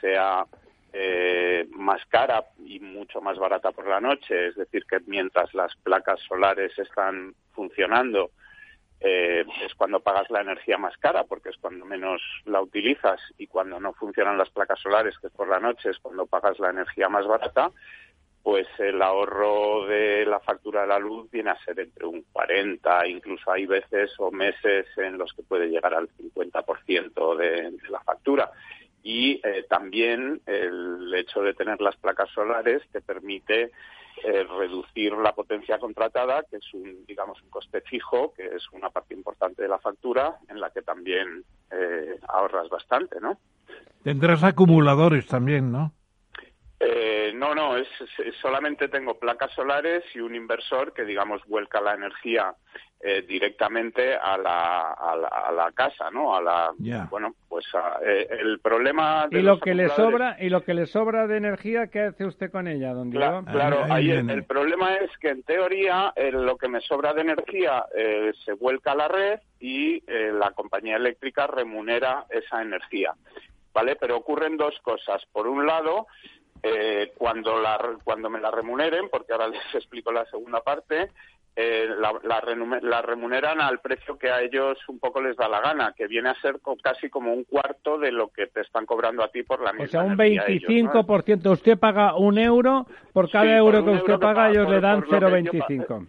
S10: sea eh, más cara y mucho más barata por la noche, es decir, que mientras las placas solares están funcionando, eh, es cuando pagas la energía más cara, porque es cuando menos la utilizas, y cuando no funcionan las placas solares, que es por la noche, es cuando pagas la energía más barata, pues el ahorro de la factura de la luz viene a ser entre un 40, incluso hay veces o meses en los que puede llegar al 50% de, de la factura y eh, también el hecho de tener las placas solares te permite eh, reducir la potencia contratada, que es un, digamos, un coste fijo, que es una parte importante de la factura, en la que también eh, ahorras bastante, ¿no?
S2: Tendrás acumuladores también, ¿no?
S10: Eh, no, no, es, es, solamente tengo placas solares y un inversor que, digamos, vuelca la energía eh, directamente a la, a la, a, la, casa, ¿no? A la,
S2: yeah.
S10: bueno, pues a, eh, el problema de
S1: y lo que le sobra y lo que le sobra de energía, ¿qué hace usted con ella, don Diego?
S10: Claro, claro ahí, ahí el, el, problema es que en teoría eh, lo que me sobra de energía eh, se vuelca a la red y eh, la compañía eléctrica remunera esa energía. ¿Vale? Pero ocurren dos cosas. Por un lado, eh, cuando, la, cuando me la remuneren, porque ahora les explico la segunda parte, eh, la, la, la, remuneran al precio que a ellos un poco les da la gana, que viene a ser casi como un cuarto de lo que te están cobrando a ti por la misma.
S1: O sea, un 25%. Ellos, ¿no? Usted paga un euro, por cada
S10: sí,
S1: euro
S10: por
S1: que usted
S10: euro
S1: paga,
S10: paga,
S1: ellos
S10: por,
S1: le dan
S10: por
S1: 0,25.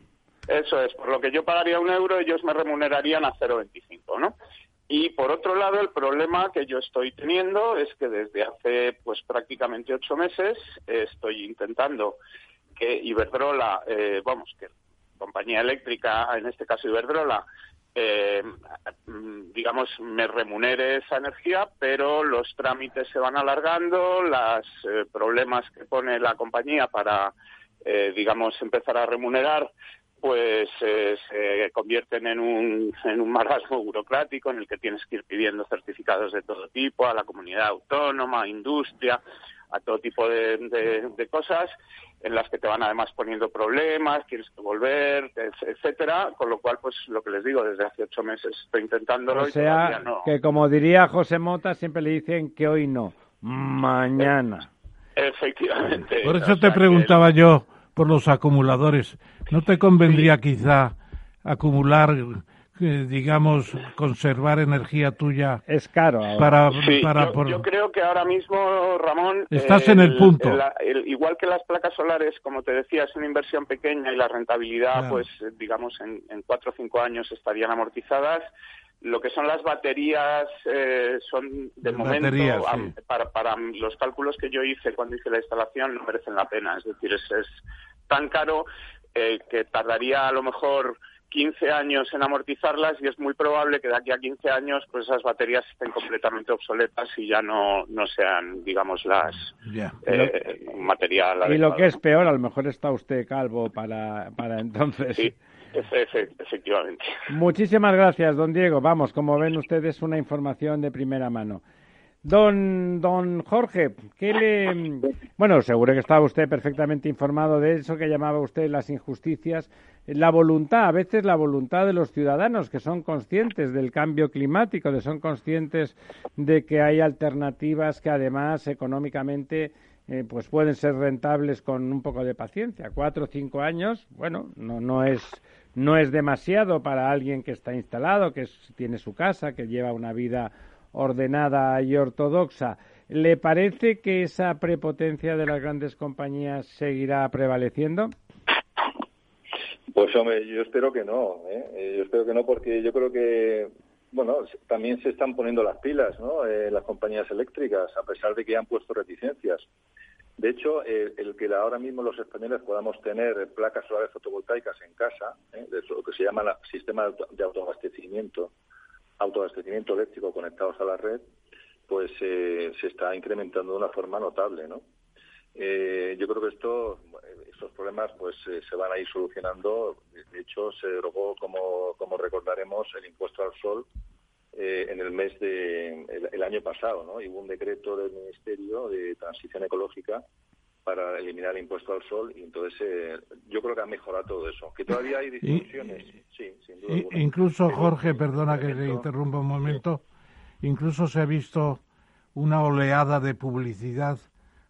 S10: Eso es, por lo que yo pagaría un euro, ellos me remunerarían a 0,25, ¿no? Y por otro lado, el problema que yo estoy teniendo es que desde hace pues prácticamente ocho meses eh, estoy intentando que Iberdrola, eh, vamos, que compañía eléctrica, en este caso Iberdrola, eh, digamos, me remunere esa energía, pero los trámites se van alargando, los eh, problemas que pone la compañía para, eh, digamos, empezar a remunerar pues eh, se convierten en un, en un marasmo burocrático en el que tienes que ir pidiendo certificados de todo tipo a la comunidad autónoma, a industria, a todo tipo de, de, cosas en las que te van además poniendo problemas, tienes que volver, etcétera, con lo cual pues lo que les digo desde hace ocho meses estoy intentándolo
S1: o
S10: y
S1: sea,
S10: todavía no.
S1: que como diría José Mota siempre le dicen que hoy no, mañana.
S10: Efectivamente.
S2: Por eso te preguntaba que... yo por los acumuladores. ¿No te convendría sí. quizá acumular, eh, digamos, conservar energía tuya?
S1: Es caro. Ahora.
S2: Para,
S10: sí,
S2: para
S10: yo,
S2: por...
S10: yo, creo que ahora mismo, Ramón.
S2: Estás eh, en el punto.
S10: El, el, igual que las placas solares, como te decía, es una inversión pequeña y la rentabilidad, claro. pues, digamos, en, en cuatro o cinco años estarían amortizadas lo que son las baterías eh, son de momento
S2: baterías, sí.
S10: para, para los cálculos que yo hice cuando hice la instalación no merecen la pena es decir es, es tan caro eh, que tardaría a lo mejor 15 años en amortizarlas y es muy probable que de aquí a 15 años pues esas baterías estén completamente obsoletas y ya no, no sean digamos las
S2: yeah.
S10: eh, material
S1: y lo que es peor a lo mejor está usted calvo para, para entonces
S10: sí. Efectivamente.
S1: Muchísimas gracias, don Diego. Vamos, como ven ustedes, una información de primera mano. Don, don Jorge, ¿qué le... Bueno, seguro que estaba usted perfectamente informado de eso que llamaba usted las injusticias. La voluntad, a veces la voluntad de los ciudadanos que son conscientes del cambio climático, que son conscientes de que hay alternativas que además económicamente eh, pues pueden ser rentables con un poco de paciencia. Cuatro o cinco años, bueno, no, no es no es demasiado para alguien que está instalado, que tiene su casa, que lleva una vida ordenada y ortodoxa. ¿Le parece que esa prepotencia de las grandes compañías seguirá prevaleciendo?
S9: Pues hombre, yo espero que no. ¿eh? Yo espero que no porque yo creo que bueno, también se están poniendo las pilas, ¿no? Eh, las compañías eléctricas, a pesar de que han puesto reticencias. De hecho, eh, el que ahora mismo los españoles podamos tener placas solares fotovoltaicas en casa, ¿eh? de lo que se llama la, sistema de autoabastecimiento, autoabastecimiento eléctrico conectados a la red, pues se está incrementando de una forma notable, ¿no? yo creo que esto, estos problemas pues se van a ir solucionando. De hecho, se derogó, como, como recordaremos, el impuesto al sol eh, en el mes de el, año pasado, ¿no? Y hubo un decreto del Ministerio de Transición Ecológica para eliminar el impuesto al sol y entonces eh, yo creo que ha mejorado todo eso. Que todavía hay discusiones, sí, sin duda.
S2: Incluso, Jorge, perdona que te interrumpa un momento, incluso se ha visto una oleada de publicidad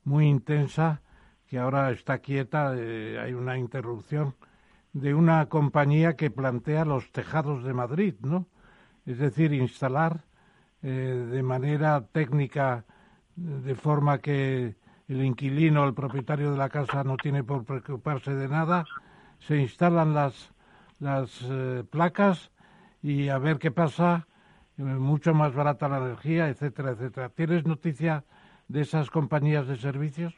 S2: muy intensa que ahora está quieta, eh, hay una interrupción de una compañía que plantea los tejados de Madrid, ¿no? es decir, instalar eh, de manera técnica, de forma que el inquilino, el propietario de la casa no tiene por preocuparse de nada, se instalan las, las eh, placas y a ver qué pasa, eh, mucho más barata la energía, etcétera, etcétera. ¿Tienes noticia de esas compañías de servicios?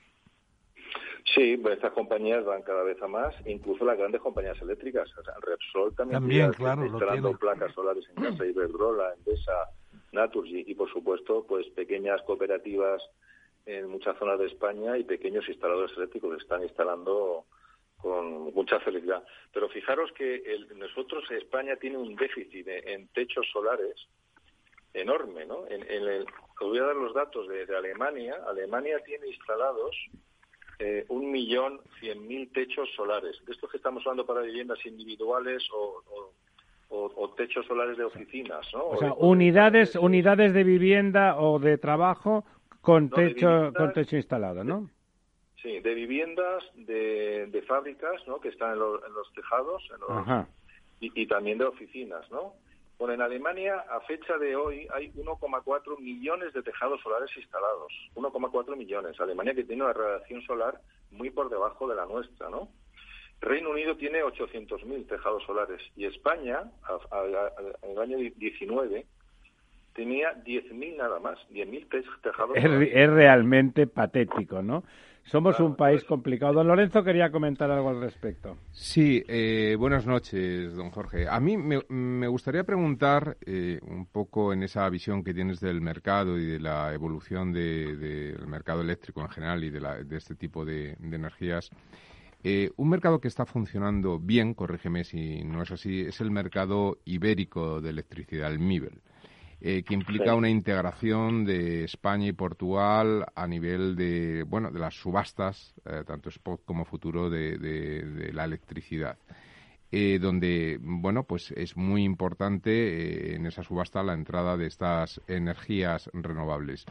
S9: Sí, pues estas compañías van cada vez a más, incluso las grandes compañías eléctricas. O sea, Repsol también,
S2: también claro,
S9: instalando placas solares en casa, Iberdrola, Endesa, Naturgy y, por supuesto, pues pequeñas cooperativas en muchas zonas de España y pequeños instaladores eléctricos que están instalando con mucha felicidad. Pero fijaros que el, nosotros, España, tiene un déficit en techos solares enorme, ¿no? En, el, os voy a dar los datos de Alemania. Alemania tiene instalados eh, un millón cien mil techos solares. De estos que estamos hablando para viviendas individuales o, techos solares de oficinas, ¿no?
S1: O sea, unidades, de... unidades de vivienda o de trabajo con techo, con techo instalado, ¿no?
S9: Sí, de viviendas, de, fábricas, ¿no? Que están en, los tejados, y, y, también de oficinas, ¿no? Bueno, en Alemania, a fecha de hoy, hay 1,4 millones de tejados solares instalados. 1,4 millones. Alemania que tiene una radiación solar muy por debajo de la nuestra, ¿no? Reino Unido tiene 800.000 tejados solares y España, en el año 19, tenía 10.000 nada más, 10.000 tejados
S1: es, Es realmente patético, ¿no? Somos un país complicado. Don Lorenzo quería comentar algo al respecto.
S3: Sí, eh, buenas noches, don Jorge. A mí me, gustaría preguntar eh, un poco en esa visión que tienes del mercado y de la evolución del mercado eléctrico en general y de, este tipo de, energías. Eh, un mercado que está funcionando bien, corrígeme si no es así, es el mercado ibérico de electricidad, el MIBEL. Eh, que implica una integración de España y Portugal a nivel de, bueno, de las subastas, eh, tanto spot como futuro, de, la electricidad. Eh, donde, bueno, pues es muy importante en esa subasta la entrada de estas energías renovables.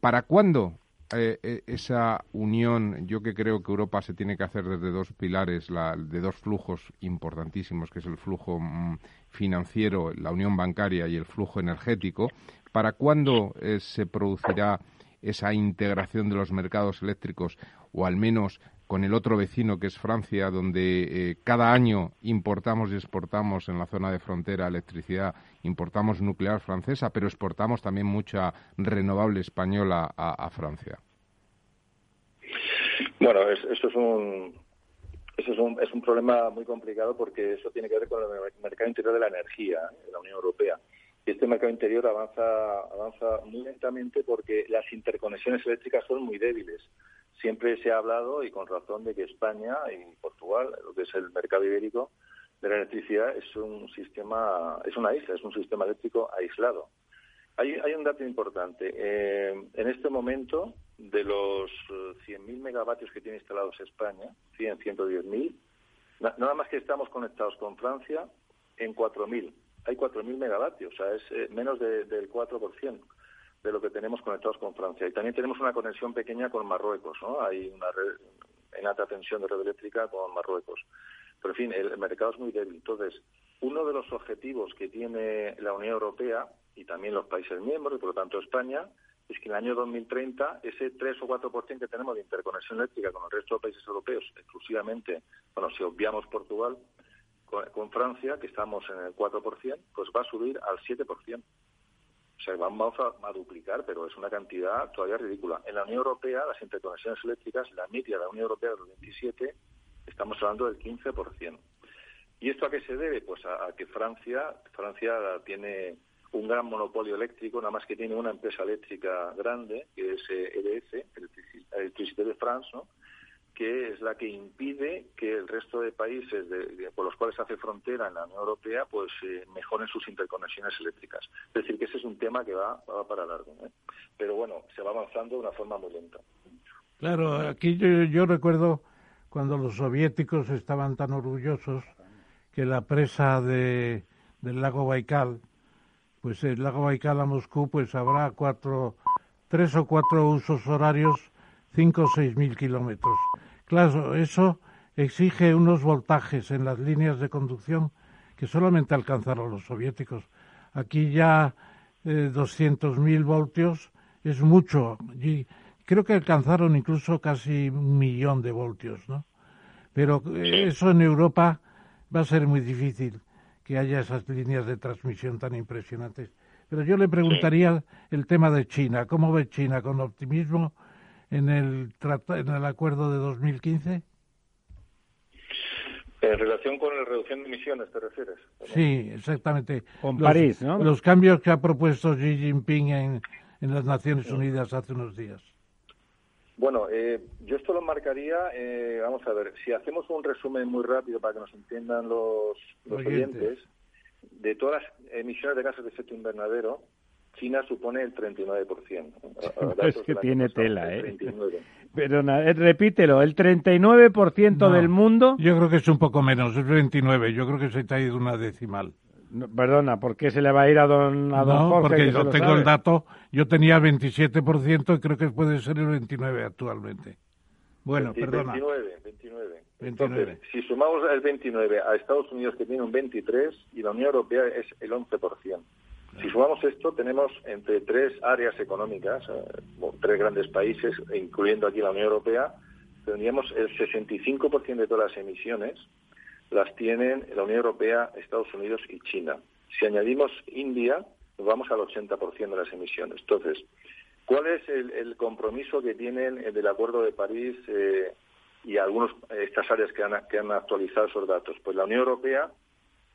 S3: ¿Para cuándo esa unión, yo que creo que Europa se tiene que hacer desde dos pilares, la, de dos flujos importantísimos, que es el flujo mm, financiero, la unión bancaria y el flujo energético, ¿para cuándo eh, se producirá esa integración de los mercados eléctricos o al menos con el otro vecino que es Francia, donde eh, cada año importamos y exportamos en la zona de frontera electricidad, importamos nuclear francesa, pero exportamos también mucha renovable española a, Francia.
S9: Bueno, eso es un, eso es un, es un problema muy complicado porque eso tiene que ver con el mercado interior de la energía en la Unión Europea. Y este mercado interior avanza, avanza muy lentamente porque las interconexiones eléctricas son muy débiles. Siempre se ha hablado, y con razón, de que España y Portugal, lo que es el mercado ibérico de la electricidad, es un sistema, es una isla, es un sistema eléctrico aislado. Hay, hay un dato importante. Eh, en este momento, de los 100.000 eh, megavatios que tiene instalados España, 100, 110.000, nada más que estamos conectados con Francia en 4.000. Hay 4.000 megavatios, o sea, es eh, menos del 4% de lo que tenemos conectados con Francia. Y también tenemos una conexión pequeña con Marruecos, ¿no? Hay una red en alta tensión de red eléctrica con Marruecos. Pero, en fin, el mercado es muy débil. Entonces, uno de los objetivos que tiene la Unión Europea y también los países miembros, y por lo tanto España, es que en el año 2030 ese 3 o 4% que tenemos de interconexión eléctrica con el resto de países europeos, exclusivamente, bueno, si obviamos Portugal, con, Francia, que estamos en el 4%, pues va a subir al 7%. O sea, vamos a, duplicar, pero es una cantidad todavía ridícula. En la Unión Europea, las interconexiones eléctricas, la media de la Unión Europea del 27, estamos hablando del 15%. ¿Y esto a qué se debe? Pues a, a que Francia, Francia tiene un gran monopolio eléctrico, nada más que tiene una empresa eléctrica grande, que es EDF, eh, e Electricité de France, que es la que impide que el resto de países por los cuales hace frontera en la Unión Europea pues eh, mejoren sus interconexiones eléctricas. Es decir, que ese es un tema que va, va para largo. Pero bueno, se va avanzando de una forma muy lenta.
S2: Claro, aquí yo, yo recuerdo cuando los soviéticos estaban tan orgullosos que la presa de, del lago Baikal, pues el lago Baikal a Moscú, pues habrá cuatro, tres o cuatro usos horarios, cinco o seis mil kilómetros. Claro, eso exige unos voltajes en las líneas de conducción que solamente alcanzaron los soviéticos. Aquí ya eh, 200.000 voltios es mucho. Y creo que alcanzaron incluso casi un millón de voltios, ¿no? Pero eh, eso en Europa va a ser muy difícil que haya esas líneas de transmisión tan impresionantes. Pero yo le preguntaría el tema de China. ¿Cómo ve China? ¿Con optimismo en el, en el acuerdo de 2015?
S9: En relación con la reducción de emisiones, ¿te refieres?
S2: Sí, exactamente.
S1: Con París, ¿no?
S2: Los cambios que ha propuesto Xi Jinping en, en las Naciones Unidas hace unos días.
S9: Bueno, eh, yo esto lo marcaría, eh, vamos a ver, si hacemos un resumen muy rápido para que nos entiendan los, los oyentes. oyentes, de todas las emisiones de gases de efecto invernadero, China supone el 39%.
S1: es que tiene tela, ¿eh? Pero eh, repítelo, el 39% no, del mundo...
S2: Yo creo que es un poco menos, es 29, yo creo que se te ha ido una decimal.
S1: No, perdona, ¿por qué se le va a ir a don, a don
S2: no,
S1: Jorge?
S2: porque yo tengo sabe? el dato, yo tenía 27% y creo que puede ser el 29 actualmente. Bueno,
S9: 20,
S2: perdona.
S9: 29, 29.
S2: 29.
S9: Entonces, si sumamos el 29 a Estados Unidos que tiene un 23 y la Unión Europea es el 11%. Si sumamos esto, tenemos entre tres áreas económicas, eh, tres grandes países, incluyendo aquí la Unión Europea, tendríamos el 65% de todas las emisiones las tienen la Unión Europea, Estados Unidos y China. Si añadimos India, nos vamos al 80% de las emisiones. Entonces, ¿cuál es el, el compromiso que tienen del Acuerdo de París eh, y algunas estas áreas que han, que han actualizado esos datos? Pues la Unión Europea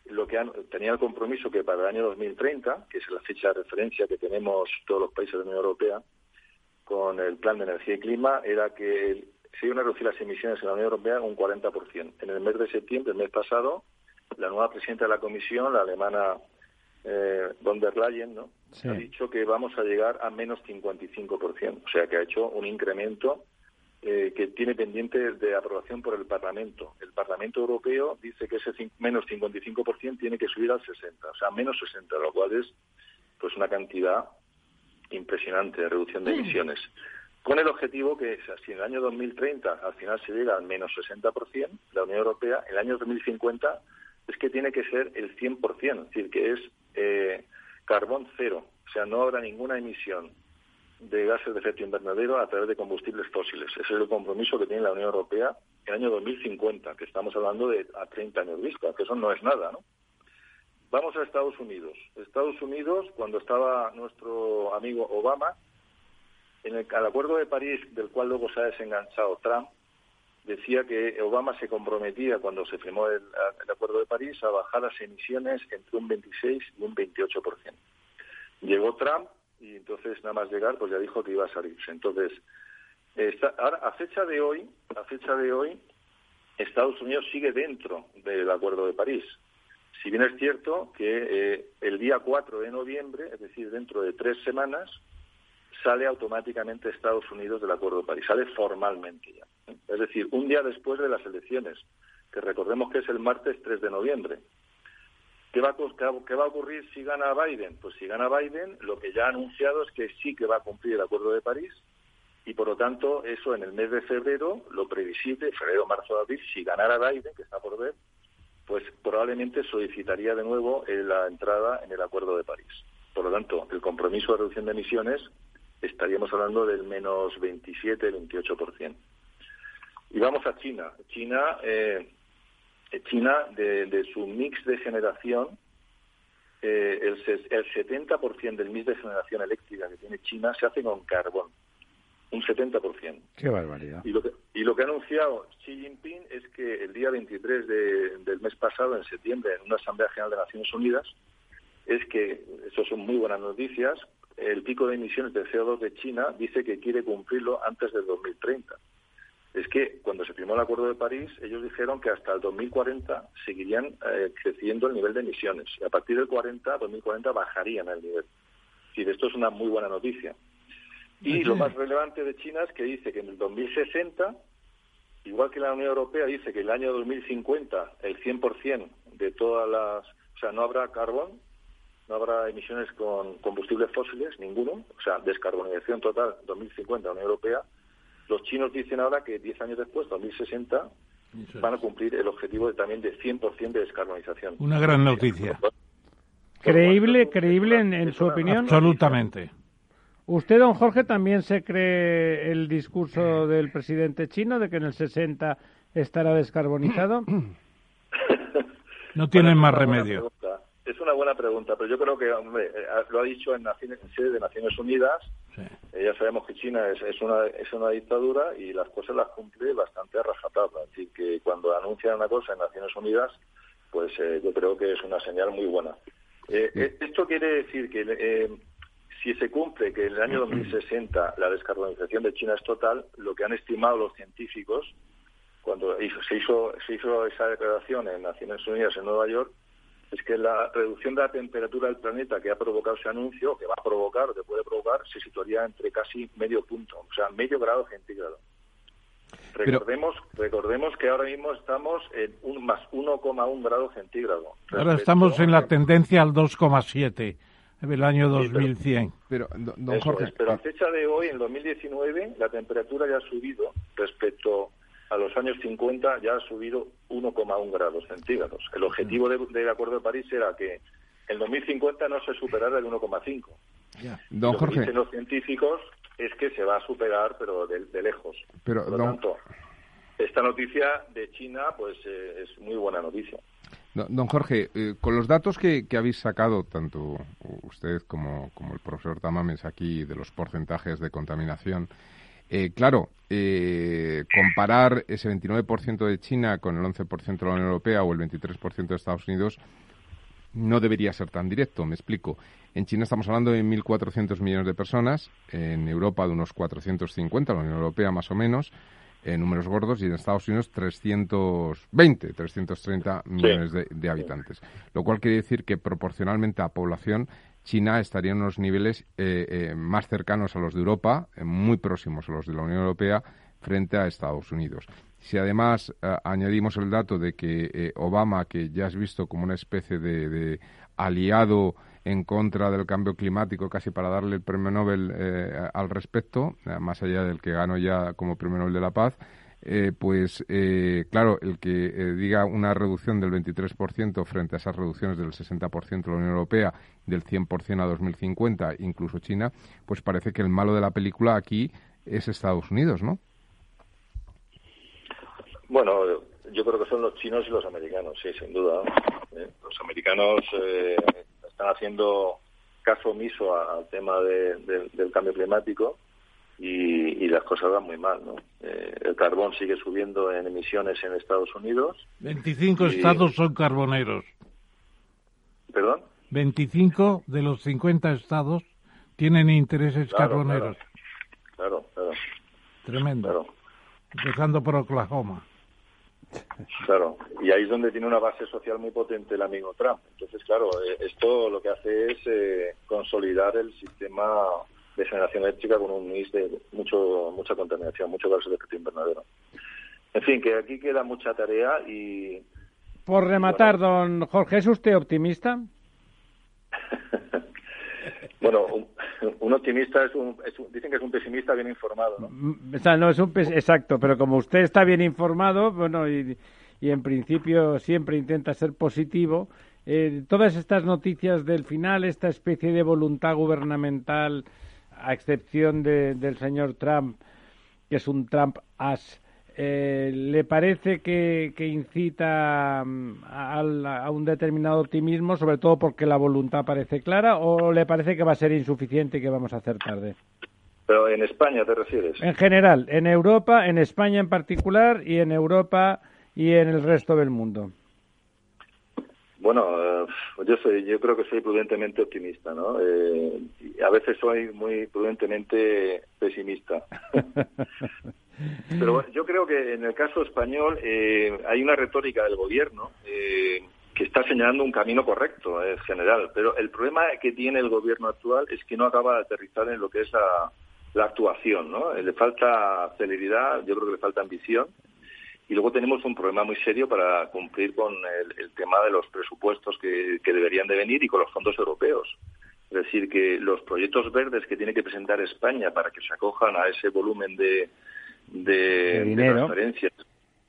S9: lo que han, tenía el compromiso que para el año 2030, que es la fecha de referencia que tenemos todos los países de la Unión Europea, con el plan de energía y clima, era que se iban a reducir las emisiones en la Unión Europea un 40%. En el mes de septiembre, el mes pasado, la nueva presidenta de la Comisión, la alemana eh, von der Leyen, ¿no? Sí. ha dicho que vamos a llegar a menos 55%. O sea, que ha hecho un incremento eh, que tiene pendiente de aprobación por el Parlamento. El Parlamento Europeo dice que ese menos 55% tiene que subir al 60, o sea, menos 60, lo cual es pues una cantidad impresionante de reducción de emisiones. Con el objetivo que si en el año 2030 al final se llega al menos 60%, la Unión Europea, en el año 2050 es que tiene que ser el 100%, es decir, que es eh, carbón cero, o sea, no habrá ninguna emisión de gases de efecto invernadero a través de combustibles fósiles. Ese es el compromiso que tiene la Unión Europea en el año 2050, que estamos hablando de a 30 años vista, que eso no es nada, ¿no? Vamos a Estados Unidos. Estados Unidos, cuando estaba nuestro amigo Obama, en el al Acuerdo de París, del cual luego se ha desenganchado Trump, decía que Obama se comprometía, cuando se firmó el, Acuerdo de París, a bajar las emisiones entre un 26 y un 28%. Llegó Trump y entonces nada más llegar pues ya dijo que iba a salirse. Entonces, está, ahora a fecha de hoy, a fecha de hoy, Estados Unidos sigue dentro del Acuerdo de París. Si bien es cierto que eh, el día 4 de noviembre, es decir, dentro de tres semanas, sale automáticamente Estados Unidos del Acuerdo de París, sale formalmente ya. Es decir, un día después de las elecciones, que recordemos que es el martes 3 de noviembre. ¿Qué va, ¿Qué va a ocurrir si gana Biden? Pues si gana Biden, lo que ya ha anunciado es que sí que va a cumplir el Acuerdo de París y por lo tanto eso en el mes de febrero, lo previsible, febrero, marzo, abril, si ganara Biden, que está por ver, pues probablemente solicitaría de nuevo la entrada en el Acuerdo de París. Por lo tanto, el compromiso de reducción de emisiones estaríamos hablando del menos 27-28%. Y vamos a China. China eh, China, de, de, su mix de generación, eh, el, el 70% del mix de generación eléctrica que tiene China se hace con carbón. Un 70%.
S1: Qué barbaridad.
S9: Y lo que, y lo que ha anunciado Xi Jinping es que el día 23 de, del mes pasado, en septiembre, en una Asamblea General de Naciones Unidas, es que, eso son muy buenas noticias, el pico de emisiones de CO2 de China dice que quiere cumplirlo antes del 2030. Es que cuando se firmó el Acuerdo de París, ellos dijeron que hasta el 2040 seguirían eh, creciendo el nivel de emisiones y a partir del 40, 2040 bajarían el nivel. Y esto es una muy buena noticia. Y lo más relevante de China es que dice que en el 2060, igual que la Unión Europea dice que en el año 2050 el 100% de todas las, o sea, no habrá carbón, no habrá emisiones con combustibles fósiles, ninguno, o sea, descarbonización total 2050 Unión Europea. Los chinos dicen ahora que 10 años después, 2060, van a cumplir el objetivo de, también de 100% de descarbonización.
S2: Una gran noticia.
S1: ¿Creíble, creíble en, su opinión?
S2: Absolutamente.
S1: ¿Usted, don Jorge, también se cree el discurso del presidente chino de que en el 60 estará descarbonizado?
S2: No tienen más remedio.
S9: Es una buena pregunta, pero yo creo que hombre, eh, lo ha dicho en, en sede de Naciones Unidas. Eh, ya sabemos que China es, es, una, es una dictadura y las cosas las cumple bastante a rajatabla. Decir, que cuando anuncian una cosa en Naciones Unidas, pues eh, yo creo que es una señal muy buena. Esto quiere decir que si se cumple que en el año 2060 la descarbonización de China es total, lo que han estimado los científicos cuando se hizo, se hizo esa declaración en Naciones Unidas en Nueva York es que la reducción de la temperatura del planeta que ha provocado ese anuncio, que va a provocar, o que puede provocar, se situaría entre casi medio punto, o sea, medio grado centígrado. Recordemos, recordemos que ahora mismo estamos en un más 1,1 grado centígrado.
S2: Ahora estamos en la tendencia al 2,7 el año 2100.
S9: pero, don Jorge, pero a fecha de hoy, en 2019, la temperatura ya ha subido respecto a los años 50 ya ha subido 1,1 grados centígrados. El objetivo del Acuerdo de París era que en 2050 no se superara el 1,5.
S3: Don
S9: Lo
S3: Jorge.
S9: que dicen los científicos es que se va a superar, pero de, lejos.
S3: Pero,
S9: Por lo tanto, esta noticia de China pues eh, es muy buena noticia.
S3: Don Jorge, eh, con los datos que, habéis sacado, tanto usted como, como el profesor Tamames aquí, de los porcentajes de contaminación, eh, claro, eh, comparar ese 29% de China con el 11% de la Unión Europea o el 23% de Estados Unidos no debería ser tan directo. Me explico. En China estamos hablando de 1.400 millones de personas, en Europa de unos 450, la Unión Europea más o menos, en números gordos, y en Estados Unidos 320, 330 millones de, de habitantes. Lo cual quiere decir que proporcionalmente a población China estaría en unos niveles eh, eh, más cercanos a los de Europa, eh, muy próximos a los de la Unión Europea, frente a Estados Unidos. Si además añadimos el dato de que Obama, que ya has visto como una especie de, aliado en contra del cambio climático, casi para darle el premio Nobel al respecto, más allá del que ganó ya como premio Nobel de la Paz, eh, pues eh, claro, el que eh, diga una reducción del 23% frente a esas reducciones del 60% de la Unión Europea, del 100% a 2050, incluso China, pues parece que el malo de la película aquí es Estados Unidos, ¿no?
S9: Bueno, yo creo que son los chinos y los americanos, sí, sin duda. Los americanos están haciendo caso omiso al tema del cambio climático y, las cosas van muy mal. ¿no? Eh, el carbón sigue subiendo en emisiones en Estados Unidos.
S2: 25 estados son carboneros.
S9: ¿Perdón?
S2: 25 de los 50 estados tienen intereses carboneros.
S9: Claro, claro.
S2: Tremendo. Empezando por Oklahoma.
S9: Claro, y ahí es donde tiene una base social muy potente el amigo Trump. Entonces, claro, eh, esto lo que hace es eh, consolidar el sistema de generación eléctrica con un mix de mucho, mucha contaminación, mucho gases de efecto invernadero. En fin, que aquí queda mucha tarea y...
S1: Por rematar, don Jorge, ¿es usted optimista?
S9: bueno, un, optimista es un, Dicen que es un pesimista bien informado, ¿no?
S1: Mm, o sea, no es un... Exacto, pero como usted está bien informado, bueno, y, y en principio siempre intenta ser positivo, eh, todas estas noticias del final, esta especie de voluntad gubernamental a excepción de, del señor Trump, que es un Trump as, eh, ¿le parece que, incita mm, a, un determinado optimismo, sobre todo porque la voluntad parece clara, o le parece que va a ser insuficiente y que vamos a hacer tarde?
S9: Pero en España te refieres.
S1: En general, en Europa, en España en particular y en Europa y en el resto del mundo.
S9: Bueno, eh, yo soy, yo creo que soy prudentemente optimista, ¿no? Eh, a veces soy muy prudentemente pesimista. Pero yo creo que en el caso español eh, hay una retórica del gobierno eh, que está señalando un camino correcto en general. Pero el problema que tiene el gobierno actual es que no acaba de aterrizar en lo que es la, la actuación, ¿no? Le falta celeridad, yo creo que le falta ambición y luego tenemos un problema muy serio para cumplir con el, tema de los presupuestos que, deberían de venir y con los fondos europeos. Es decir, que los proyectos verdes que tiene que presentar España para que se acojan a ese volumen de, de, transferencias,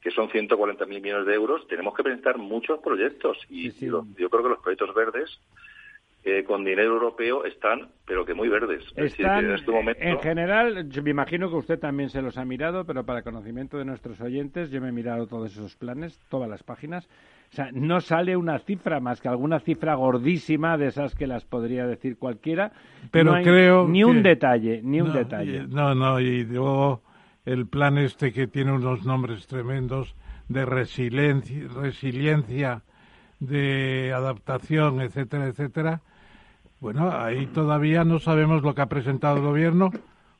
S9: que son 140.000 millones de euros, tenemos que presentar muchos proyectos. Y yo creo que los proyectos verdes eh, con dinero europeo están, pero que muy verdes.
S1: Están, en, este momento... en general, yo me imagino que usted también se los ha mirado, pero para conocimiento de nuestros oyentes, yo me he mirado todos esos planes, todas las páginas. O sea, no sale una cifra más que alguna cifra gordísima de esas que las podría decir cualquiera.
S2: Pero creo
S1: ni un detalle, ni un detalle.
S2: No, no, y luego el plan este que tiene unos nombres tremendos de resiliencia, resiliencia de adaptación, etcétera, etcétera, bueno, ahí todavía no sabemos lo que ha presentado el gobierno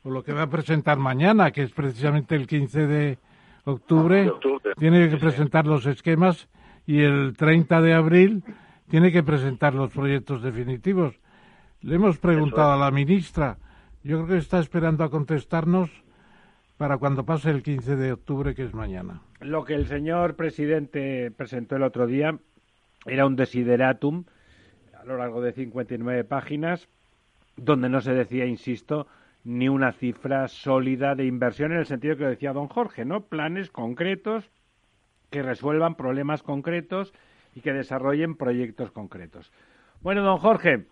S2: o lo que va a presentar mañana, que es precisamente el 15 de octubre. Tiene que presentar los esquemas y el 30 de abril tiene que presentar los proyectos definitivos. Le hemos preguntado a la ministra, yo creo que está esperando a contestarnos para cuando pase el 15 de octubre, que es mañana.
S1: Lo que el señor presidente presentó el otro día era un desideratum a lo largo de 59 páginas, donde no se decía, insisto, ni una cifra sólida de inversión en el sentido que decía don Jorge, ¿no? Planes concretos que resuelvan problemas concretos y que desarrollen proyectos concretos. Bueno, don Jorge,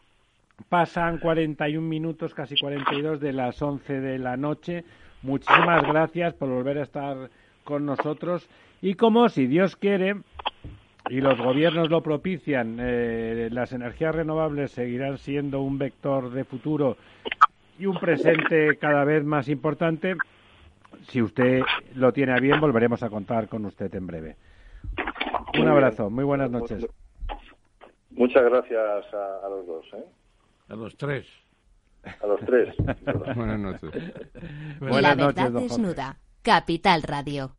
S1: pasan 41 minutos, casi 42 de las 11 de la noche. Muchísimas gracias por volver a estar con nosotros y como si Dios quiere, y los gobiernos lo propician, eh, las energías renovables seguirán siendo un vector de futuro y un presente cada vez más importante. Si usted lo tiene a bien, volveremos a contar con usted en breve. Un abrazo, muy buenas noches.
S9: Muchas gracias a, los dos. ¿eh?
S2: A los tres.
S9: A los tres.
S3: buenas noches.
S6: Buenas La verdad desnuda. Capital Radio.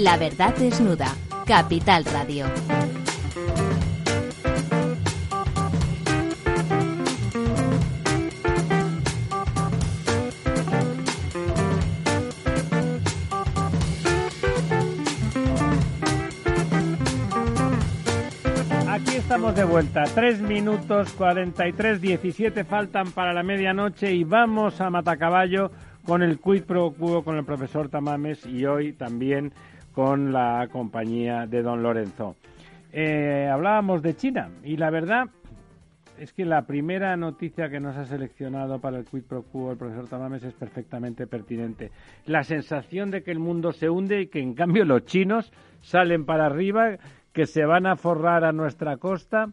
S6: La verdad desnuda. Capital Radio.
S1: Aquí estamos de vuelta. Tres minutos 43, 17 faltan para la medianoche y vamos a Matacaballo con el quid pro quo con el profesor Tamames y hoy también con la compañía de don Lorenzo. Eh, hablábamos de China y la verdad es que la primera noticia que nos ha seleccionado para el quid pro quo el profesor Tamames es perfectamente pertinente. La sensación de que el mundo se hunde y que en cambio los chinos salen para arriba, que se van a forrar a nuestra costa,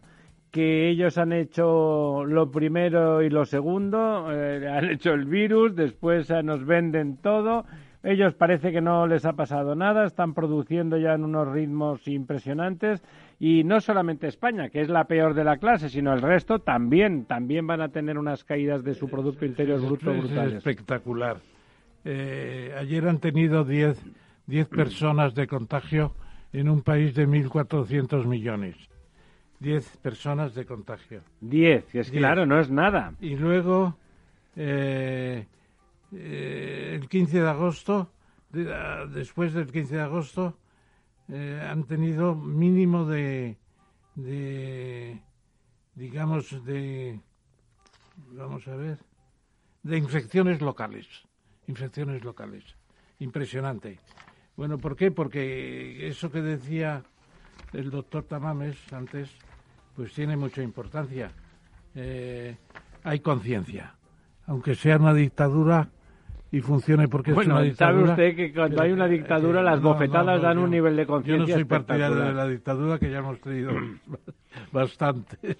S1: que ellos han hecho lo primero y lo segundo, eh, han hecho el virus, después nos venden todo ellos parece que no les ha pasado nada, están produciendo ya en unos ritmos impresionantes y no solamente España, que es la peor de la clase, sino el resto también, también van a tener unas caídas de su Producto Interior Bruto brutales.
S2: espectacular. Eh, ayer han tenido 10 personas de contagio en un país de 1.400 millones. 10 personas de contagio.
S1: 10, es claro, no es nada.
S2: Y luego eh, eh, el 15 de agosto, después del 15 de agosto, eh, han tenido mínimo de, de, digamos, de, vamos a ver, de infecciones locales, infecciones locales. Impresionante. Bueno, ¿por qué? Porque eso que decía el doctor Tamames antes, pues tiene mucha importancia. Eh, hay conciencia. Aunque sea una dictadura y funcione porque es una dictadura.
S1: sabe usted que cuando hay una dictadura las bofetadas dan un nivel de conciencia
S2: Yo no soy partidario de la dictadura, que ya hemos tenido bastantes.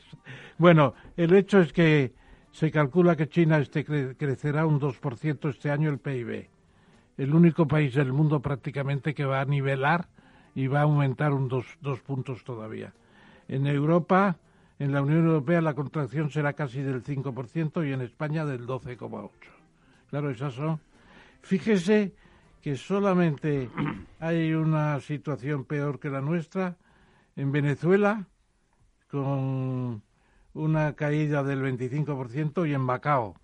S2: Bueno, el hecho es que se calcula que China este crecerá un 2% este año el PIB. El único país del mundo prácticamente que va a nivelar y va a aumentar un dos, dos puntos todavía. En Europa, en la Unión Europea, la contracción será casi del 5% y en España del 12,8%. Claro, esas son. Fíjese que solamente hay una situación peor que la nuestra en Venezuela, con una caída del 25%, y en Macao.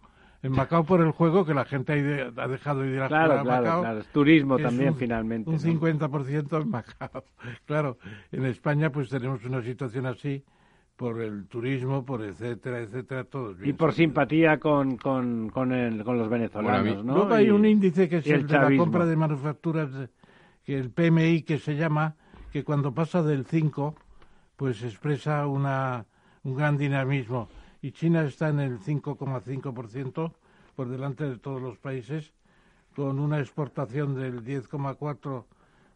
S2: En Macao por el juego que la gente ha dejado de ir a
S1: claro,
S2: jugar a
S1: claro,
S2: Macao.
S1: Claro, turismo
S2: es
S1: también
S2: un,
S1: finalmente.
S2: Un
S1: ¿no?
S2: 50% en Macao. Claro, en España pues tenemos una situación así por el turismo, por etcétera, etcétera, todo.
S1: Y por simpatía con, con, con, el, con los venezolanos, ¿no?
S2: Luego hay
S1: Y-
S2: un índice que es el, de la compra de manufacturas, de- que el PMI que se llama, que cuando pasa del 5, pues expresa una, un gran dinamismo. Y China está en el 5,5% por delante de todos los países, con una exportación del 10,4%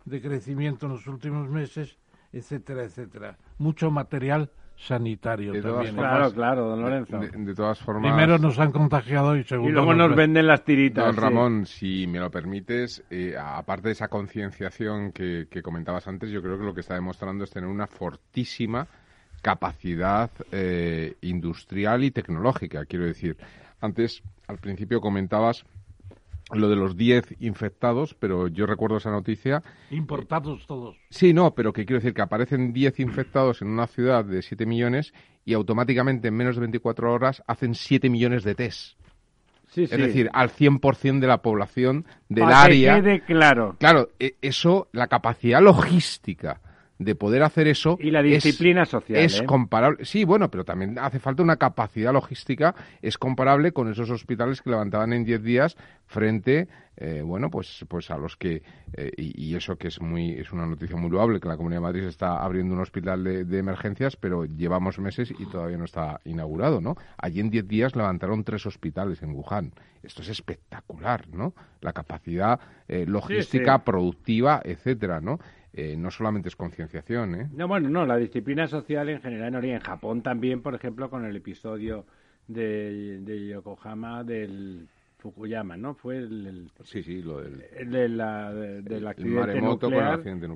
S2: de crecimiento en los últimos meses, etcétera, etcétera. Mucho material sanitario
S3: De todas
S2: también. ¿eh?
S1: Claro, claro, don Lorenzo.
S3: De, de todas formas.
S2: Primero nos han contagiado y segundo
S1: Y luego nos
S2: ven-
S1: venden las tiritas.
S3: Don
S1: sí.
S3: Ramón, si me lo permites, eh, aparte de esa concienciación que, que comentabas antes, yo creo que lo que está demostrando es tener una fortísima capacidad eh, industrial y tecnológica. Quiero decir, antes, al principio comentabas lo de los 10 infectados, pero yo recuerdo esa noticia
S2: Importados todos.
S3: Sí, no, pero que quiero decir que aparecen 10 infectados en una ciudad de 7 millones y automáticamente en menos de 24 horas hacen 7 millones de test.
S1: Sí,
S3: Es
S1: sí.
S3: decir, al 100% de la población del
S1: Pa' que
S3: área.
S1: quede claro.
S3: Claro, e- eso, la capacidad logística de poder hacer eso.
S1: Y la
S3: es-
S1: disciplina social,
S3: Es
S1: ¿eh?
S3: comparable. Sí, bueno, pero también hace falta una capacidad logística. Es comparable con esos hospitales que levantaban en 10 días frente, eh, bueno, pues, pues a los que. eh, y, y eso que es muy es una noticia muy loable, que la Comunidad de Madrid está abriendo un hospital de, de emergencias, pero llevamos meses y todavía no está inaugurado, ¿no? Allí en 10 días levantaron tres hospitales en Wuhan. Esto es espectacular, ¿no? La capacidad eh, logística,
S1: sí.
S3: productiva, etcétera, ¿no? Eh, no solamente es concienciación, ¿eh?
S1: No, bueno, no, la disciplina social en general en Oriente, en Japón también, por ejemplo, con el episodio de, de Yokohama del Fukuyama, ¿no? Fue el, el-
S3: Sí, sí, lo del...
S1: el de la, de- del
S3: El
S1: accidente
S3: maremoto con el
S1: nuclear,
S3: accidente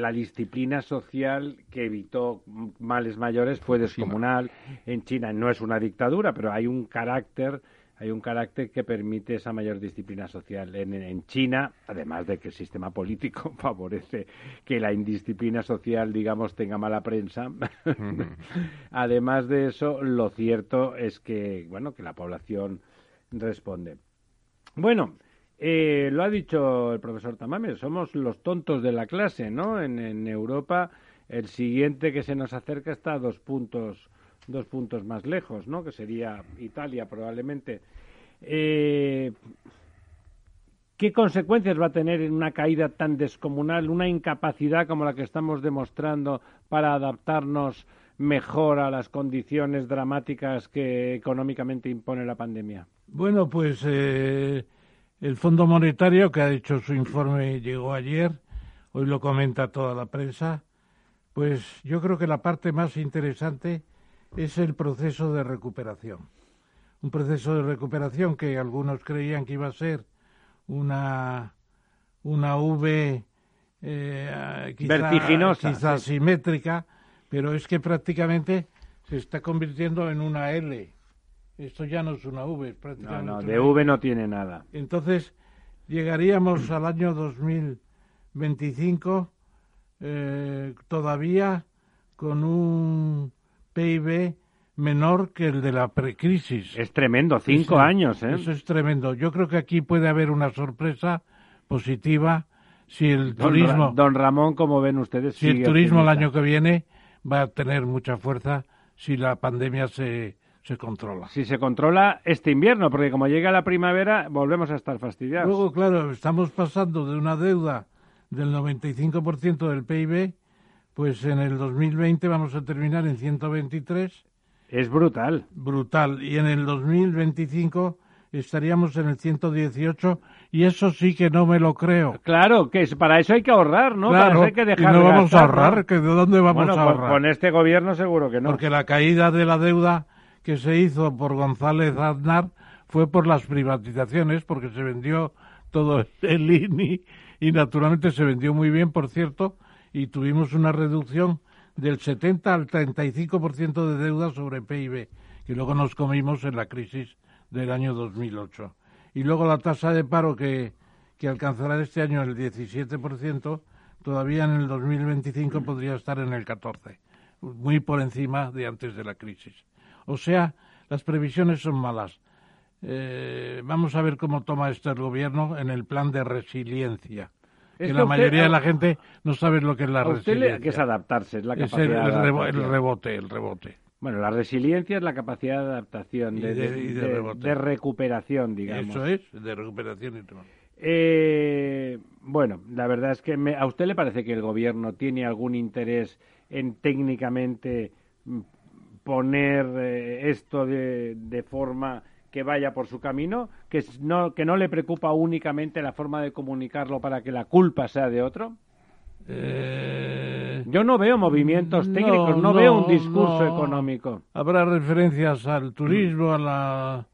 S1: la disciplina social que evitó males mayores fue descomunal. En China no es una dictadura, pero hay un carácter hay un carácter que permite esa mayor disciplina social. En, en China, además de que el sistema político favorece que la indisciplina social, digamos, tenga mala prensa, además de eso, lo cierto es que, bueno, que la población responde. Bueno, eh, lo ha dicho el profesor Tamames, somos los tontos de la clase, ¿no? En, en Europa, el siguiente que se nos acerca está a dos puntos, dos puntos más lejos, ¿no? Que sería Italia, probablemente. Eh, ¿Qué consecuencias va a tener en una caída tan descomunal, una incapacidad como la que estamos demostrando para adaptarnos mejor a las condiciones dramáticas que económicamente impone la pandemia?
S2: Bueno, pues eh, el Fondo Monetario, que ha hecho su informe, llegó ayer, hoy lo comenta toda la prensa, pues yo creo que la parte más interesante es el proceso de recuperación. Un proceso de recuperación que algunos creían que iba a ser una, una V eh, quizá,
S1: Vertiginosa,
S2: quizá
S1: sí.
S2: simétrica, pero es que prácticamente se está convirtiendo en una L. Esto ya no es una V, es
S1: No,
S2: prácticamente
S1: no,
S2: una
S1: de. V no tiene nada.
S2: Entonces, llegaríamos al año 2025 eh, todavía con un PIB menor que el de la precrisis.
S1: Es tremendo, cinco
S2: Sí,
S1: años, ¿eh?
S2: Eso es tremendo. Yo creo que aquí puede haber una sorpresa positiva si el
S1: Don,
S2: turismo,
S1: Ra- don Ramón, como ven ustedes,
S2: si el turismo el año que viene va a tener mucha fuerza si la pandemia se, se controla.
S1: Si se controla este invierno, porque como llega la primavera volvemos a estar fastidiados.
S2: Luego, claro, estamos pasando de una deuda del 95% del PIB, pues en el 2020 vamos a terminar en 123.
S1: Es brutal.
S2: Brutal. Y en el 2025 estaríamos en el 118 y eso sí que no me lo creo.
S1: Claro, que para eso hay que ahorrar, ¿no? para
S2: Claro,
S1: eso hay que
S2: y
S1: dejar
S2: no
S1: de
S2: vamos a ahorrar,
S1: ¿no?
S2: que ¿de dónde vamos
S1: Bueno,
S2: a ahorrar?
S1: Con este gobierno seguro que no.
S2: Porque la caída de la deuda que se hizo por González Aznar fue por las privatizaciones, porque se vendió todo el INI y naturalmente se vendió muy bien, por cierto, y tuvimos una reducción del 70 al 35% de deuda sobre PIB, que luego nos comimos en la crisis del año 2008. Y luego la tasa de paro que, que alcanzará este año el 17%, todavía en el 2025 podría estar en el 14%, muy por encima de antes de la crisis. O sea, las previsiones son malas. Eh, vamos a ver cómo toma este el gobierno en el plan de resiliencia.
S1: Es
S2: Que la
S1: usted-
S2: mayoría de la gente no sabe lo que es la resiliencia.
S1: que es adaptarse, es la
S2: Es
S1: capacidad
S2: el,
S1: de
S2: el el
S1: adaptación.
S2: rebote, el rebote.
S1: Bueno, la resiliencia es la capacidad de adaptación, de,
S2: de-
S1: de- recuperación, digamos.
S2: Eso es, de recuperación y todo.
S1: Eh, bueno, la verdad es que me- a usted le parece que el gobierno tiene algún interés en técnicamente mm, poner eh, esto de, de forma que vaya por su camino, que no que no le preocupa únicamente la forma de comunicarlo para que la culpa sea de otro. Yo no veo movimientos técnicos, no,
S2: no,
S1: veo un discurso
S2: no.
S1: económico.
S2: Habrá referencias al turismo, a la,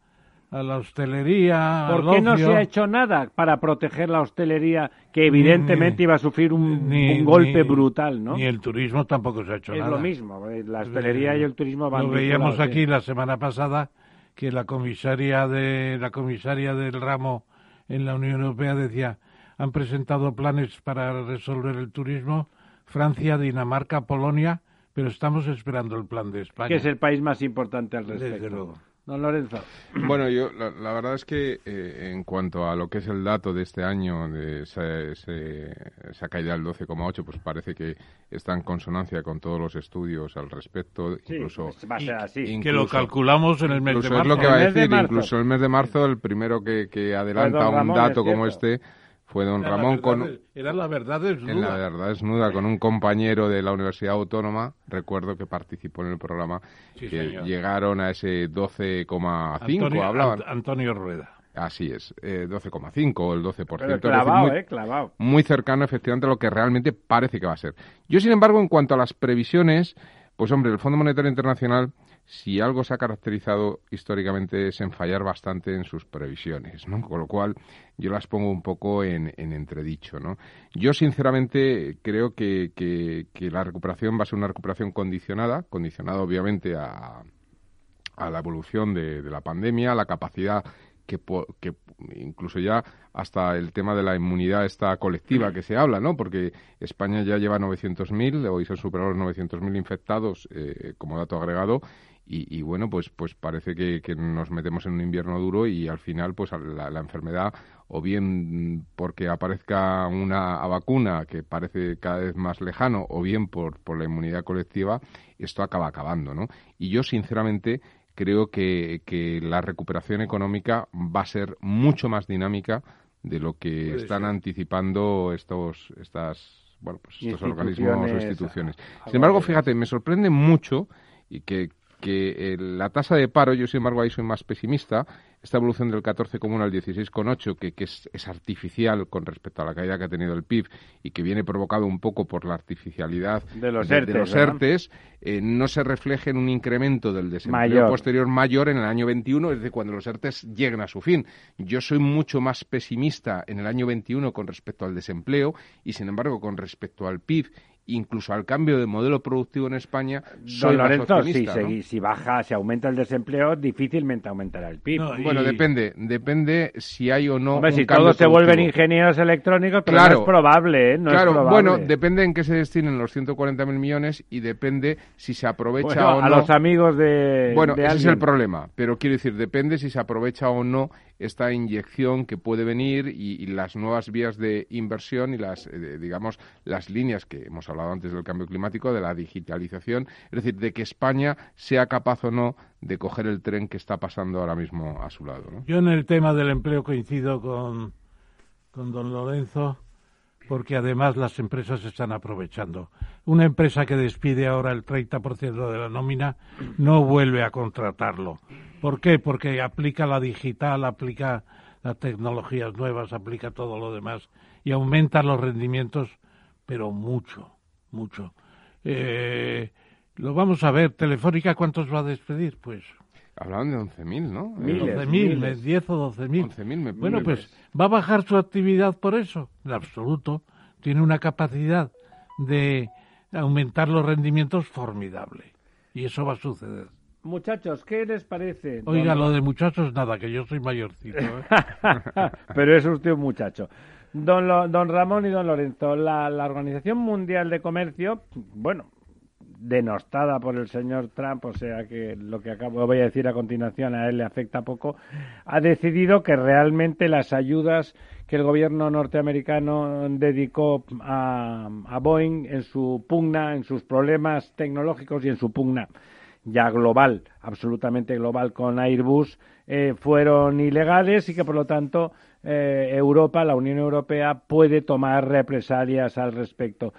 S2: a la hostelería,
S1: ¿Por
S2: al
S1: qué no se ha hecho nada para proteger la hostelería que evidentemente
S2: Ni-
S1: iba a sufrir un,
S2: ni-
S1: un golpe
S2: ni-
S1: brutal, ¿no?
S2: Ni el turismo tampoco se ha hecho
S1: es
S2: nada.
S1: lo mismo, eh, la hostelería y el turismo van
S2: Lo veíamos
S1: vinculados,
S2: aquí la semana pasada que la comisaria de la comisaria del ramo en la Unión Europea decía han presentado planes para resolver el turismo Francia, Dinamarca, Polonia, pero estamos esperando el plan de España.
S1: que es el país más importante al
S2: Desde
S1: respecto.
S2: luego.
S1: Don Lorenzo.
S3: Bueno, yo la, la verdad es que eh, en cuanto a lo que es el dato de este año, de esa, ese- esa caída del 12,8, pues parece que está en consonancia con todos los estudios al respecto.
S1: Sí,
S3: incluso
S1: pues va a ser así.
S2: Que lo calculamos en el mes de marzo.
S3: es lo que va a
S1: de
S3: decir,
S1: marzo.
S3: incluso el mes de marzo, el primero que, que adelanta
S1: don
S3: un
S1: Ramón,
S3: dato como
S1: cierto.
S3: este fue don
S2: Era
S3: Ramón
S2: verdad
S3: con
S2: de- Era la verdad desnuda.
S3: en la verdad desnuda con un compañero de la Universidad Autónoma, recuerdo que participó en el programa,
S2: Sí,
S3: que
S2: señor.
S3: llegaron a ese 12,5
S2: Antonio,
S3: hablaban.
S2: Ant- Antonio Rueda.
S3: Así es, eh, 12,5 o el 12%.
S1: Pero
S3: decir,
S1: clavado,
S3: muy,
S1: eh, clavado.
S3: muy cercano efectivamente a lo que realmente parece que va a ser. Yo, sin embargo, en cuanto a las previsiones, pues hombre, el Fondo Monetario Internacional, si algo se ha caracterizado históricamente es en fallar bastante en sus previsiones, ¿no? Con lo cual yo las pongo un poco en, en entredicho, ¿no? Yo, sinceramente, creo que, que, la recuperación va a ser una recuperación condicionada, condicionada obviamente a, a la evolución de, de la pandemia, a la capacidad que, que incluso ya hasta el tema de la inmunidad esta colectiva que se habla, ¿no? Porque España ya lleva 900.000, hoy se han superado los 900.000 infectados eh, como dato agregado y, y bueno, pues pues parece que, que nos metemos en un invierno duro y al final pues la, la enfermedad o bien porque aparezca una vacuna que parece cada vez más lejano o bien por, por la inmunidad colectiva, esto acaba acabando, ¿no? Y yo sinceramente creo que, que la recuperación económica va a ser mucho más dinámica de lo que
S1: Puede
S3: están
S1: ser.
S3: anticipando estos estas bueno pues estos organismos o
S1: Instituciones,
S3: instituciones.
S1: a-
S3: Sin embargo, fíjate, me sorprende mucho y que que eh, la tasa de paro, yo sin embargo ahí soy más pesimista, esta evolución del 14,1 al 16,8, que, que es, es artificial con respecto a la caída que ha tenido el PIB y que viene provocado un poco por la artificialidad
S1: De los
S3: de,
S1: ERTES,
S3: los. ERTES, eh, no se refleje en un incremento del desempleo
S1: Mayor.
S3: posterior mayor en el año 21, es decir, cuando los ERTES lleguen a su fin. Yo soy mucho más pesimista en el año 21 con respecto al desempleo y, sin embargo, con respecto al PIB incluso al cambio de modelo productivo en España, soy
S1: Don
S3: más
S1: Lorenzo, si,
S3: ¿no?
S1: si baja, si aumenta el desempleo, difícilmente aumentará el PIB.
S3: Bueno, depende, depende si hay o no
S1: Hombre,
S3: un
S1: si
S3: cambio
S1: todos se vuelven ingenieros electrónicos, pero
S3: Claro.
S1: no es probable, ¿eh? No
S3: claro,
S1: es probable.
S3: bueno, depende en qué se destinen los 140.000 millones y depende si se aprovecha
S1: Bueno,
S3: o no.
S1: a los amigos de
S3: Bueno,
S1: de
S3: ese es el problema, pero quiero decir, depende si se aprovecha o no esta inyección que puede venir y, y las nuevas vías de inversión y las, eh, digamos, las líneas que hemos hablado hablado antes del cambio climático, de la digitalización, es decir, de que España sea capaz o no de coger el tren que está pasando ahora mismo a su lado.
S2: Yo en el tema del empleo coincido con, con don Lorenzo, porque además las empresas están aprovechando. Una empresa que despide ahora el 30% de la nómina no vuelve a contratarlo. ¿Por qué? Porque aplica la digital, aplica las tecnologías nuevas, aplica todo lo demás y aumenta los rendimientos, pero mucho, mucho. Eh, lo vamos a ver. Telefónica, ¿cuántos va a despedir? Pues
S3: Hablaban de 11.000, ¿no?
S2: Miles, 11.000, 10 o 12.000. 11.000 Bueno, pues va a bajar su actividad por eso. En absoluto. Tiene una capacidad de aumentar los rendimientos formidable. Y eso va a suceder.
S1: Muchachos, ¿qué les parece?
S2: Oiga, lo de muchachos nada, que yo soy mayorcito. ¿eh?
S1: Pero es usted un muchacho. Don, don Ramón y don Lorenzo, la, Organización Mundial de Comercio, bueno, denostada por el señor Trump, o sea que lo que acabo voy a decir a continuación a él le afecta poco, ha decidido que realmente las ayudas que el gobierno norteamericano dedicó a, Boeing en su pugna, en sus problemas tecnológicos y en su pugna ya global, absolutamente global con Airbus, eh, fueron ilegales y que por lo tanto eh, Europa, la Unión Europea, puede tomar represalias al respecto.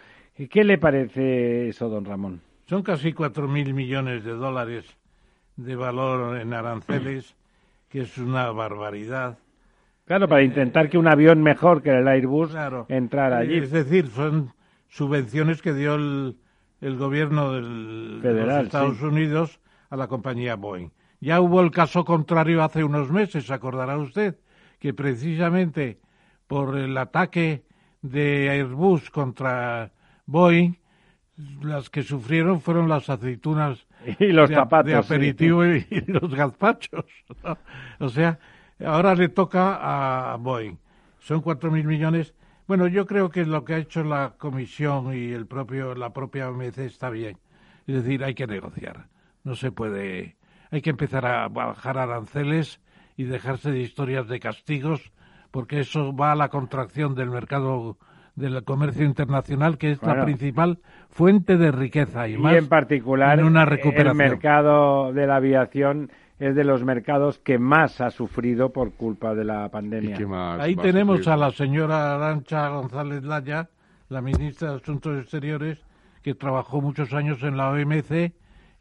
S1: ¿Qué le parece eso, don Ramón?
S2: Son casi cuatro mil millones de dólares de valor en aranceles, que es una barbaridad.
S1: Claro, para intentar que un avión mejor que el Airbus entrara allí.
S2: Es decir, son subvenciones que dio el, gobierno del, de los Estados Unidos a la compañía Boeing. Ya hubo el caso contrario hace unos meses, acordará usted, que precisamente por el ataque de Airbus contra Boeing, las que sufrieron fueron las aceitunas
S1: y los
S2: de,
S1: zapatos,
S2: de aperitivo y, los gazpachos. O sea, ahora le toca a Boeing. Son cuatro mil millones. Bueno, yo creo que lo que ha hecho la Comisión y el propio la propia OMC está bien. Es decir, hay que negociar. No se puede. Hay que empezar a bajar aranceles y dejarse de historias de castigos, porque eso va a la contracción del mercado del comercio internacional, que es la principal fuente de riqueza y, más
S1: en particular una recuperación. el mercado de la aviación es de los mercados que más ha sufrido por culpa de la pandemia.
S2: Ahí tenemos a, la señora Arancha González Laya, la ministra de Asuntos Exteriores, que trabajó muchos años en la OMC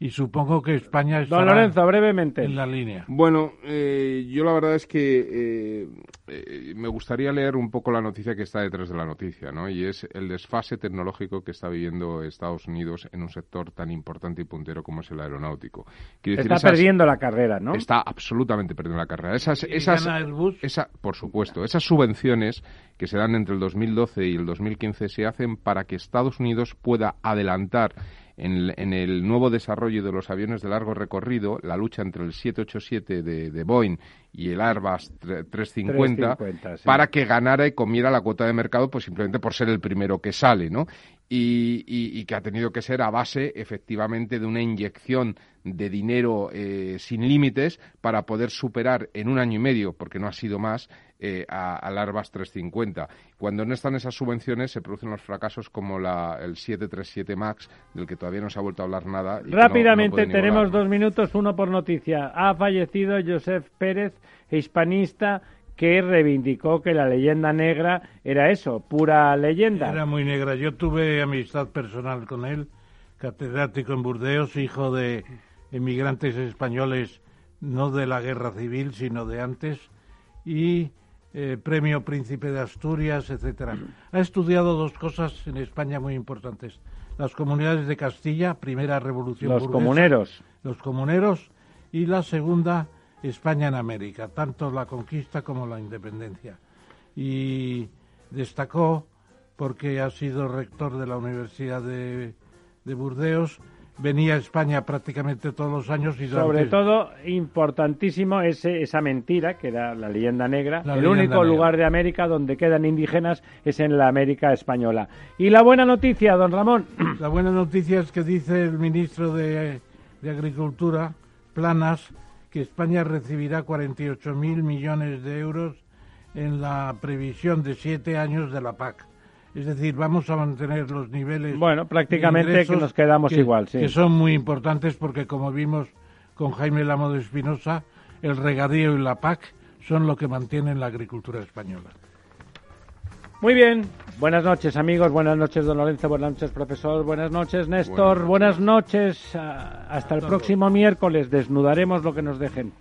S2: y supongo que España está
S1: Lorenzo, brevemente.
S2: en la línea.
S3: Bueno, eh, yo la verdad es que eh, eh, me gustaría leer un poco la noticia que está detrás de la noticia, ¿no? Y es el desfase tecnológico que está viviendo Estados Unidos en un sector tan importante y puntero como es el aeronáutico.
S1: está perdiendo la carrera, ¿no?
S3: Está absolutamente perdiendo la carrera. Esas, esas, esa, por supuesto, esas subvenciones que se dan entre el 2012 y el 2015 se hacen para que Estados Unidos pueda adelantar en, el nuevo desarrollo de los aviones de largo recorrido, la lucha entre el 787 de, de Boeing y el Airbus 350, para que ganara y comiera la cuota de mercado, pues simplemente por ser el primero que sale, ¿no? Y, que ha tenido que ser a base, efectivamente, de una inyección de dinero eh, sin límites para poder superar en un año y medio, porque no ha sido más, eh, al Airbus 350. Cuando no están esas subvenciones, se producen los fracasos como la, el 737 MAX, del que todavía no se ha vuelto a hablar nada.
S1: Rápidamente, tenemos dos minutos, uno por noticia. Ha fallecido Joseph Pérez, hispanista, que reivindicó que la leyenda negra era eso, pura leyenda.
S2: Era muy negra. Yo tuve amistad personal con él, catedrático en Burdeos, hijo de emigrantes españoles, no de la guerra civil, sino de antes, y eh, premio Príncipe de Asturias, etcétera. Ha estudiado dos cosas en España muy importantes. Las comunidades de Castilla, primera revolución
S1: Los comuneros.
S2: Los comuneros, y la segunda España en América, tanto la conquista como la independencia. Y destacó porque ha sido rector de la Universidad de, Burdeos, venía a España prácticamente todos los años y
S1: sobre todo importantísimo ese, esa mentira que era la leyenda negra el único lugar de América donde quedan indígenas es en la América española. Y la buena noticia don Ramón.
S2: La buena noticia es que dice el ministro de, de Agricultura Planas que España recibirá 48.000 millones de euros en la previsión de siete años de la PAC. Es decir, vamos a mantener los niveles.
S1: Bueno, prácticamente que nos quedamos
S2: que-
S1: igual, sí.
S2: Que son muy importantes porque, como vimos con Jaime Lamo de Espinosa, el regadío y la PAC son lo que mantienen la agricultura española.
S1: Muy bien. Buenas noches, amigos. Buenas noches, don Lorenzo. Buenas noches, profesor. Buenas noches, Néstor. Buenas noches. Ah, Hasta el próximo miércoles. Desnudaremos lo que nos dejen.